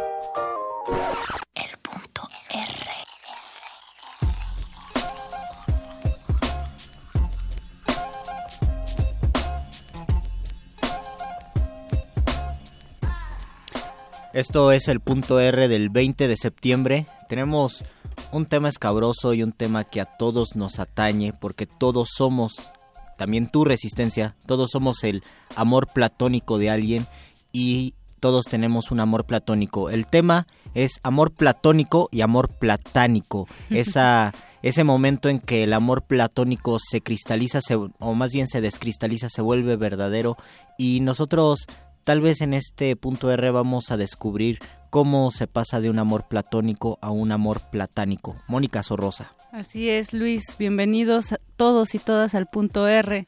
Esto es el punto R del 20 de septiembre. Tenemos un tema escabroso y un tema que a todos nos atañe porque todos somos, también tu resistencia, todos somos el amor platónico de alguien y todos tenemos un amor platónico. El tema es amor platónico y amor platánico. Esa, ese momento en que el amor platónico se cristaliza, se- o más bien se descristaliza, se vuelve verdadero y nosotros Tal vez en este punto R vamos a descubrir cómo se pasa de un amor platónico a un amor platánico. Mónica Sorrosa. Así es, Luis. Bienvenidos a todos y todas al punto R,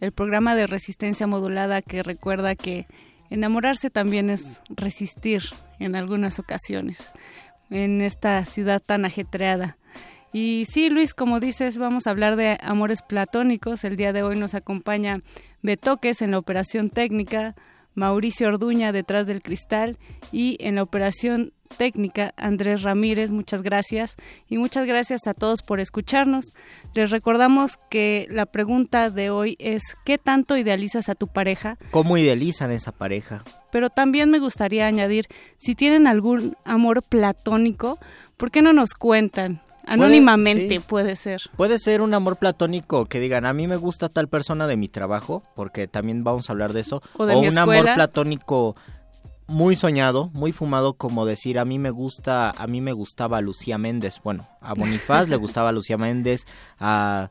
el programa de resistencia modulada que recuerda que enamorarse también es resistir en algunas ocasiones en esta ciudad tan ajetreada. Y sí, Luis, como dices, vamos a hablar de amores platónicos. El día de hoy nos acompaña Betoques en la operación técnica, Mauricio Orduña detrás del cristal y en la operación técnica Andrés Ramírez, muchas gracias y muchas gracias a todos por escucharnos. Les recordamos que la pregunta de hoy es ¿qué tanto idealizas a tu pareja? ¿Cómo idealizan esa pareja? Pero también me gustaría añadir, si tienen algún amor platónico, ¿por qué no nos cuentan? Anónimamente sí. puede ser. Puede ser un amor platónico que digan, a mí me gusta tal persona de mi trabajo, porque también vamos a hablar de eso. O de mi un amor platónico muy soñado, muy fumado, como decir, a mí me gusta, a mí me gustaba Lucía Méndez. Bueno, a Bonifaz le gustaba Lucía Méndez, a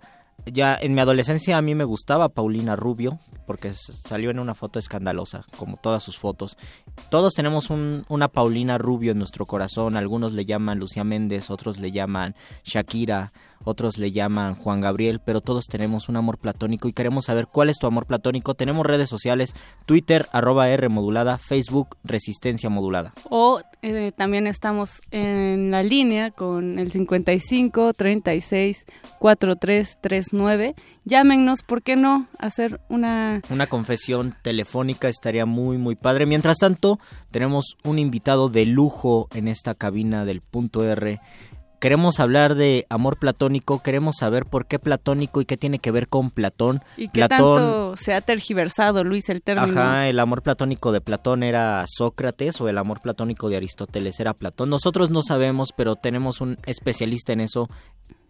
ya en mi adolescencia a mí me gustaba Paulina Rubio, porque salió en una foto escandalosa, como todas sus fotos. Todos tenemos un- una Paulina Rubio en nuestro corazón, algunos le llaman Lucía Méndez, otros le llaman Shakira, otros le llaman Juan Gabriel, pero todos tenemos un amor platónico y queremos saber cuál es tu amor platónico. Tenemos redes sociales, Twitter, arroba R modulada, Facebook, Resistencia modulada. O eh, también estamos en la línea con el 55 36 43 39. Llámenos, ¿por qué no? Hacer una Una confesión telefónica estaría muy muy padre. Mientras tanto, tenemos un invitado de lujo en esta cabina del punto R. Queremos hablar de amor platónico, queremos saber por qué platónico y qué tiene que ver con Platón. ¿Y qué Platón, tanto se ha tergiversado, Luis, el término? Ajá, el amor platónico de Platón era Sócrates o el amor platónico de Aristóteles era Platón. Nosotros no sabemos, pero tenemos un especialista en eso,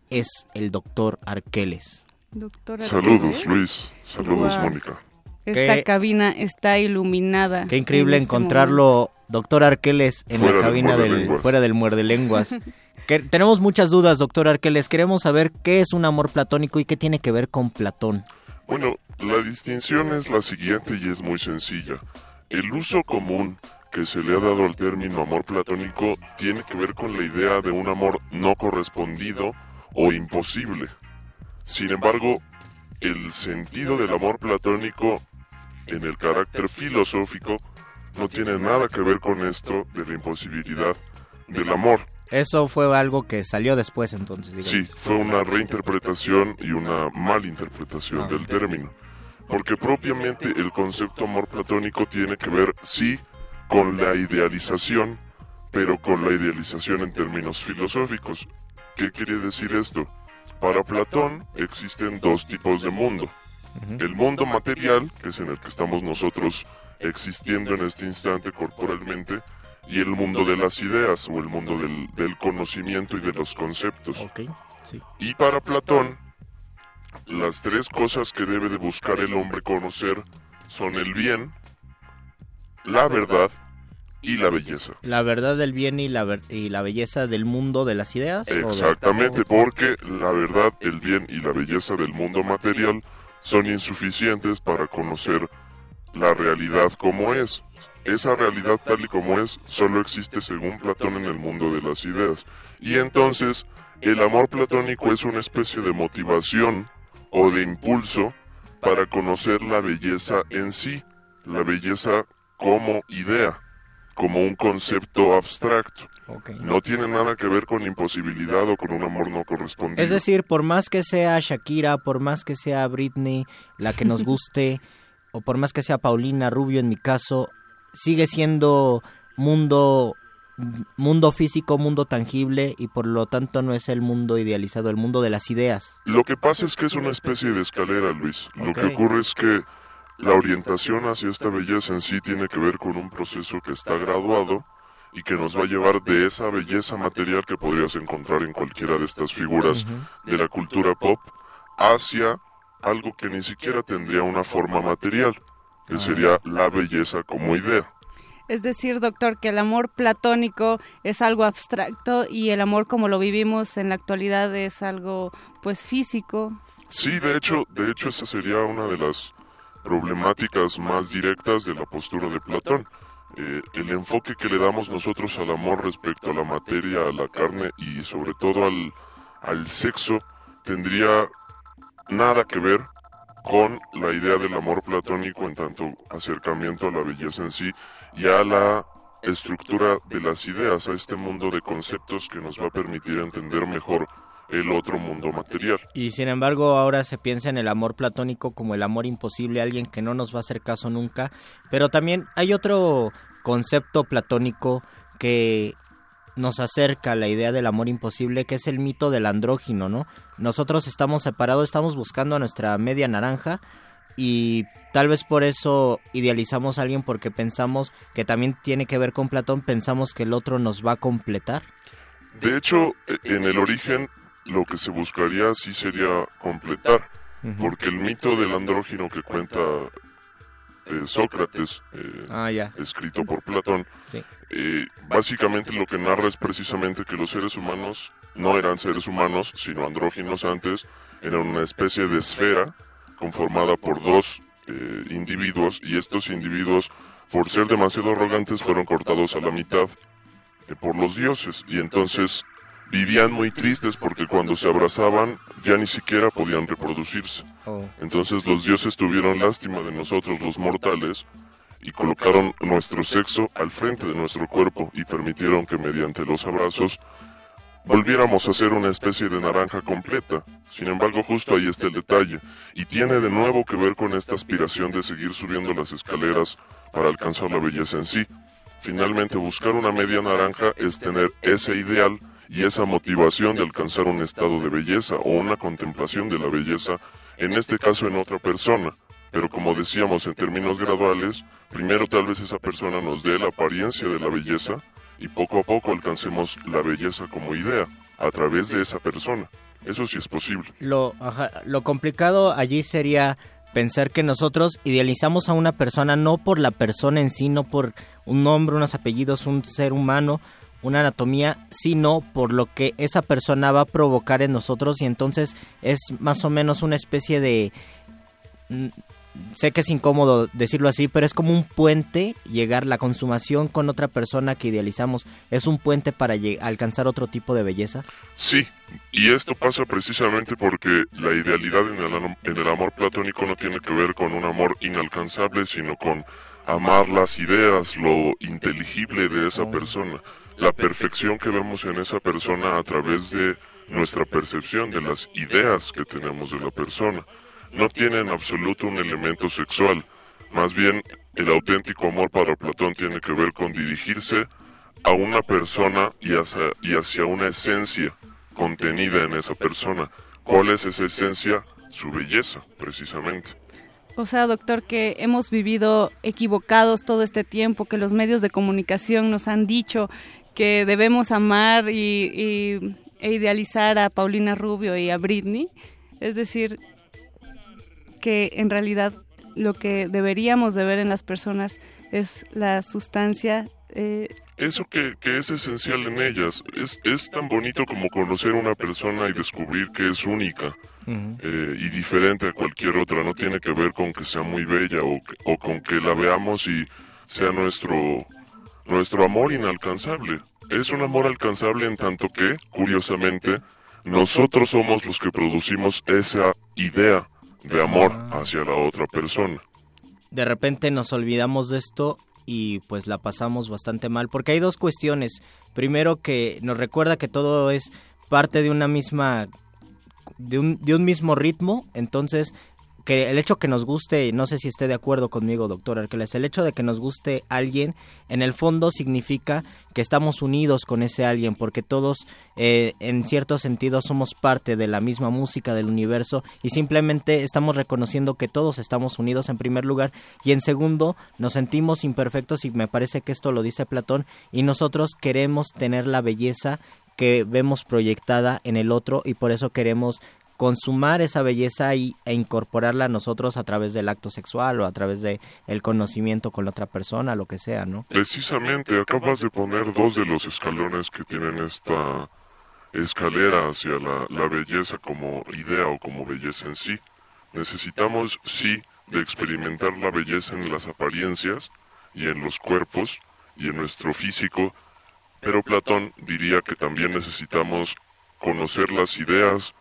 es el doctor Arqueles. Doctor Saludos, Arqueles. Luis. Saludos. Mónica. Esta Qué- cabina está iluminada. Qué increíble en este encontrarlo, doctor Arqueles, en Fuera la cabina del, fuera del muerde lenguas. Tenemos muchas dudas, doctor Arqueles. Queremos saber qué es un amor platónico y qué tiene que ver con Platón. Bueno, la distinción es la siguiente y es muy sencilla. El uso común que se le ha dado al término amor platónico tiene que ver con la idea de un amor no correspondido o imposible. Sin embargo, el sentido del amor platónico en el carácter filosófico no tiene nada que ver con esto de la imposibilidad del amor. Eso fue algo que salió después entonces, digamos. Sí, fue una reinterpretación y una malinterpretación Ah, del término. Porque propiamente el concepto amor platónico tiene que ver, sí, con la idealización, pero con la idealización en términos filosóficos. ¿Qué quiere decir esto? Para Platón existen dos tipos de mundo. El mundo material, que es en el que estamos nosotros existiendo en este instante corporalmente, y el mundo de las ideas o el mundo del, del conocimiento y de los conceptos. sí. Y para Platón, las tres cosas que debe de buscar el hombre conocer son el bien, la verdad y la belleza. La verdad del bien y la, y la belleza del mundo de las ideas. Exactamente, porque la verdad, el bien y la belleza del mundo material son insuficientes para conocer la realidad como es. Esa realidad tal y como es solo existe según Platón en el mundo de las ideas. Y entonces el amor platónico es una especie de motivación o de impulso para conocer la belleza en sí, la belleza como idea, como un concepto abstracto. No tiene nada que ver con imposibilidad o con un amor no correspondido. Es decir, por más que sea Shakira, por más que sea Britney, la que nos guste, o por más que sea Paulina Rubio en mi caso, sigue siendo mundo mundo físico, mundo tangible y por lo tanto no es el mundo idealizado, el mundo de las ideas. Lo que pasa es que es una especie de escalera, Luis. Lo que ocurre es que la orientación hacia esta belleza en sí tiene que ver con un proceso que está graduado y que nos va a llevar de esa belleza material que podrías encontrar en cualquiera de estas figuras de la cultura pop hacia algo que ni siquiera tendría una forma material, que sería la belleza como idea. Es decir, doctor, que el amor platónico es algo abstracto y el amor como lo vivimos en la actualidad es algo pues físico. Sí, de hecho, de hecho esa sería una de las problemáticas más directas de la postura de Platón. Eh, el enfoque que le damos nosotros al amor respecto a la materia, a la carne y sobre todo al, al sexo tendría nada que ver con la idea del amor platónico en tanto acercamiento a la belleza en sí y a la estructura de las ideas, a este mundo de conceptos que nos va a permitir entender mejor el otro mundo material. Y sin embargo ahora se piensa en el amor platónico como el amor imposible, alguien que no nos va a hacer caso nunca. Pero también hay otro concepto platónico que nos acerca a la idea del amor imposible, que es el mito del andrógino, ¿no? Nosotros estamos separados, estamos buscando a nuestra media naranja y tal vez por eso idealizamos a alguien porque pensamos que también tiene que ver con Platón, pensamos que el otro nos va a completar. De hecho, en el origen lo que se buscaría sí sería completar, porque el mito del andrógino que cuenta eh, Sócrates, eh, Ah, escrito por Platón, Sí. eh, básicamente lo que narra es precisamente que los seres humanos no eran seres humanos, sino andróginos antes, eran una especie de esfera conformada por dos eh, individuos y estos individuos, por ser demasiado arrogantes, fueron cortados a la mitad eh, por los dioses y entonces vivían muy tristes porque cuando se abrazaban ya ni siquiera podían reproducirse. Oh. Entonces los dioses tuvieron lástima de nosotros los mortales y colocaron nuestro sexo al frente de nuestro cuerpo y permitieron que mediante los abrazos volviéramos a ser una especie de naranja completa. Sin embargo, justo ahí está el detalle, y tiene de nuevo que ver con esta aspiración de seguir subiendo las escaleras para alcanzar la belleza en sí. Finalmente, buscar una media naranja es tener ese ideal y esa motivación de alcanzar un estado de belleza o una contemplación de la belleza, en este caso en otra persona. Pero como decíamos en términos graduales, primero tal vez esa persona nos dé la apariencia de la belleza y poco a poco alcancemos la belleza como idea a través de esa persona. Eso sí es posible. Lo, lo complicado allí sería pensar que nosotros idealizamos a una persona no por la persona en sí, no por un nombre, unos apellidos, un ser humano, una anatomía, sino por lo que esa persona va a provocar en nosotros y entonces es más o menos una especie de... Sé que es incómodo decirlo así, pero es como un puente llegar la consumación con otra persona que idealizamos. Es un puente para alcanzar otro tipo de belleza. Sí, y esto pasa precisamente porque la idealidad en el, en el amor platónico no tiene que ver con un amor inalcanzable, sino con amar las ideas, lo inteligible de esa persona, la perfección que vemos en esa persona a través de nuestra percepción de las ideas que tenemos de la persona. No tiene en absoluto un elemento sexual, más bien el auténtico amor para Platón tiene que ver con dirigirse a una persona y hacia, y una esencia contenida en esa persona. ¿Cuál es esa esencia? Su belleza, precisamente. O sea, doctor, que hemos vivido equivocados todo este tiempo, que los medios de comunicación nos han dicho que debemos amar y- e idealizar a Paulina Rubio y a Britney. Es decir, que en realidad lo que deberíamos de ver en las personas es la sustancia. eh, Eso que, que es esencial en ellas es, es tan bonito como conocer a una persona y descubrir que es única eh, y diferente a cualquier otra. No tiene que ver con que sea muy bella o, o con que la veamos y sea nuestro, nuestro amor inalcanzable. Es un amor alcanzable en tanto que, curiosamente, nosotros somos los que producimos esa idea de amor hacia la otra persona. de repente nos olvidamos de esto y pues la pasamos bastante mal porque hay dos cuestiones. Primero que nos recuerda que todo es parte de una misma de un, de un mismo ritmo, entonces que el hecho que nos guste, no sé si esté de acuerdo conmigo, doctor Arqueles, el hecho de que nos guste alguien, en el fondo significa que estamos unidos con ese alguien, porque todos, eh, en cierto sentido, somos parte de la misma música del universo y simplemente estamos reconociendo que todos estamos unidos en primer lugar y en segundo, nos sentimos imperfectos y me parece que esto lo dice Platón y nosotros queremos tener la belleza que vemos proyectada en el otro y por eso queremos consumar esa belleza y, e incorporarla a nosotros a través del acto sexual o a través de el conocimiento con la otra persona, lo que sea, ¿no? Precisamente acabas de poner dos de los escalones que tienen esta escalera hacia la, la belleza como idea o como belleza en sí. Necesitamos, sí, de experimentar la belleza en las apariencias y en los cuerpos y en nuestro físico, pero Platón diría que también necesitamos conocer las ideas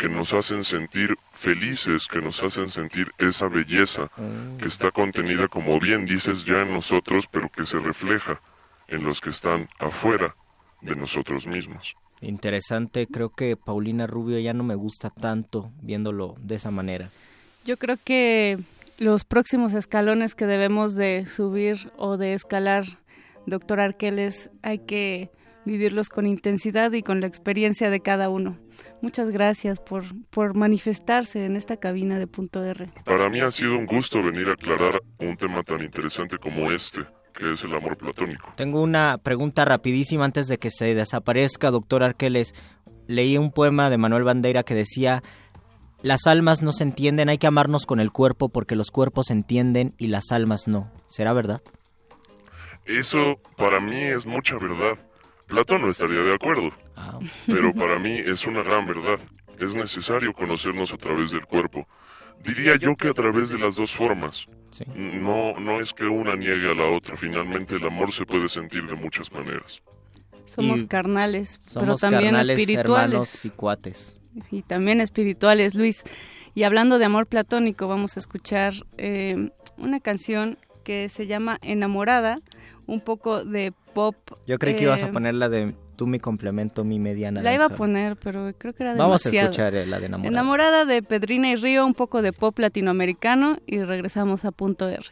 que nos hacen sentir felices, que nos hacen sentir esa belleza que está contenida, como bien dices, ya en nosotros, pero que se refleja en los que están afuera de nosotros mismos. Interesante, creo que Paulina Rubio ya no me gusta tanto viéndolo de esa manera. Yo creo que los próximos escalones que debemos de subir o de escalar, doctor Arqueles, hay que vivirlos con intensidad y con la experiencia de cada uno. Muchas gracias por, por manifestarse en esta cabina de punto R. Para mí ha sido un gusto venir a aclarar un tema tan interesante como este, que es el amor platónico. Tengo una pregunta rapidísima antes de que se desaparezca, doctor Arqueles. Leí un poema de Manuel Bandeira que decía, las almas no se entienden, hay que amarnos con el cuerpo porque los cuerpos se entienden y las almas no. ¿Será verdad? Eso para mí es mucha verdad. Platón no estaría de acuerdo, pero para mí es una gran verdad. Es necesario conocernos a través del cuerpo. Diría yo que a través de las dos formas. No, no es que una niegue a la otra. Finalmente el amor se puede sentir de muchas maneras. Somos Y carnales, pero también carnales, espirituales. hermanos y cuates. y también espirituales, Luis. Y hablando de amor platónico, vamos a escuchar eh, una canción que se llama Enamorada, un poco de pop. Yo creí que ibas a eh, poner la de tú mi complemento, mi mediana. La iba a poner, pero creo que era Vamos a demasiado. escuchar eh, la de enamorada. Enamorada de Pedrina y Río, un poco de pop latinoamericano y regresamos a punto R.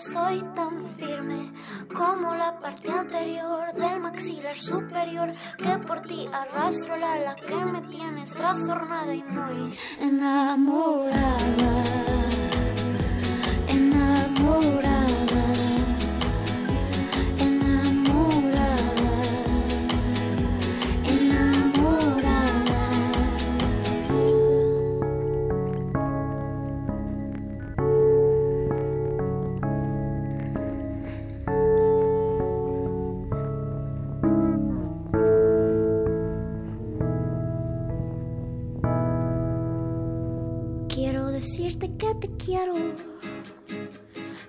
estoy tan firme como la parte anterior del maxilar superior que por ti arrastro la ala que me tienes trastornada y muy enamorada. Enamorada. Quiero,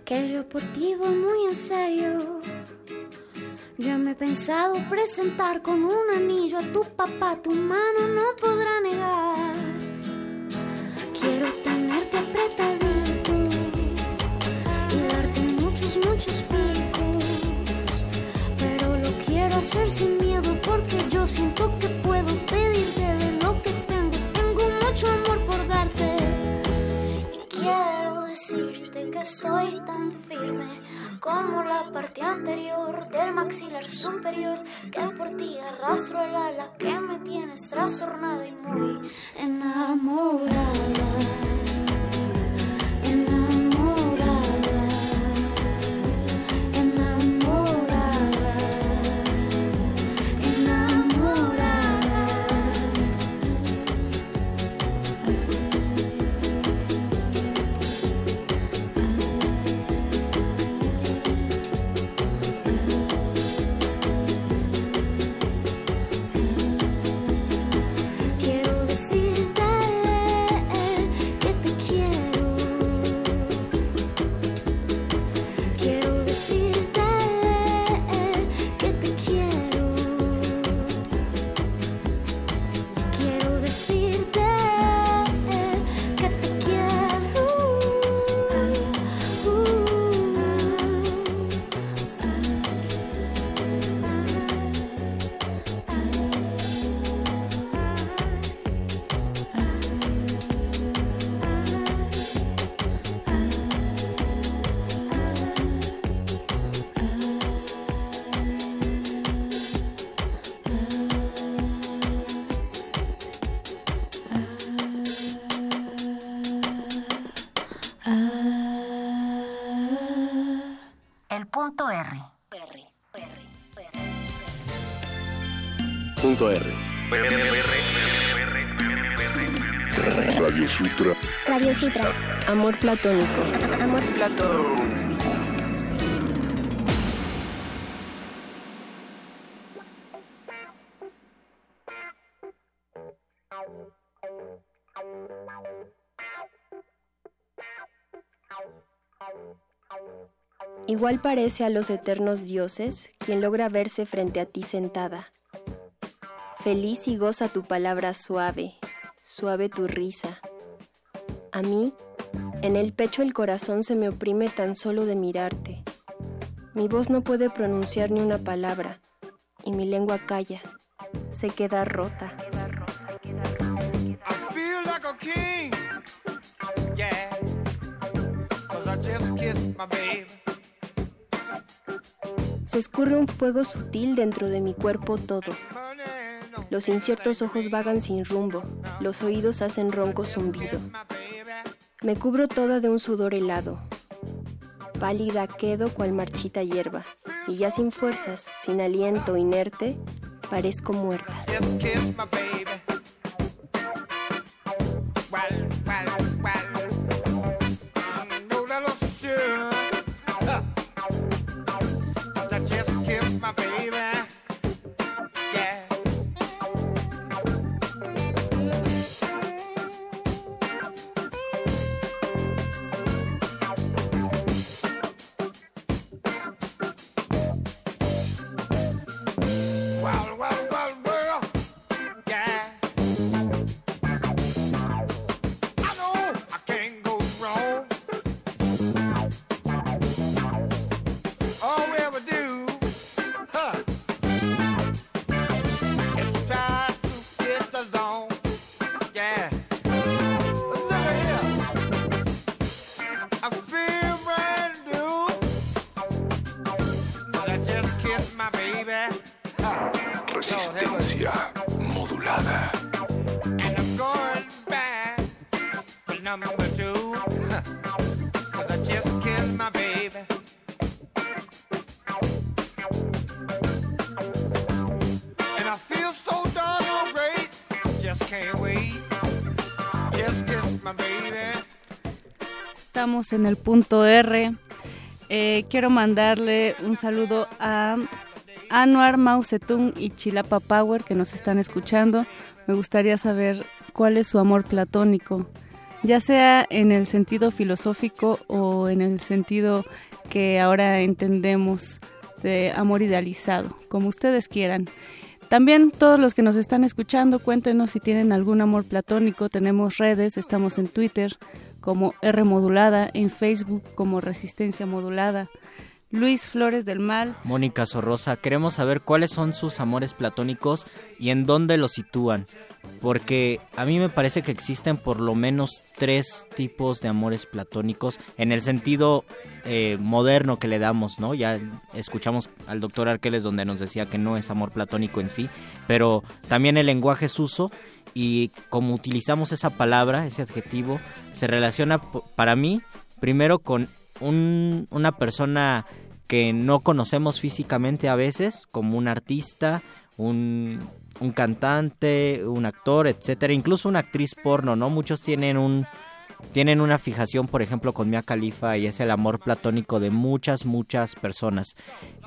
que yo por ti voy muy en serio. Ya me he pensado presentar con un anillo a tu papá, tu mano no podrá negar. Quiero tenerte apretadito y darte muchos, muchos picos. Pero lo quiero hacer sin miedo porque yo siento que estoy tan firme como la parte anterior del maxilar superior. Que por ti arrastro el ala que me tienes trastornada y muy enamorada. Punto R. Punto R. Radio Sutra. Radio Sutra. Amor platónico. Amor platónico. Igual parece a los eternos dioses quien logra verse frente a ti sentada. Feliz y goza tu palabra suave, suave tu risa. A mí, en el pecho el corazón se me oprime tan solo de mirarte. Mi voz no puede pronunciar ni una palabra y mi lengua calla, se queda rota. feel like Se escurre un fuego sutil dentro de mi cuerpo todo. Los inciertos ojos vagan sin rumbo, los oídos hacen ronco zumbido. Me cubro toda de un sudor helado. Pálida quedo cual marchita hierba, y ya sin fuerzas, sin aliento, inerte, parezco muerta. En el punto R. Eh, quiero mandarle un saludo a Anuar Zedong y Chilapa Power que nos están escuchando. Me gustaría saber cuál es su amor platónico. ya sea en el sentido filosófico o en el sentido que ahora entendemos de amor idealizado, como ustedes quieran. También todos los que nos están escuchando, cuéntenos si tienen algún amor platónico. Tenemos redes, estamos en Twitter como R Modulada, en Facebook como Resistencia Modulada. Luis Flores del Mal. Mónica Sorrosa, queremos saber cuáles son sus amores platónicos y en dónde los sitúan. Porque a mí me parece que existen por lo menos tres tipos de amores platónicos en el sentido eh, moderno que le damos, ¿no? Ya escuchamos al doctor Arqueles donde nos decía que no es amor platónico en sí, pero también el lenguaje es uso y como utilizamos esa palabra, ese adjetivo, se relaciona para mí primero con un- una persona que no conocemos físicamente a veces, como un artista, un, un cantante, un actor, etcétera, incluso una actriz porno, ¿no? Muchos tienen un tienen una fijación, por ejemplo, con Mia Khalifa y es el amor platónico de muchas, muchas personas.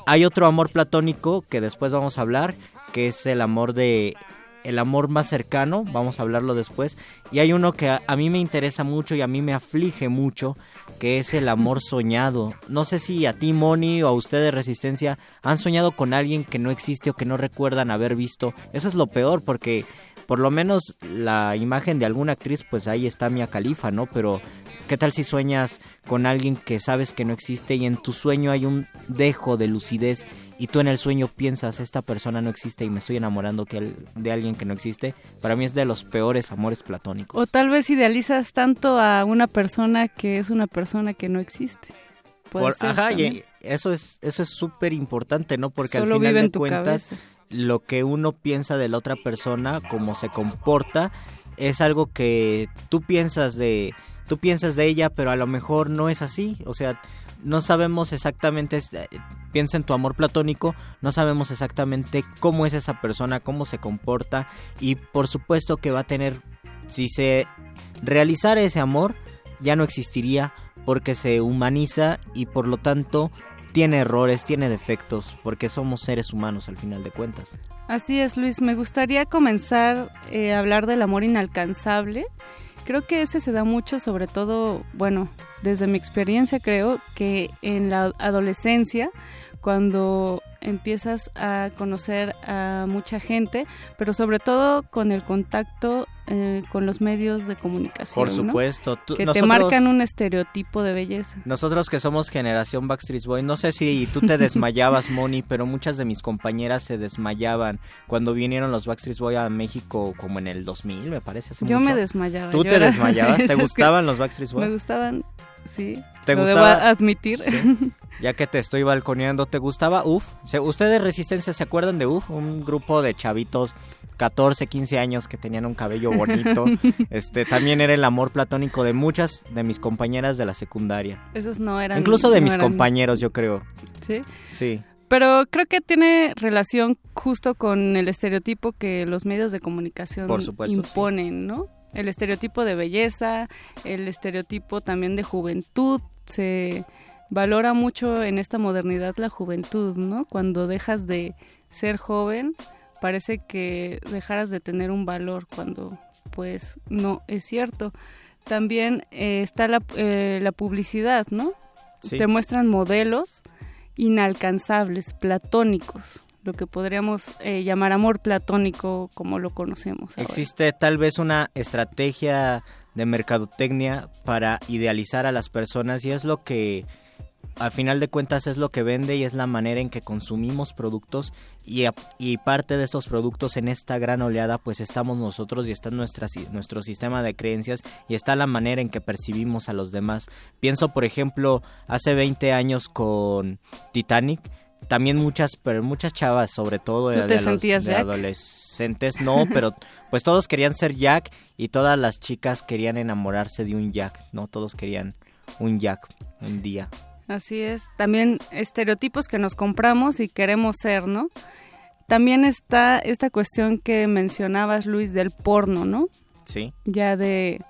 Hay otro amor platónico que después vamos a hablar, que es el amor de el amor más cercano, vamos a hablarlo después, y hay uno que a, a mí me interesa mucho y a mí me aflige mucho, que es el amor soñado. No sé si a ti, Moni, o a ustedes, Resistencia, han soñado con alguien que no existe o que no recuerdan haber visto. Eso es lo peor, porque por lo menos la imagen de alguna actriz, pues ahí está Mia Khalifa, ¿no? Pero ¿qué tal si sueñas con alguien que sabes que no existe y en tu sueño hay un dejo de lucidez y tú en el sueño piensas, esta persona no existe y me estoy enamorando de alguien que no existe? Para mí es de los peores amores platónicos. O tal vez idealizas tanto a una persona que es una persona que no existe. Puede Por- ser ajá, y eso es eso es súper importante, ¿no? Porque Solo al final de cuentas cabeza. lo que uno piensa de la otra persona, cómo se comporta, es algo que tú piensas de tú piensas de ella, pero a lo mejor no es así, o sea, no sabemos exactamente eh, piensa en tu amor platónico, no sabemos exactamente cómo es esa persona, cómo se comporta y por supuesto que va a tener si se realizara ese amor ya no existiría porque se humaniza y por lo tanto tiene errores, tiene defectos, porque somos seres humanos al final de cuentas. Así es, Luis. Me gustaría comenzar eh, a hablar del amor inalcanzable. Creo que ese se da mucho, sobre todo, bueno, desde mi experiencia creo que en la adolescencia, cuando empiezas a conocer a mucha gente, pero sobre todo con el contacto eh, con los medios de comunicación. Por ¿no? supuesto. Tú- que te nosotros- marcan un estereotipo de belleza. Nosotros que somos generación Backstreet Boy, no sé si tú te desmayabas, Moni, pero muchas de mis compañeras se desmayaban cuando vinieron los Backstreet Boy a México como en el 2000, me parece. hace Yo mucho. me desmayaba. ¿Tú te desmayabas? Es ¿Te gustaban los Backstreet Boy? Me gustaban, sí. ¿Te lo gustaba? debo admitir. Sí. Ya que te estoy balconeando, ¿te gustaba UF? ¿Ustedes Resistencia se acuerdan de UF? Un grupo de chavitos 14, 15 años que tenían un cabello bonito. este también era el amor platónico de muchas de mis compañeras de la secundaria. Esos no eran. Incluso de no mis eran- compañeros, yo creo. Sí. Sí. Pero creo que tiene relación justo con el estereotipo que los medios de comunicación Por supuesto, sí. imponen, ¿no? El estereotipo de belleza, el estereotipo también de juventud, se valora mucho en esta modernidad la juventud, ¿no? Cuando dejas de ser joven, parece que dejaras de tener un valor cuando pues no es cierto. También eh, está la, eh, la publicidad, ¿no? Sí. Te muestran modelos inalcanzables, platónicos, lo que podríamos eh, llamar amor platónico como lo conocemos. ahora. Existe tal vez una estrategia de mercadotecnia para idealizar a las personas y es lo que al final de cuentas es lo que vende y es la manera en que consumimos productos y, parte de estos productos en esta gran oleada pues estamos nosotros y está nuestra, nuestro sistema de creencias y está la manera en que percibimos a los demás. Pienso por ejemplo hace 20 años con Titanic, también muchas, pero muchas chavas sobre todo ¿Tú de, te de los- sentías de Jack? adolescentes no, pero pues todos querían ser Jack y todas las chicas querían enamorarse de un Jack, no todos querían un Jack un día. Así es. También estereotipos que nos compramos y queremos ser, ¿no? También está esta cuestión que mencionabas, Luis, del porno, ¿no? Sí. Ya de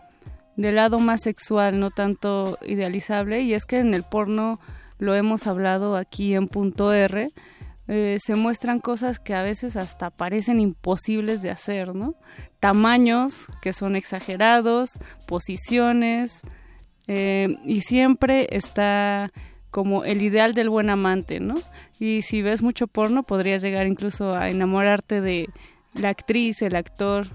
del lado más sexual, no tanto idealizable. Y es que en el porno lo hemos hablado aquí en punto R, eh, se muestran cosas que a veces hasta parecen imposibles de hacer, ¿no? Tamaños que son exagerados, posiciones, eh, y siempre está como el ideal del buen amante, ¿no? Y si ves mucho porno podrías llegar incluso a enamorarte de la actriz, el actor.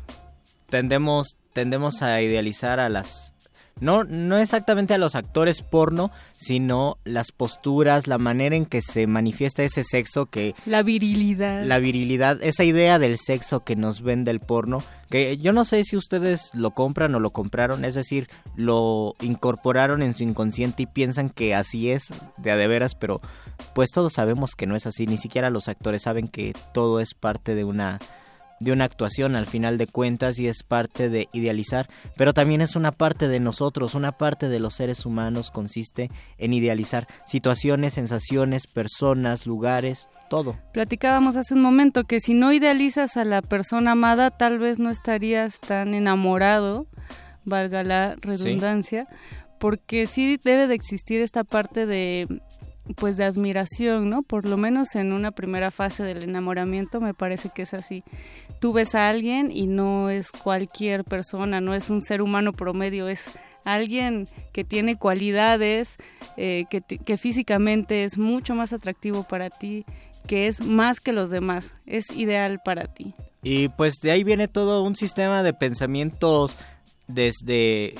Tendemos, tendemos a idealizar a las no, no exactamente a los actores porno, sino las posturas, la manera en que se manifiesta ese sexo que... La virilidad. La virilidad, esa idea del sexo que nos vende el porno, que yo no sé si ustedes lo compran o lo compraron, es decir, lo incorporaron en su inconsciente y piensan que así es, de a de veras, pero pues todos sabemos que no es así, ni siquiera los actores saben que todo es parte de una de una actuación al final de cuentas y es parte de idealizar, pero también es una parte de nosotros, una parte de los seres humanos consiste en idealizar situaciones, sensaciones, personas, lugares, todo. Platicábamos hace un momento que si no idealizas a la persona amada, tal vez no estarías tan enamorado, valga la redundancia, porque sí debe de existir esta parte de pues de admiración, ¿no? Por lo menos en una primera fase del enamoramiento me parece que es así. Tú ves a alguien y no es cualquier persona, no es un ser humano promedio, es alguien que tiene cualidades, eh, que, que físicamente es mucho más atractivo para ti, que es más que los demás, es ideal para ti. Y pues de ahí viene todo un sistema de pensamientos desde,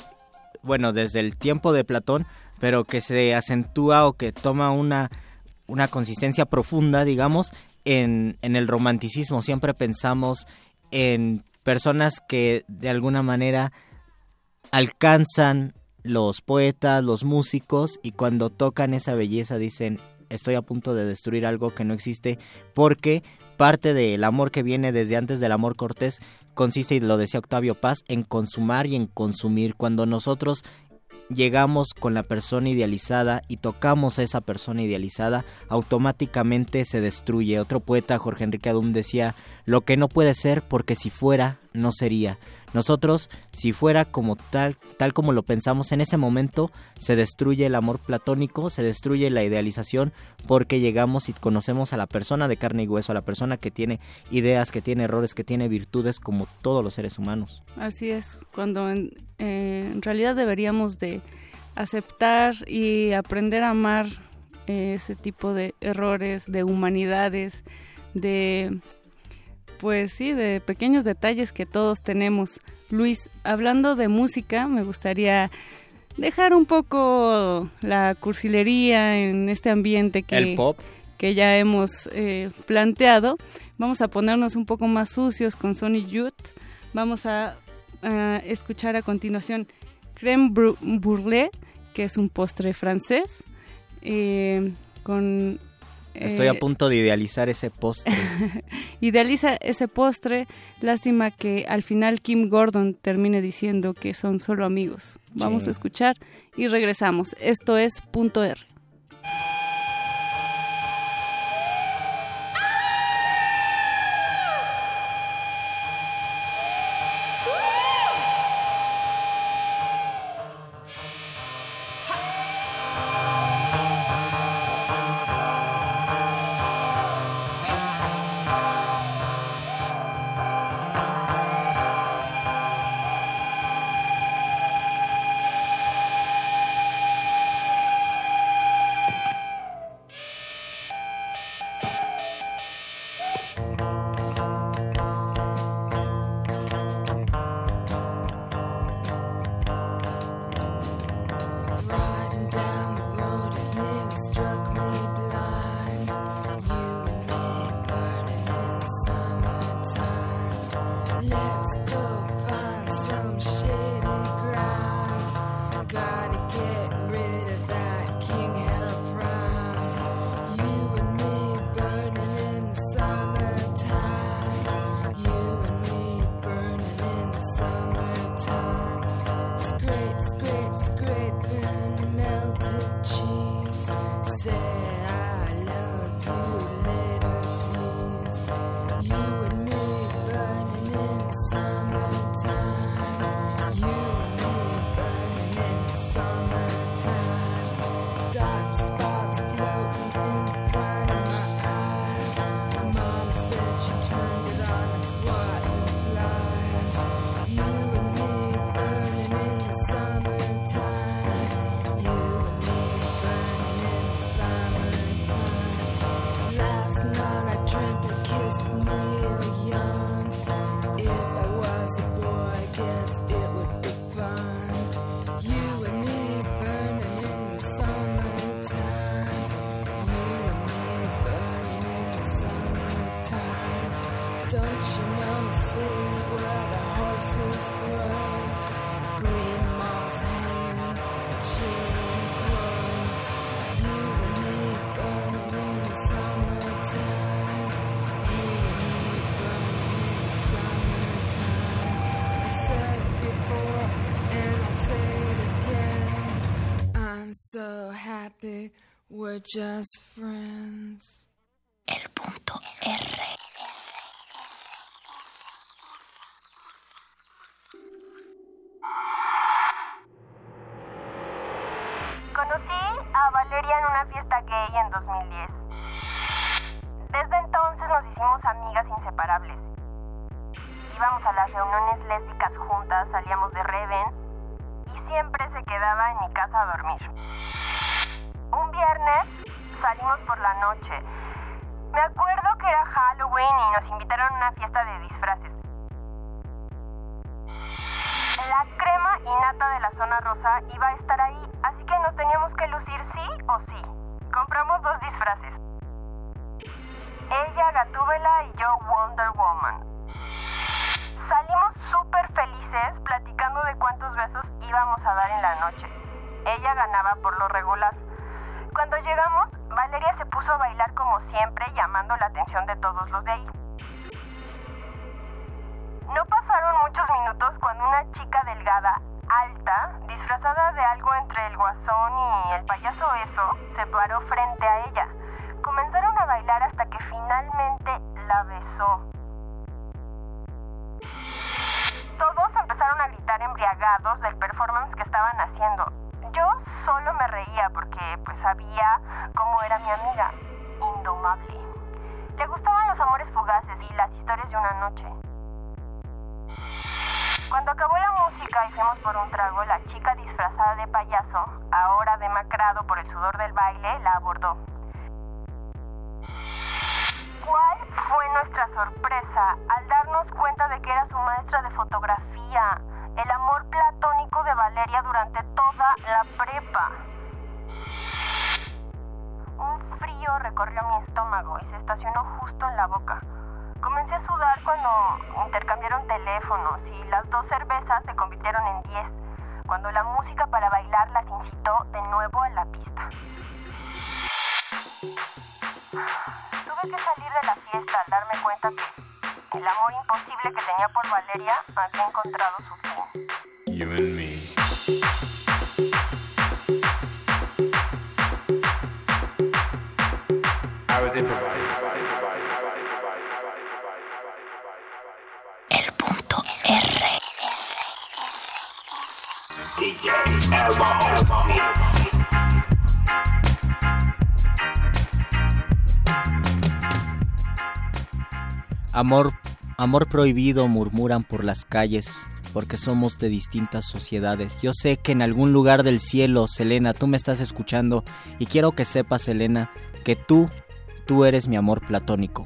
bueno, desde el tiempo de Platón, pero que se acentúa o que toma una, una consistencia profunda, digamos, en, en el romanticismo. Siempre pensamos en personas que de alguna manera alcanzan los poetas, los músicos, y cuando tocan esa belleza dicen, estoy a punto de destruir algo que no existe, porque parte del amor que viene desde antes del amor cortés consiste, y lo decía Octavio Paz, en consumar y en consumir. Cuando nosotros llegamos con la persona idealizada y tocamos a esa persona idealizada, automáticamente se destruye. Otro poeta, Jorge Enrique Adum, decía, lo que no puede ser porque si fuera, no sería. Nosotros, si fuera como tal, tal como lo pensamos en ese momento, se destruye el amor platónico, se destruye la idealización, porque llegamos y conocemos a la persona de carne y hueso, a la persona que tiene ideas, que tiene errores, que tiene virtudes, como todos los seres humanos. Así es, cuando en, eh, realidad deberíamos de aceptar y aprender a amar eh, ese tipo de errores, de humanidades, de pues sí, de pequeños detalles que todos tenemos. Luis, hablando de música, me gustaría dejar un poco la cursilería en este ambiente que, El pop. que ya hemos eh, planteado. Vamos a ponernos un poco más sucios con Sony Youth. Vamos a, a escuchar a continuación Crème Brû- Brûlée, que es un postre francés, eh, con... Estoy eh, a punto de idealizar ese postre. Idealiza ese postre. Lástima que al final Kim Gordon termine diciendo que son solo amigos. Vamos Sí. a escuchar y regresamos. Esto es punto R. happy we're just Amor, amor prohibido murmuran por las calles, porque somos de distintas sociedades. Yo sé que en algún lugar del cielo, Selena, tú me estás escuchando y quiero que sepas, Selena, que tú, tú eres mi amor platónico.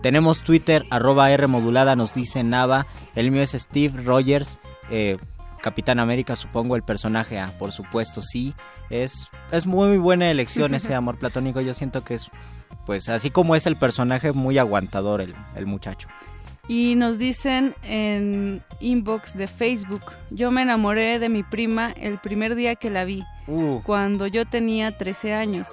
Tenemos Twitter, arroba R modulada, nos dice Nava, el mío es Steve Rogers, eh, Capitán América, supongo, el personaje, ah, por supuesto, sí. Es, es muy buena elección ese amor platónico. Yo siento que es, pues, así como es el personaje, muy aguantador el, el muchacho. Y nos dicen en inbox de Facebook, yo me enamoré de mi prima el primer día que la vi, Uh. cuando yo tenía 13 años.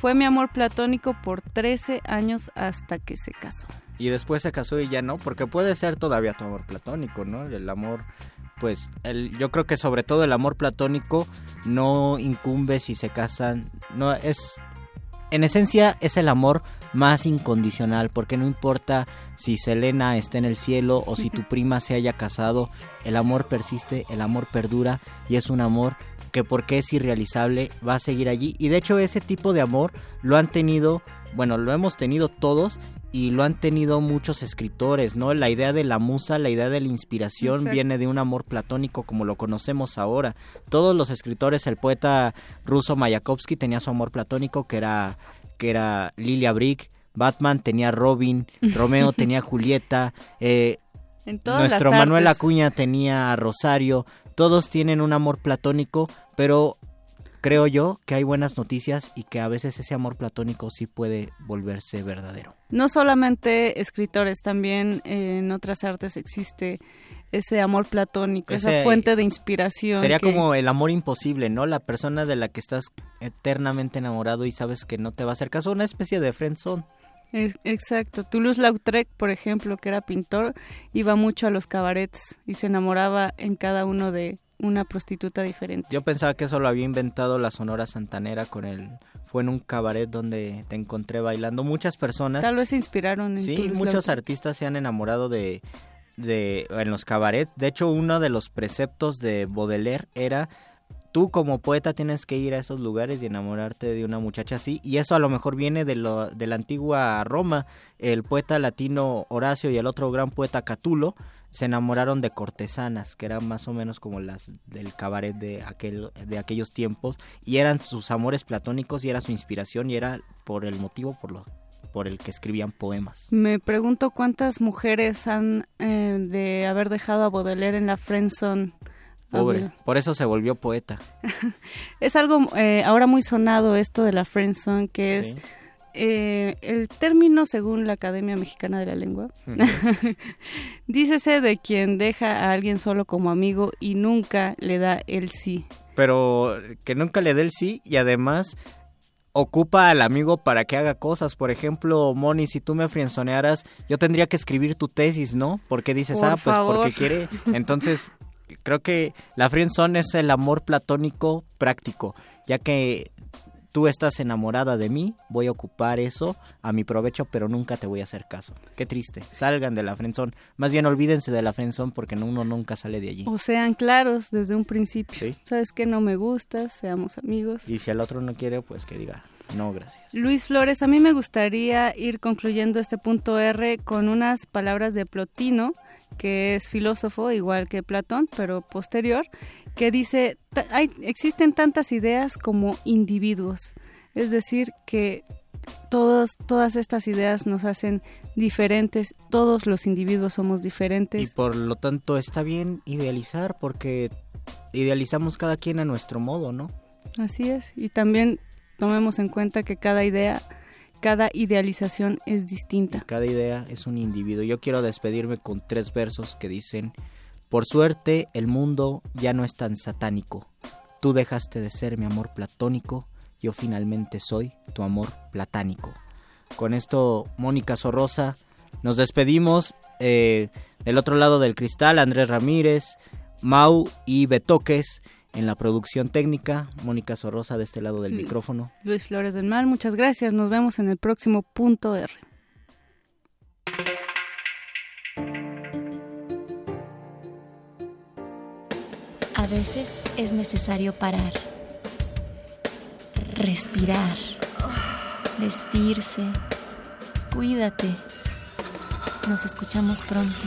Fue mi amor platónico por 13 años hasta que se casó. Y después se casó y ya no, porque puede ser todavía tu amor platónico, ¿no? El amor, pues, el, yo creo que sobre todo el amor platónico no incumbe si se casan, no es, en esencia es el amor más incondicional, porque no importa si Selena está en el cielo o si tu prima se haya casado, el amor persiste, el amor perdura y es un amor que porque es irrealizable va a seguir allí. Y de hecho ese tipo de amor lo han tenido, bueno, lo hemos tenido todos y lo han tenido muchos escritores, ¿no? La idea de la musa, la idea de la inspiración Exacto. viene de un amor platónico como lo conocemos ahora. Todos los escritores, el poeta ruso Mayakovsky tenía su amor platónico que era que era Lilia Brick, Batman tenía Robin, Romeo tenía Julieta, eh, En nuestro Manuel. Acuña tenía a Rosario, todos tienen un amor platónico, pero creo yo que hay buenas noticias y que a veces ese amor platónico sí puede volverse verdadero. No solamente escritores, también eh, en otras artes existe ese amor platónico, esa fuente de inspiración. Sería que- como el amor imposible, ¿no? La persona de la que estás eternamente enamorado y sabes que no te va a hacer caso, una especie de friendzone. Exacto. Toulouse-Lautrec, por ejemplo, que era pintor, iba mucho a los cabarets y se enamoraba en cada uno de una prostituta diferente. Yo pensaba que eso lo había inventado la Sonora Santanera con el fue en un cabaret donde te encontré bailando muchas personas. Tal vez se inspiraron en Sí, muchos artistas se han enamorado de, de en los cabarets. De hecho, uno de los preceptos de Baudelaire era tú como poeta tienes que ir a esos lugares y enamorarte de una muchacha así. Y eso a lo mejor viene de, lo, de la antigua Roma. El poeta latino Horacio y el otro gran poeta Catulo se enamoraron de cortesanas, que eran más o menos como las del cabaret de, aquel, de aquellos tiempos. Y eran sus amores platónicos y era su inspiración y era por el motivo por, lo, por el que escribían poemas. Me pregunto cuántas mujeres han eh, de haber dejado a Baudelaire en la friendzone. Pobre, por eso se volvió poeta. Es algo eh, ahora muy sonado esto de la friendzone, que es Sí. Eh, el término según la Academia Mexicana de la Lengua. Dícese de quien deja a alguien solo como amigo y nunca le da el sí. Pero que nunca le dé el sí y además ocupa al amigo para que haga cosas. Por ejemplo, Moni, si tú me frienzonearas, yo tendría que escribir tu tesis, ¿no? Porque dices, Por ah, pues porque quiere. Entonces, creo que la friendzone es el amor platónico práctico, ya que tú estás enamorada de mí, voy a ocupar eso a mi provecho, pero nunca te voy a hacer caso. Qué triste. Salgan de la friendzone. Más bien olvídense de la friendzone porque uno nunca sale de allí. O sean claros desde un principio. ¿Sabes que No me gustas, seamos amigos. Y si el otro no quiere, pues que diga, no, gracias. Luis Flores, a mí me gustaría ir concluyendo este punto R con unas palabras de Plotino, que es filósofo igual que Platón, pero posterior, que dice, "Ta- hay, existen tantas ideas como individuos, es decir, que todos, todas estas ideas nos hacen diferentes, todos los individuos somos Y diferentes. por lo tanto está bien idealizar porque idealizamos cada quien a nuestro modo, ¿no? Así es, y también tomemos en cuenta que cada idea, cada idealización es distinta. Cada idea es un individuo. Yo quiero despedirme con tres versos que dicen, por suerte el mundo ya no es tan satánico. Tú dejaste de ser mi amor platónico, yo finalmente soy tu amor platánico. Con esto, Mónica Sorrosa, nos despedimos. eh, del otro lado del cristal, Andrés Ramírez, Mau y Betoques en la producción técnica, Mónica Sorrosa de este lado del Mm. micrófono. Luis Flores del Mal, muchas gracias. Nos vemos en el próximo punto R. veces es necesario parar, respirar, vestirse. Cuídate. Nos escuchamos pronto.